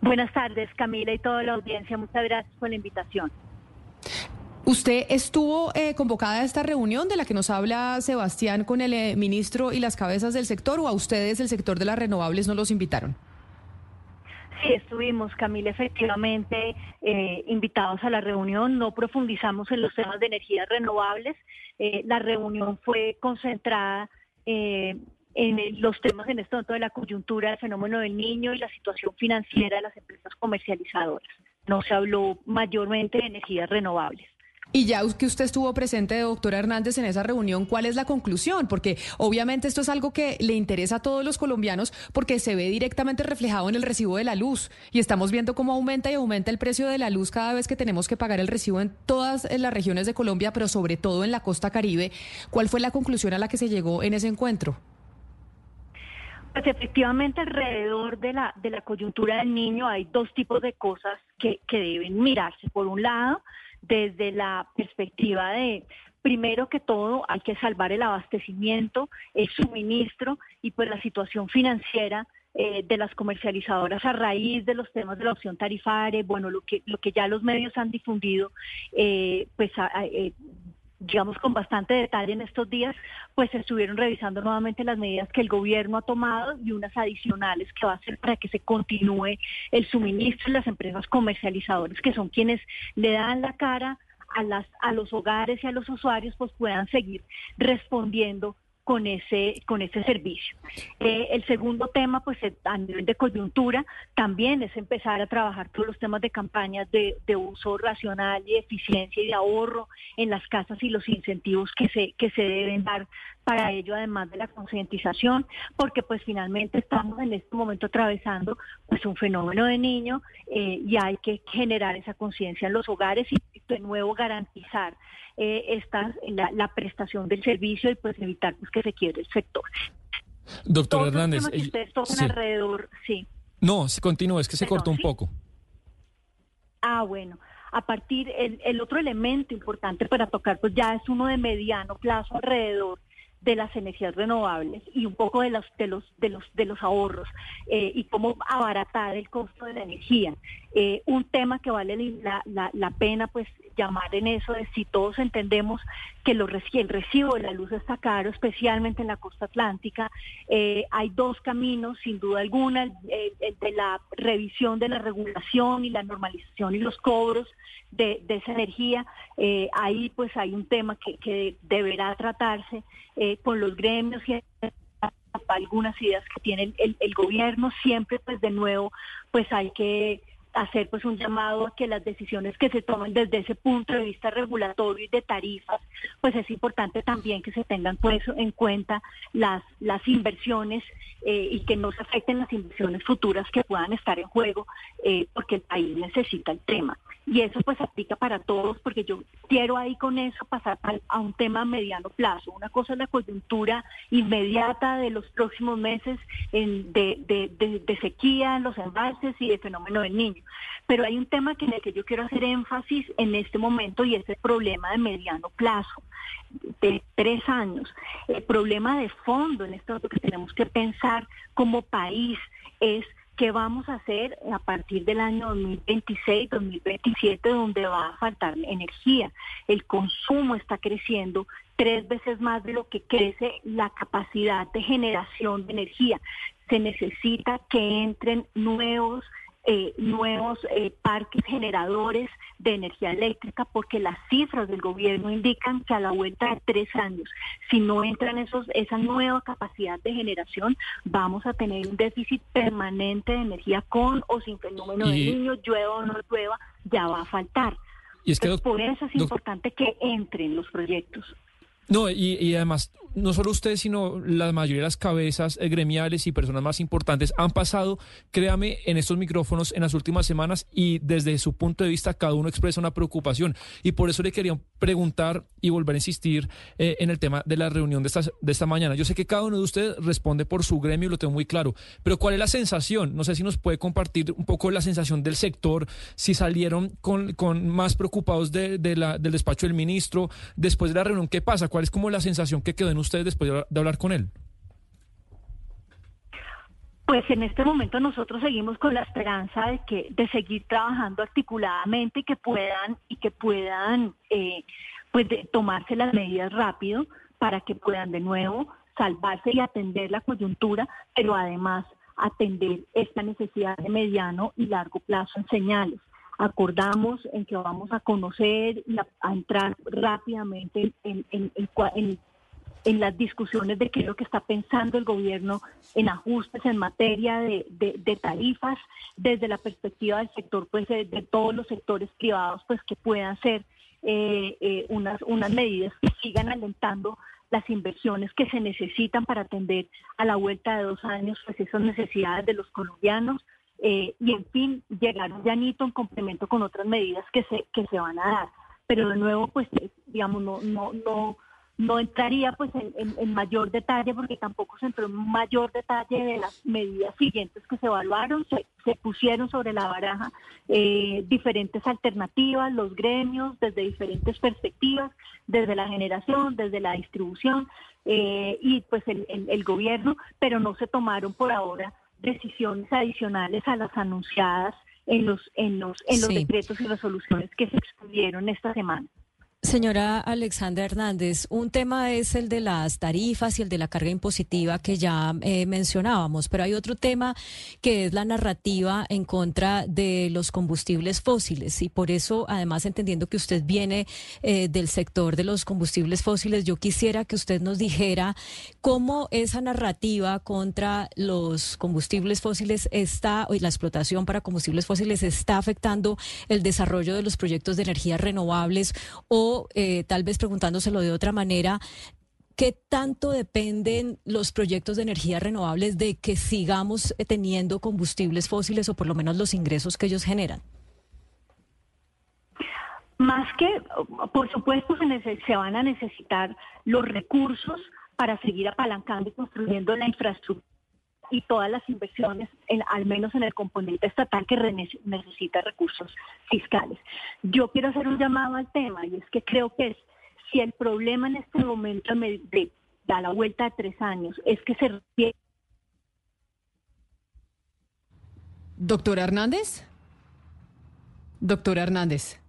Buenas tardes, Camila y toda la audiencia. Muchas gracias por la invitación. ¿Usted estuvo eh, convocada a esta reunión de la que nos habla Sebastián con el eh, ministro y las cabezas del sector o a ustedes, el sector de las renovables, no los invitaron? Sí, estuvimos, Camila, efectivamente eh, invitados a la reunión. No profundizamos en los temas de energías renovables. la reunión fue concentrada en los temas en momento de la coyuntura, el fenómeno del niño y la situación financiera de las empresas comercializadoras. No se habló mayormente de energías renovables. Y ya que usted estuvo presente, doctora Hernández, en esa reunión, ¿cuál es la conclusión? Porque obviamente esto es algo que le interesa a todos los colombianos porque se ve directamente reflejado en el recibo de la luz y estamos viendo cómo aumenta y aumenta el precio de la luz cada vez que tenemos que pagar el recibo en todas las regiones de Colombia, pero sobre todo en la costa caribe. ¿Cuál fue la conclusión a la que se llegó en ese encuentro? Pues efectivamente alrededor de la, de la coyuntura del niño hay dos tipos de cosas que, que deben mirarse. Por un lado, desde la perspectiva de primero que todo hay que salvar el abastecimiento, el suministro y pues la situación financiera eh, de las comercializadoras a raíz de los temas de la opción tarifaria, bueno, lo que, lo que ya los medios han difundido, eh, pues eh, digamos con bastante detalle en estos días, pues estuvieron revisando nuevamente las medidas que el gobierno ha tomado y unas adicionales que va a hacer para que se continúe el suministro de las empresas comercializadoras, que son quienes le dan la cara a, las, a los hogares y a los usuarios, pues puedan seguir respondiendo con ese, con ese servicio. Eh, el segundo tema, pues a nivel de coyuntura, también es empezar a trabajar todos los temas de campañas de, de, uso racional y eficiencia y de ahorro en las casas y los incentivos que se, que se deben dar para ello, además de la concientización, porque pues finalmente estamos en este momento atravesando pues un fenómeno de niño eh, y hay que generar esa conciencia en los hogares y de nuevo garantizar eh, esta, la, prestación del servicio y pues evitar pues, que se quiebre el sector. Doctor Hernández. Que ustedes sí. alrededor, sí. No, continúa, es que se cortó un poco. Ah, bueno. A partir, el, el otro elemento importante para tocar, pues ya es uno de mediano plazo alrededor de las energías renovables y un poco de los de los de los de los ahorros eh, y cómo abaratar el costo de la energía. Eh, un tema que vale la, la, la, pena pues llamar en eso es si todos entendemos que los, el recibo de la luz está caro, especialmente en la costa atlántica, eh, hay dos caminos, sin duda alguna, el, de la revisión de la regulación y la normalización y los cobros de, esa energía. Eh, ahí pues hay un tema que, que deberá tratarse eh, con los gremios y algunas ideas que tiene el, el gobierno. Siempre pues de nuevo pues hay que hacer pues un llamado a que las decisiones que se tomen desde ese punto de vista regulatorio y de tarifas, pues es importante también que se tengan pues en cuenta las, las inversiones eh, y que no se afecten las inversiones futuras que puedan estar en juego, eh, porque el país necesita el tema. Y eso pues aplica para todos, porque yo quiero ahí con eso pasar a, un tema a mediano plazo. Una cosa es la coyuntura inmediata de los próximos meses de, de, de sequía los embalses y de fenómeno del niño. Pero hay un tema que en el que yo quiero hacer énfasis en este momento y es el problema de mediano plazo, de tres años. El problema de fondo en esto que tenemos que pensar como país es ¿Qué vamos a hacer a partir del año 2026, 2027, donde va a faltar energía? El consumo está creciendo tres veces más de lo que crece la capacidad de generación de energía. Se necesita que entren nuevos eh, nuevos eh, parques generadores de energía eléctrica porque las cifras del gobierno indican que a la vuelta de tres años, si no entran esos, esa nueva capacidad de generación, vamos a tener un déficit permanente de energía con o sin fenómeno de niño, llueva o no llueva, ya va a faltar. Y es que, por eso es importante que entren los proyectos. No, y, además no solo usted, sino la mayoría de las cabezas eh, gremiales y personas más importantes han pasado, créame, en estos micrófonos en las últimas semanas y desde su punto de vista cada uno expresa una preocupación. Y por eso le quería preguntar y volver a insistir eh, en el tema de la reunión de esta, de esta mañana. Yo sé que cada uno de ustedes responde por su gremio, lo tengo muy claro, pero ¿cuál es la sensación? No sé si nos puede compartir un poco la sensación del sector, si salieron con, con más preocupados del despacho del ministro después de la reunión, ¿qué pasa? ¿Cuál es como la sensación que quedó en ustedes después de hablar con él? Pues en este momento nosotros seguimos con la esperanza de que de seguir trabajando articuladamente y que puedan y que puedan eh, pues tomarse las medidas rápido para que puedan de nuevo salvarse y atender la coyuntura, pero además atender esta necesidad de mediano y largo plazo en señales. Acordamos en que vamos a conocer y a, entrar rápidamente en, en, las discusiones de qué es lo que está pensando el gobierno en ajustes en materia de, tarifas, desde la perspectiva del sector, pues de, todos los sectores privados, pues que puedan ser eh, eh, unas, unas medidas que sigan alentando las inversiones que se necesitan para atender a la vuelta de dos años pues esas necesidades de los colombianos eh, y en fin llegar un llanito en complemento con otras medidas que se que se van a dar pero de nuevo pues digamos no no no no entraría pues en, mayor detalle porque tampoco se entró en mayor detalle de las medidas siguientes que se evaluaron. Se, pusieron sobre la baraja eh, diferentes alternativas, los gremios desde diferentes perspectivas, desde la generación, desde la distribución eh, y pues el, el, gobierno, pero no se tomaron por ahora decisiones adicionales a las anunciadas en los en los en los decretos y resoluciones que se expidieron esta semana. Señora Alexandra Hernández, un tema es el de las tarifas y el de la carga impositiva que ya eh, mencionábamos, pero hay otro tema que es la narrativa en contra de los combustibles fósiles. Y por eso, además, entendiendo que usted viene eh, del sector de los combustibles fósiles, yo quisiera que usted nos dijera cómo esa narrativa contra los combustibles fósiles está, y la explotación para combustibles fósiles está afectando el desarrollo de los proyectos de energías renovables o eh, tal vez preguntándoselo de otra manera, ¿Qué tanto dependen los proyectos de energía renovables de que sigamos teniendo combustibles fósiles o por lo menos los ingresos que ellos generan? Más que, por supuesto, se, se van a necesitar los recursos para seguir apalancando y construyendo la infraestructura y todas las inversiones, en, al menos en el componente estatal que necesita recursos fiscales. Yo quiero hacer un llamado al tema y es que creo que es, si el problema en este momento de, da la vuelta de tres años es que se. Doctora Hernández. Doctora Hernández.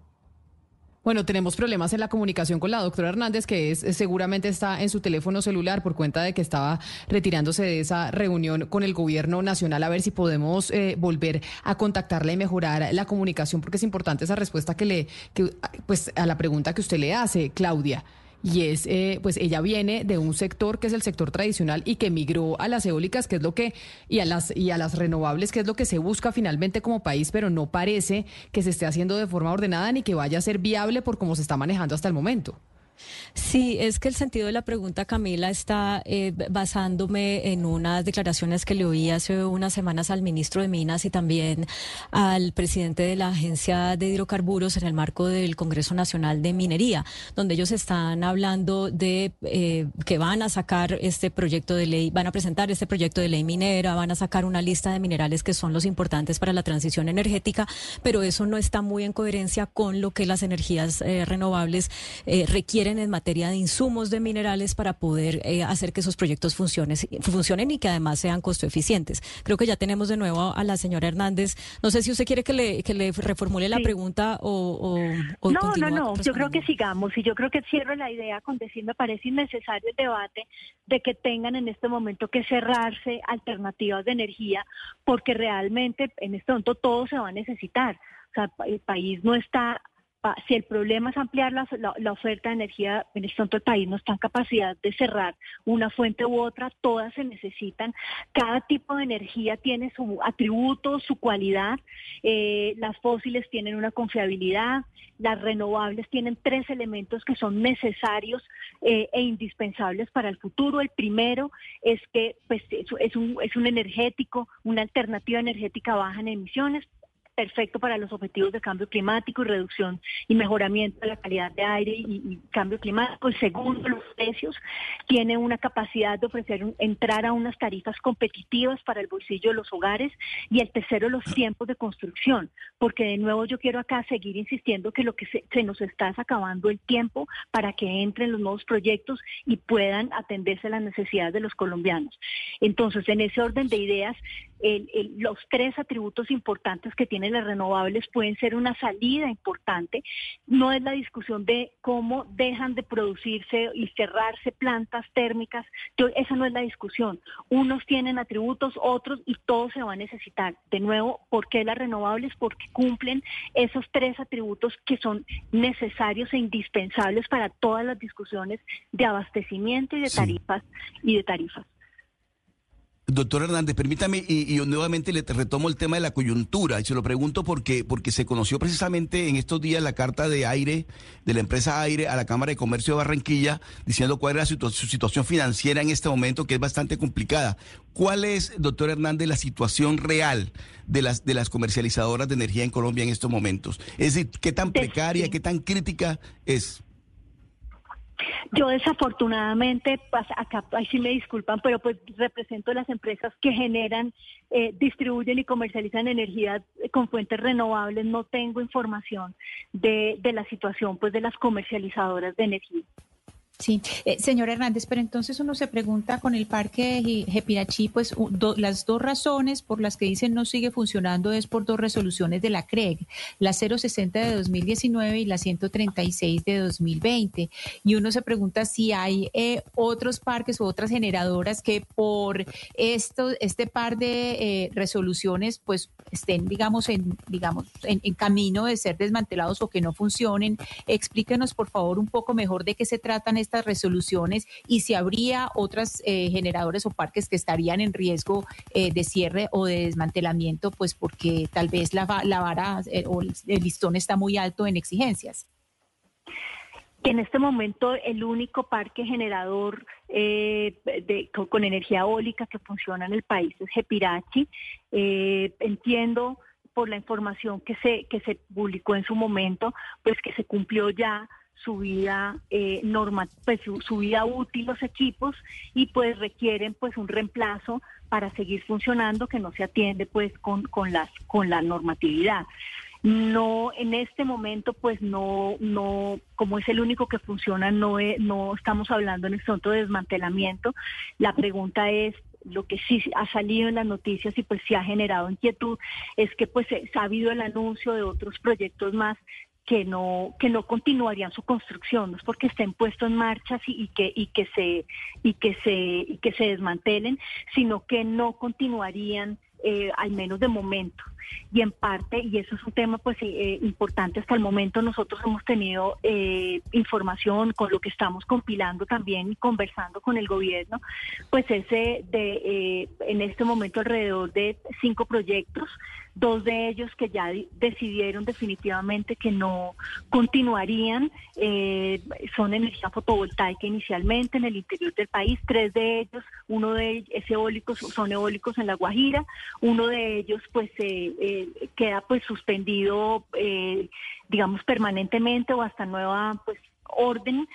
Bueno, tenemos problemas en la comunicación con la doctora Hernández, que es, seguramente está en su teléfono celular por cuenta de que estaba retirándose de esa reunión con el gobierno nacional. A ver si podemos eh, volver a contactarla y mejorar la comunicación, porque es importante esa respuesta que le, que, pues, a la pregunta que usted le hace, Claudia y es, eh, pues ella viene de un sector que es el sector tradicional y que migró a las eólicas, que es lo que, y a las, y a las renovables, que es lo que se busca finalmente como país, pero no parece que se esté haciendo de forma ordenada ni que vaya a ser viable por cómo se está manejando hasta el momento. Sí, es que el sentido de la pregunta, Camila, está eh, basándome en unas declaraciones que le oí hace unas semanas al ministro de Minas y también al presidente de la Agencia de Hidrocarburos en el marco del Congreso Nacional de Minería, donde ellos están hablando de eh, que van a sacar este proyecto de ley, van a presentar este proyecto de ley minera, van a sacar una lista de minerales que son los importantes para la transición energética, pero eso no está muy en coherencia con lo que las energías eh, renovables requieren requieren en materia de insumos de minerales para poder eh, hacer que esos proyectos funcionen, funcionen y que además sean costo eficientes. Creo que ya tenemos de nuevo a la señora Hernández. No sé si usted quiere que le, que le reformule la pregunta o, o, No, no, no. Yo creo que sigamos y yo creo que cierro la idea con decir me parece innecesario el debate de que tengan en este momento que cerrarse alternativas de energía porque realmente en este momento todo se va a necesitar. O sea, el país no está si el problema es ampliar la, oferta de energía, en este momento el país no está en capacidad de cerrar una fuente u otra, todas se necesitan. Cada tipo de energía tiene su atributo, su cualidad. Eh, las fósiles tienen una confiabilidad, las renovables tienen tres elementos que son necesarios eh, e indispensables para el futuro. El primero es que pues, es, un, es un energético, una alternativa energética baja en emisiones perfecto para los objetivos de cambio climático y reducción y mejoramiento de la calidad de aire y, cambio climático. El segundo, los precios, tiene una capacidad de ofrecer entrar a unas tarifas competitivas para el bolsillo de los hogares. Y el tercero, los tiempos de construcción, porque de nuevo yo quiero acá seguir insistiendo que lo que se, se nos está es acabando el tiempo para que entren los nuevos proyectos y puedan atenderse a las necesidades de los colombianos. Entonces, en ese orden de ideas, los tres atributos importantes que tienen las renovables pueden ser una salida importante. No es la discusión de cómo dejan de producirse y cerrarse plantas térmicas. esa no es la discusión. Unos tienen atributos, otros y todos se van a necesitar. De nuevo, ¿por qué las renovables? Porque cumplen esos tres atributos que son necesarios e indispensables para todas las discusiones de abastecimiento y de tarifas y de tarifas. Doctor Hernández, permítame, y, nuevamente le retomo el tema de la coyuntura, y se lo pregunto porque, porque se conoció precisamente en estos días la carta de aire de la empresa Aire a la Cámara de Comercio de Barranquilla, diciendo cuál era su, situación financiera en este momento, que es bastante complicada. ¿Cuál es, doctor Hernández, la situación real de las, de las comercializadoras de energía en Colombia en estos momentos? Es decir, ¿qué tan precaria, qué tan crítica es? Yo desafortunadamente, pues, acá ahí sí me disculpan, pero pues represento las empresas que generan, eh, distribuyen y comercializan energía con fuentes renovables. No tengo información de, de la situación pues de las comercializadoras de energía. Sí, eh, señor Hernández, pero entonces uno se pregunta con el parque Jepirachi, pues las dos razones por las que dicen no sigue funcionando es por dos resoluciones de la CREG, la 060 de 2019 y la 136 de 2020. Y uno se pregunta si hay eh, otros parques o otras generadoras que por esto, este par de eh, resoluciones pues estén, digamos, en, digamos en, en camino de ser desmantelados o que no funcionen. Explíquenos, por favor, un poco mejor de qué se tratan estas resoluciones y si habría otras eh, generadores o parques que estarían en riesgo eh, de cierre o de desmantelamiento, pues porque tal vez la, la vara eh, o el listón está muy alto en exigencias. En este momento el único parque generador de, con, energía eólica que funciona en el país es Jepirachi. entiendo por la información que se, que se publicó en su momento, pues que se cumplió ya su vida eh, norma, pues su, vida útil los equipos y pues requieren pues un reemplazo para seguir funcionando que no se atiende pues con, con las con la normatividad. No en este momento pues no no como es el único que funciona no no estamos hablando en este momento de desmantelamiento. La pregunta es lo que sí ha salido en las noticias y pues sí ha generado inquietud es que pues ha habido el anuncio de otros proyectos más que no que no continuarían su construcción no es porque estén puestos en marcha y, que y que se y que se y que se desmantelen sino que no continuarían eh, al menos de momento y en parte y eso es un tema pues eh, importante hasta el momento nosotros hemos tenido eh, información con lo que estamos compilando también y conversando con el gobierno pues ese de en este momento alrededor de cinco proyectos dos de ellos que ya decidieron definitivamente que no continuarían, eh, son energía fotovoltaica inicialmente en el interior del país, tres de ellos, uno de ellos es eólicos, son eólicos en La Guajira, uno de ellos pues eh, eh, queda pues suspendido, digamos, permanentemente o hasta nueva pues orden,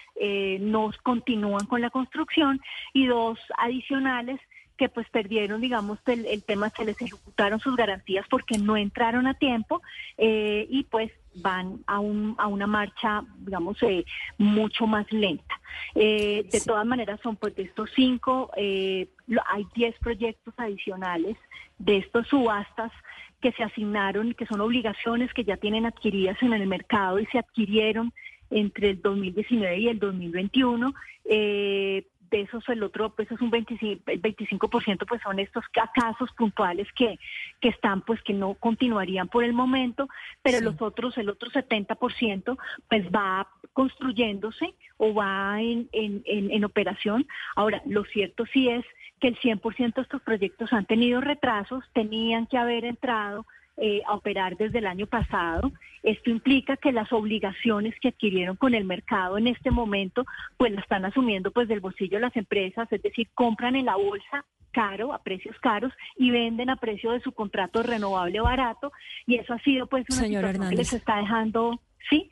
no continúan con la construcción y dos adicionales que pues perdieron, digamos, el, tema, se les ejecutaron sus garantías porque no entraron a tiempo eh, y pues van a, un, a una marcha, digamos, eh, mucho más lenta. Eh, de todas maneras, son pues de estos cinco, eh, hay diez proyectos adicionales de estos subastas que se asignaron, que son obligaciones que ya tienen adquiridas en el mercado y se adquirieron entre el 2019 y el 2021. Eh, de esos el otro pues es un 25, el 25% pues son estos casos puntuales que, que están pues que no continuarían por el momento, pero los otros, el otro 70% pues va construyéndose o va en, en, en, en operación. Ahora, lo cierto sí es que el 100% de estos proyectos han tenido retrasos, tenían que haber entrado eh, a operar desde el año pasado. Esto implica que las obligaciones que adquirieron con el mercado en este momento, pues la están asumiendo pues del bolsillo las empresas, es decir, compran en la bolsa caro, a precios caros, y venden a precio de su contrato renovable barato, y eso ha sido pues una situación que les está dejando, sí,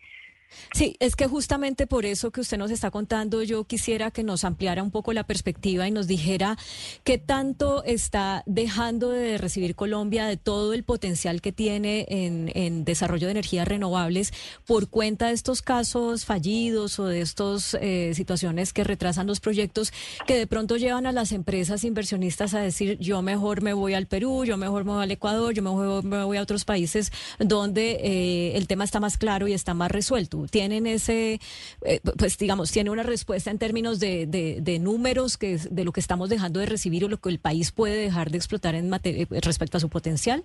Sí, es que justamente por eso que usted nos está contando, yo quisiera que nos ampliara un poco la perspectiva y nos dijera qué tanto está dejando de recibir Colombia de todo el potencial que tiene en, desarrollo de energías renovables por cuenta de estos casos fallidos o de estas eh, situaciones que retrasan los proyectos que de pronto llevan a las empresas inversionistas a decir yo mejor me voy al Perú, yo mejor me voy al Ecuador, yo mejor me voy a otros países donde eh, el tema está más claro y está más resuelto tienen ese, eh, pues digamos, tiene una respuesta en términos de, de, números que de lo que estamos dejando de recibir o lo que el país puede dejar de explotar en eh, respecto a su potencial?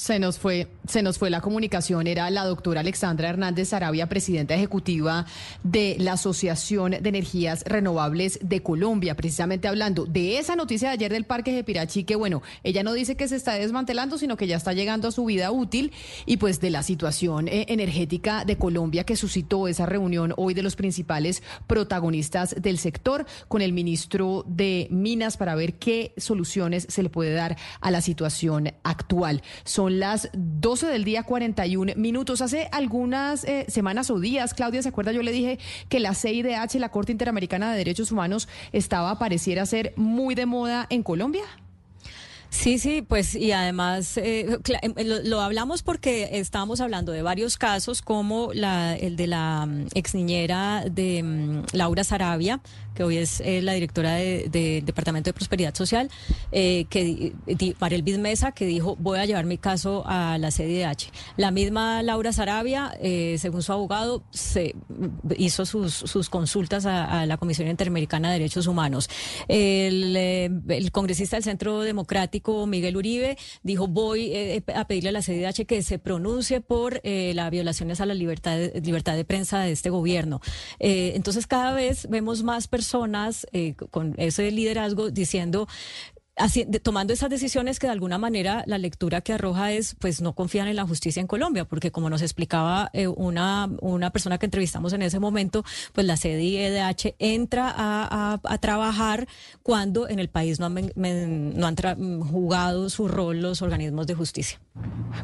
Se nos fue, se nos fue la comunicación. Era la doctora Alexandra Hernández Arabia, presidenta ejecutiva de la Asociación de Energías Renovables de Colombia, precisamente hablando de esa noticia de ayer del Parque de Pirachi, que bueno, ella no dice que se está desmantelando, sino que ya está llegando a su vida útil, y pues de la situación eh, energética de Colombia que suscitó esa reunión hoy de los principales protagonistas del sector con el ministro de Minas para ver qué soluciones se le puede dar a la situación actual. Son las 12 del día 41 minutos. Hace algunas eh, semanas o días, Claudia, ¿se acuerda? Yo le dije que la CIDH, la Corte Interamericana de Derechos Humanos, estaba, pareciera ser muy de moda en Colombia. Sí, sí, pues y además eh, em, lo, hablamos porque estábamos hablando de varios casos como la, el de la mm, ex niñera de mm, Laura Sarabia, que hoy es eh, la directora del de, Departamento de Prosperidad Social, eh, que Mariel Bismesa, que dijo voy a llevar mi caso a la CDH. La misma Laura Sarabia, según su abogado, se hizo sus, sus consultas a, la Comisión Interamericana de Derechos Humanos. El, el congresista del Centro Democrático Miguel Uribe dijo voy eh, a pedirle a la CDH que se pronuncie por eh, las violaciones a la libertad libertad de prensa de este gobierno. Eh, entonces cada vez vemos más personas con ese liderazgo diciendo tomando esas decisiones que de alguna manera la lectura que arroja es, pues no confían en la justicia en Colombia, porque como nos explicaba eh, una, una persona que entrevistamos en ese momento, pues la CDH entra a, trabajar cuando en el país no han, no han jugado su rol los organismos de justicia.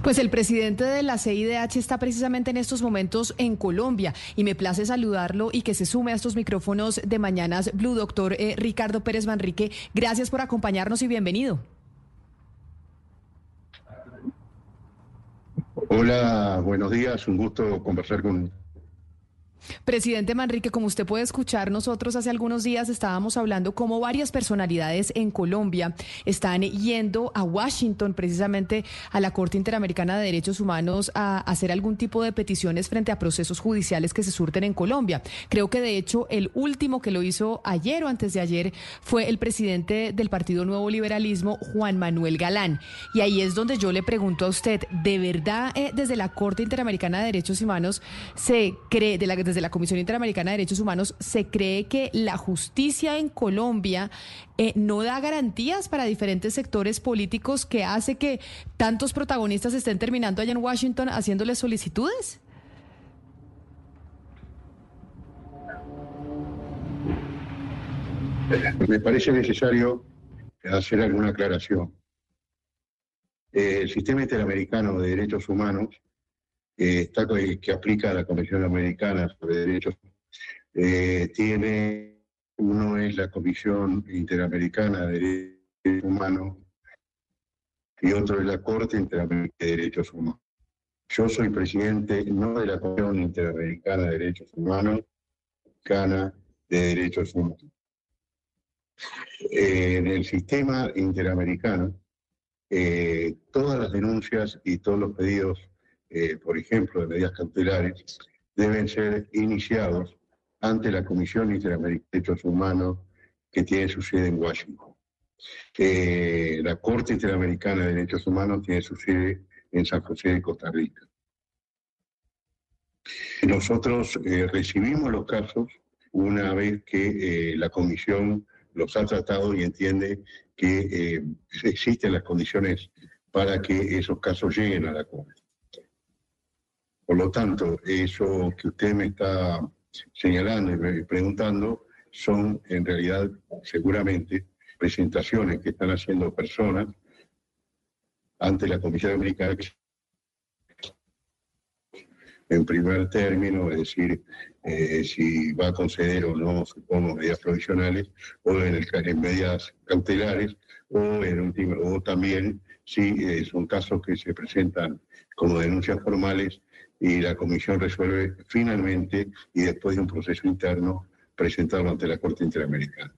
Pues el presidente de la CIDH está precisamente en estos momentos en Colombia y me place saludarlo y que se sume a estos micrófonos de Mañanas Blue, doctor eh, Ricardo Pérez Manrique. Gracias por acompañarnos y bienvenido. Hola, buenos días, un gusto conversar con Presidente Manrique, como usted puede escuchar, nosotros hace algunos días estábamos hablando cómo varias personalidades en Colombia están yendo a Washington, precisamente a la Corte Interamericana de Derechos Humanos, a hacer algún tipo de peticiones frente a procesos judiciales que se surten en Colombia. Creo que de hecho el último que lo hizo ayer o antes de ayer fue el presidente del Partido Nuevo Liberalismo, Juan Manuel Galán. Y ahí es donde yo le pregunto a usted, ¿de verdad eh, desde la Corte Interamericana de Derechos Humanos se cree, la, la Comisión Interamericana de Derechos Humanos, se cree que la justicia en Colombia eh, no da garantías para diferentes sectores políticos que hace que tantos protagonistas estén terminando allá en Washington haciéndoles solicitudes? Me parece necesario hacer alguna aclaración. El sistema interamericano de derechos humanos está, que aplica la Comisión Americana sobre Derechos, eh, tiene, uno es la Comisión Interamericana de Derechos Humanos, y otro es la Corte Interamericana de Derechos Humanos. Yo soy presidente no de la Comisión Interamericana de Derechos Humanos, Cana de Derechos Humanos. Eh, en el sistema interamericano, eh, todas las denuncias y todos los pedidos, eh, por ejemplo, de medidas cautelares, deben ser iniciados ante la Comisión Interamericana de Derechos Humanos que tiene su sede en Washington. la Corte Interamericana de Derechos Humanos tiene su sede en San José de Costa Rica. Nosotros recibimos los casos una vez que la Comisión los ha tratado y entiende que eh, existen las condiciones para que esos casos lleguen a la Corte. Por lo tanto, eso que usted me está señalando y preguntando son en realidad seguramente presentaciones que están haciendo personas ante la Comisión Americana en primer término, es decir, eh, si va a conceder o no, supongo, medidas provisionales, o en, el, en medidas cautelares, o, en último, o también si son casos que se presentan como denuncias formales y la comisión resuelve finalmente y después de un proceso interno presentarlo ante la Corte Interamericana.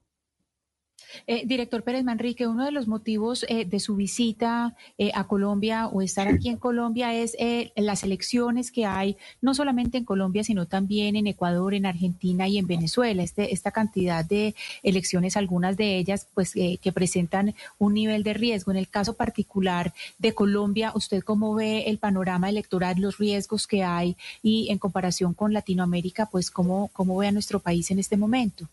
Eh, director Pérez Manrique, uno de los motivos eh, de su visita eh, a Colombia o estar aquí en Colombia es las elecciones que hay, no solamente en Colombia, sino también en Ecuador, en Argentina y en Venezuela. Este, esta cantidad de elecciones, algunas de ellas, pues que presentan un nivel de riesgo. En el caso particular de Colombia, ¿usted cómo ve el panorama electoral, los riesgos que hay y en comparación con Latinoamérica, pues cómo, cómo ve a nuestro país en este momento?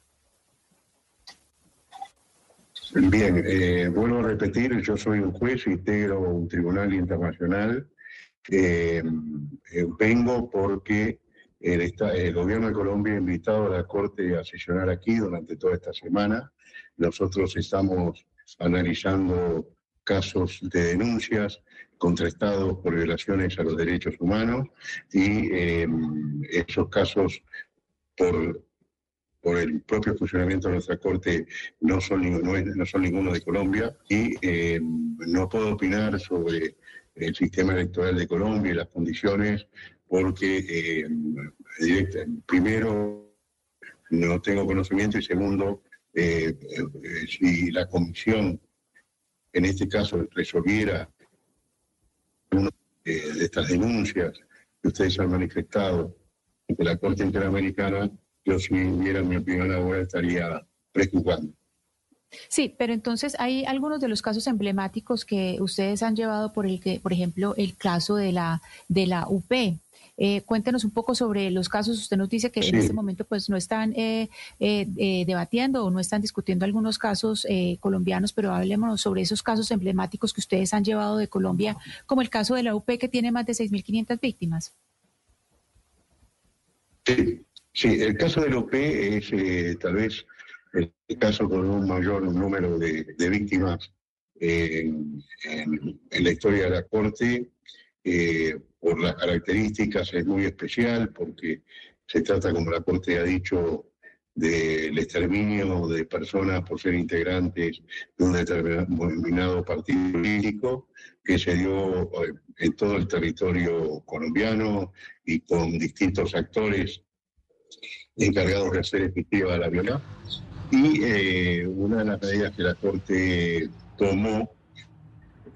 Bien, eh, vuelvo a repetir, yo soy un juez, integro un tribunal internacional. Eh, eh, vengo porque el, el, gobierno de Colombia ha invitado a la Corte a sesionar aquí durante toda esta semana. Nosotros estamos analizando casos de denuncias contrastados por violaciones a los derechos humanos y esos casos por por el propio funcionamiento de nuestra Corte no son, no, son ninguno de Colombia. Y eh, no puedo opinar sobre el sistema electoral de Colombia y las condiciones porque eh, primero no tengo conocimiento y segundo eh, si la comisión en este caso resolviera una de estas denuncias que ustedes han manifestado ante la Corte Interamericana yo si hubiera mi opinión ahora estaría preocupando. Sí, pero entonces hay algunos de los casos emblemáticos que ustedes han llevado por el que, por ejemplo, el caso de la de la UP. Eh, cuéntenos un poco sobre los casos. Usted nos dice que en este momento pues no están eh, eh, debatiendo o no están discutiendo algunos casos colombianos, pero hablemos sobre esos casos emblemáticos que ustedes han llevado de Colombia, como el caso de la UP que tiene más de 6.500 víctimas. Sí, Sí, el caso del OP es eh, tal vez el caso con un mayor número de, víctimas en, la historia de la Corte. Eh, por las características es muy especial porque se trata, como la Corte ha dicho, del exterminio de personas por ser integrantes de un determinado partido político que se dio eh, en todo el territorio colombiano y con distintos actores encargados de hacer efectiva la violencia. Y eh, una de las medidas que la Corte tomó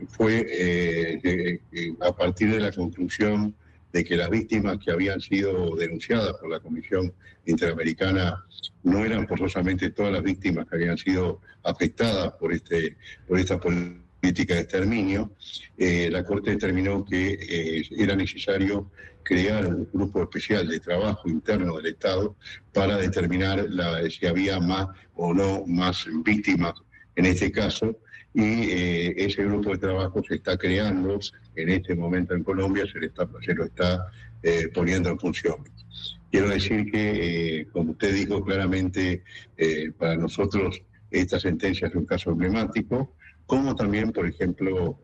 fue eh, a partir de la conclusión de que las víctimas que habían sido denunciadas por la Comisión Interamericana no eran forzosamente todas las víctimas que habían sido afectadas por, este, por esta política de exterminio, eh, la Corte determinó que era necesario crear un grupo especial de trabajo interno del Estado para determinar si había más o no más víctimas en este caso. Y eh, ese grupo de trabajo se está creando en este momento en Colombia, se, está, se lo está eh, poniendo en función. Quiero decir que, eh, como usted dijo claramente, para nosotros esta sentencia es un caso emblemático, como también, por ejemplo,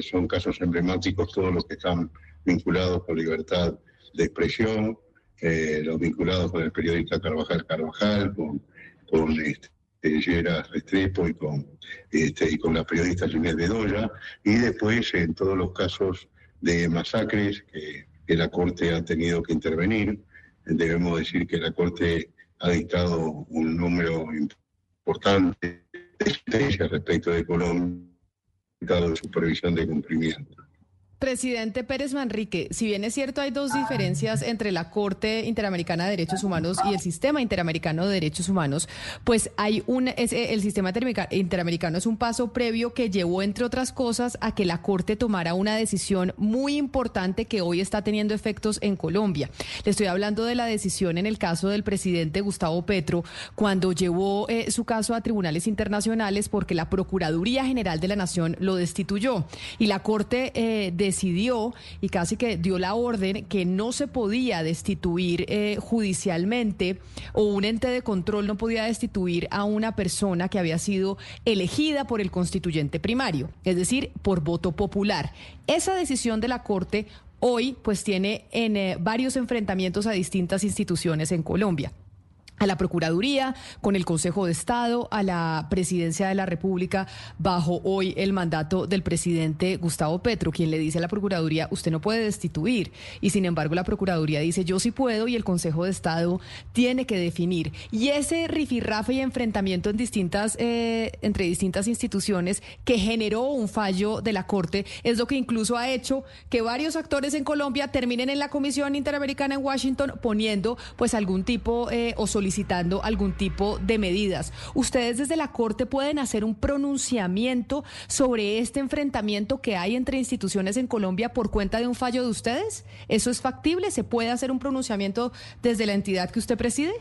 son casos emblemáticos todos los que están vinculados con libertad de expresión, eh, los vinculados con el periodista Carvajal Carvajal, con, con este, Restrepo y con, este, y con la periodista Ginette Bedoya, y después en todos los casos de masacres que la Corte ha tenido que intervenir. Debemos decir que la Corte ha dictado un número importante respecto de Colombia, de supervisión de cumplimiento. Presidente Pérez Manrique, si bien es cierto hay dos diferencias entre la Corte Interamericana de Derechos Humanos y el Sistema Interamericano de Derechos Humanos, pues hay un el sistema interamericano es un paso previo que llevó entre otras cosas a que la Corte tomara una decisión muy importante que hoy está teniendo efectos en Colombia. Le estoy hablando de la decisión en el caso del presidente Gustavo Petro cuando llevó eh, su caso a tribunales internacionales porque la Procuraduría General de la Nación lo destituyó y la Corte eh, de decidió y casi que dio la orden que no se podía destituir eh, judicialmente o un ente de control no podía destituir a una persona que había sido elegida por el constituyente primario, es decir, por voto popular. Esa decisión de la Corte hoy pues tiene en eh, varios enfrentamientos a distintas instituciones en Colombia a la Procuraduría, con el Consejo de Estado, a la Presidencia de la República, bajo hoy el mandato del presidente Gustavo Petro, quien le dice a la Procuraduría, usted no puede destituir. Y sin embargo, la Procuraduría dice, yo sí puedo, y el Consejo de Estado tiene que definir. Y ese rifirrafe y enfrentamiento en distintas, eh, entre distintas instituciones que generó un fallo de la Corte es lo que incluso ha hecho que varios actores en Colombia terminen en la Comisión Interamericana en Washington poniendo pues algún tipo eh, o solicitando algún tipo de medidas. ¿Ustedes desde la Corte pueden hacer un pronunciamiento sobre este enfrentamiento que hay entre instituciones en Colombia por cuenta de un fallo de ustedes? ¿Eso es factible? ¿Se puede hacer un pronunciamiento desde la entidad que usted preside?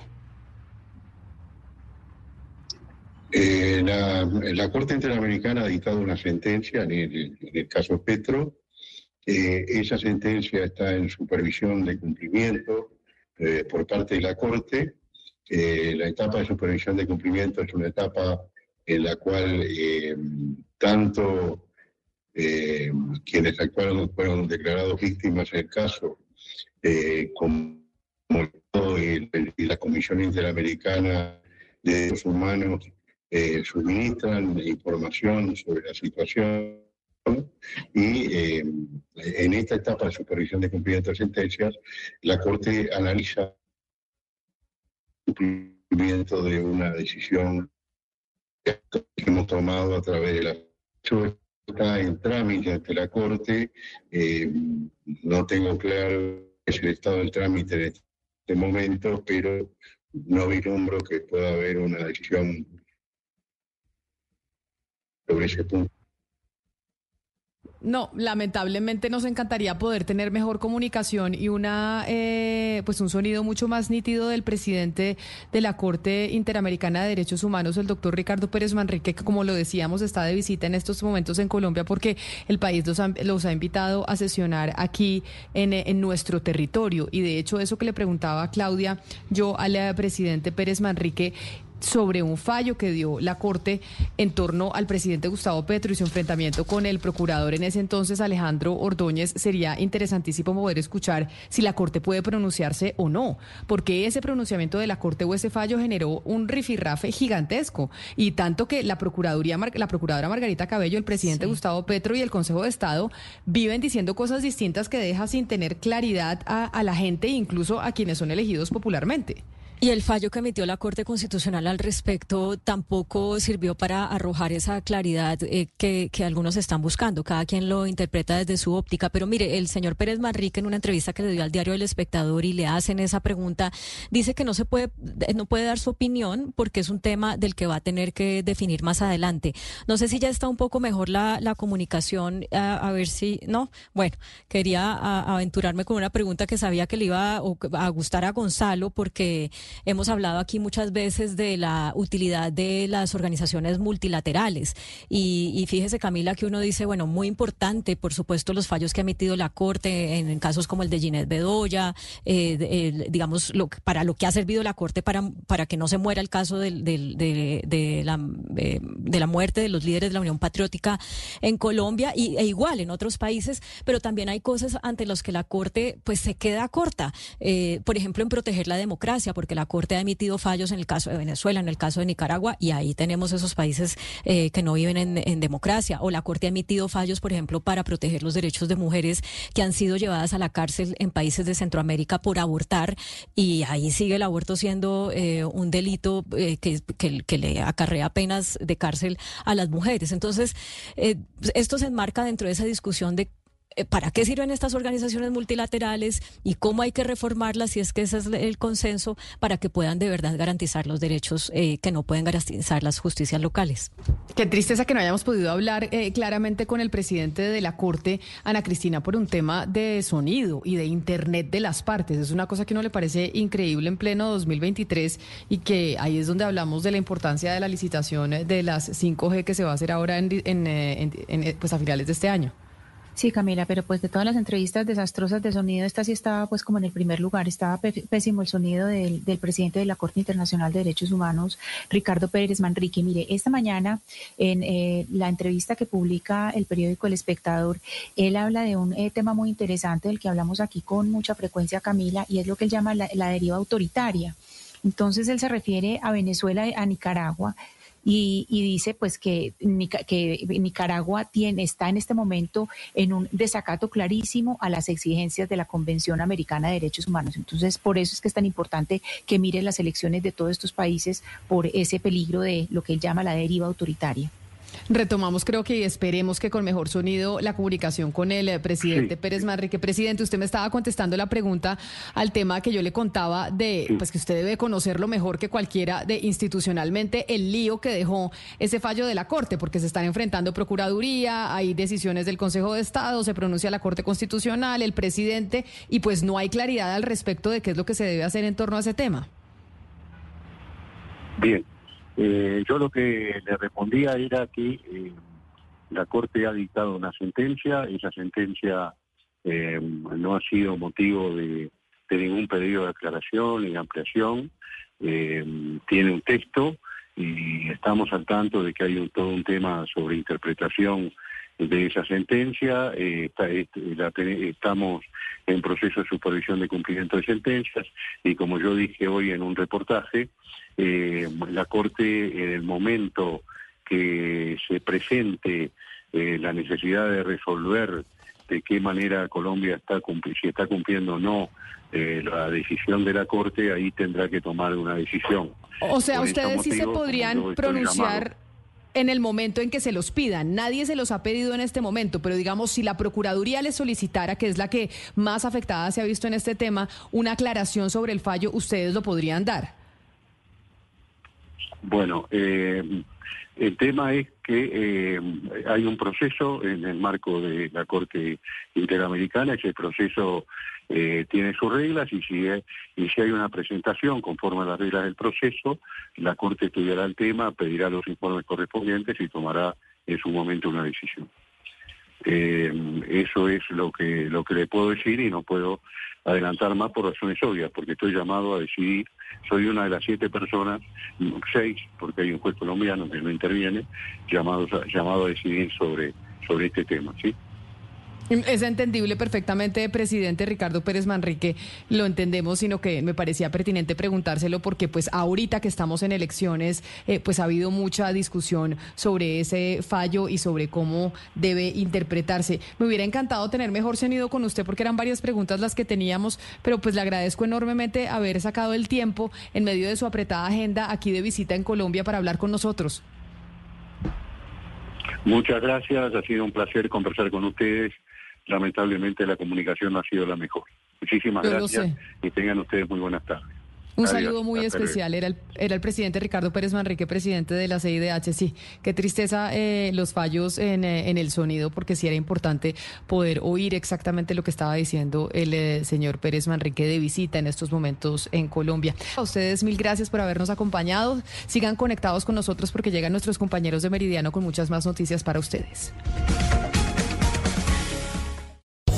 Eh, la, Corte Interamericana ha dictado una sentencia en el, caso Petro. Eh, esa sentencia está en supervisión de cumplimiento eh, por parte de la Corte la etapa de supervisión de cumplimiento es una etapa en la cual eh, tanto eh, quienes actuaron fueron declarados víctimas en el caso, eh, como y la Comisión Interamericana de Derechos Humanos suministran información sobre la situación y en esta etapa de supervisión de cumplimiento de sentencias, la Corte analiza cumplimiento de una decisión que hemos tomado a través de la está en trámite ante la Corte. Eh, no tengo claro el estado del trámite en este momento, pero no vislumbro que pueda haber una decisión sobre ese punto. No, lamentablemente nos encantaría poder tener mejor comunicación y una, eh, pues un sonido mucho más nítido del presidente de la Corte Interamericana de Derechos Humanos, el doctor Ricardo Pérez Manrique, que como lo decíamos está de visita en estos momentos en Colombia porque el país los ha, invitado a sesionar aquí en, en nuestro territorio. Y de hecho eso que le preguntaba Claudia, yo al presidente Pérez Manrique, sobre un fallo que dio la Corte en torno al presidente Gustavo Petro y su enfrentamiento con el procurador en ese entonces, Alejandro Ordóñez. Sería interesantísimo poder escuchar si la Corte puede pronunciarse o no, porque ese pronunciamiento de la Corte o ese fallo generó un rifirrafe gigantesco y tanto que la Procuraduría, la Procuradora Margarita Cabello, el presidente Gustavo Petro y el Consejo de Estado viven diciendo cosas distintas que deja sin tener claridad a, a la gente e incluso a quienes son elegidos popularmente. Y el fallo que emitió la Corte Constitucional al respecto tampoco sirvió para arrojar esa claridad eh, que, algunos están buscando. Cada quien lo interpreta desde su óptica. Pero mire, el señor Pérez Manrique en una entrevista que le dio al diario El Espectador y le hacen esa pregunta, dice que no se puede, no puede dar su opinión porque es un tema del que va a tener que definir más adelante. No sé si ya está un poco mejor la, comunicación, a, ver si, no. Bueno, quería aventurarme con una pregunta que sabía que le iba a gustar a Gonzalo porque Hemos hablado aquí muchas veces de la utilidad de las organizaciones multilaterales. Y, fíjese Camila que uno dice, bueno, muy importante, por supuesto, los fallos que ha emitido la Corte en, casos como el de Ginette Bedoya, eh, digamos, lo, para lo que ha servido la Corte para, para que no se muera el caso de, la, eh, de la muerte de los líderes de la Unión Patriótica en Colombia y, e igual en otros países, pero también hay cosas ante las que la Corte pues se queda corta, eh, por ejemplo, en proteger la democracia, porque la Corte ha emitido fallos en el caso de Venezuela, en el caso de Nicaragua, y ahí tenemos esos países eh, que no viven en, democracia. O la Corte ha emitido fallos, por ejemplo, para proteger los derechos de mujeres que han sido llevadas a la cárcel en países de Centroamérica por abortar, y ahí sigue el aborto siendo eh, un delito eh, que, que, le acarrea penas de cárcel a las mujeres. Entonces, esto se enmarca dentro de esa discusión de para qué sirven estas organizaciones multilaterales y cómo hay que reformarlas, si es que ese es el consenso, para que puedan de verdad garantizar los derechos eh, que no pueden garantizar las justicias locales. Qué tristeza que no hayamos podido hablar eh, claramente con el presidente de la Corte, Ana Cristina, por un tema de sonido y de Internet de las partes. Es una cosa que no le parece increíble en pleno 2023 y que ahí es donde hablamos de la importancia de la licitación de las 5G que se va a hacer ahora en, pues a finales de este año. Sí, Camila, pero pues de todas las entrevistas desastrosas de sonido, esta sí estaba pues como en el primer lugar, estaba pésimo el sonido del, presidente de la Corte Internacional de Derechos Humanos, Ricardo Pérez Manrique. Mire, esta mañana en eh, la entrevista que publica el periódico El Espectador, él habla de un eh, tema muy interesante del que hablamos aquí con mucha frecuencia, Camila, y es lo que él llama la deriva autoritaria. Entonces él se refiere a Venezuela, a Nicaragua, y, dice pues que, Nicaragua tiene, está en este momento en un desacato clarísimo a las exigencias de la Convención Americana de Derechos Humanos. Entonces, por eso es que es tan importante que mire las elecciones de todos estos países por ese peligro de lo que él llama la deriva autoritaria. Retomamos, creo que esperemos que con mejor sonido la comunicación con el eh, presidente Pérez Manrique. Presidente, usted me estaba contestando la pregunta al tema que yo le contaba de, pues que usted debe conocerlo mejor que cualquiera de institucionalmente el lío que dejó ese fallo de la Corte, porque se están enfrentando Procuraduría, hay decisiones del Consejo de Estado, se pronuncia la Corte Constitucional, el presidente, y pues no hay claridad al respecto de qué es lo que se debe hacer en torno a ese tema. Bien, eh, yo lo que le respondía era que eh, la Corte ha dictado una sentencia, esa sentencia eh, no ha sido motivo de, ningún pedido de aclaración ni ampliación, tiene un texto y estamos al tanto de que hay todo un tema sobre interpretación de esa sentencia, estamos en proceso de supervisión de cumplimiento de sentencias y como yo dije hoy en un reportaje, eh, la Corte en el momento que se presente eh, la necesidad de resolver de qué manera Colombia está si está cumpliendo o no eh, la decisión de la Corte, ahí tendrá que tomar una decisión. O sea, ustedes sí se podrían pronunciar en el momento en que se los pidan. Nadie se los ha pedido en este momento, pero digamos, si la Procuraduría les solicitara, que es la que más afectada se ha visto en este tema, una aclaración sobre el fallo, ¿ustedes lo podrían dar? Bueno, eh, el tema es que eh, hay un proceso en el marco de la Corte Interamericana, ese proceso eh, tiene sus reglas y si, y si hay una presentación conforme a las reglas del proceso, la Corte estudiará el tema, pedirá los informes correspondientes y tomará en su momento una decisión. Eh, eso es lo que lo que le puedo decir y no puedo adelantar más por razones obvias, porque estoy llamado a decidir, soy una de las siete personas, seis, porque hay un juez colombiano que no interviene, llamados llamado a decidir sobre, sobre este tema, ¿sí? Es entendible perfectamente, presidente Ricardo Pérez Manrique, lo entendemos, sino que me parecía pertinente preguntárselo porque pues ahorita que estamos en elecciones, eh, pues ha habido mucha discusión sobre ese fallo y sobre cómo debe interpretarse. Me hubiera encantado tener mejor sonido con usted porque eran varias preguntas las que teníamos, pero pues le agradezco enormemente haber sacado el tiempo en medio de su apretada agenda aquí de visita en Colombia para hablar con nosotros. Muchas gracias, ha sido un placer conversar con ustedes lamentablemente la comunicación no ha sido la mejor. Muchísimas gracias y tengan ustedes muy buenas tardes. Un saludo muy especial. Era el, era el presidente Ricardo Pérez Manrique, presidente de la CIDH. Sí, qué tristeza eh, los fallos en, eh, en, el sonido, porque sí era importante poder oír exactamente lo que estaba diciendo el eh, señor Pérez Manrique de visita en estos momentos en Colombia. A ustedes mil gracias por habernos acompañado. Sigan conectados con nosotros porque llegan nuestros compañeros de Meridiano con muchas más noticias para ustedes.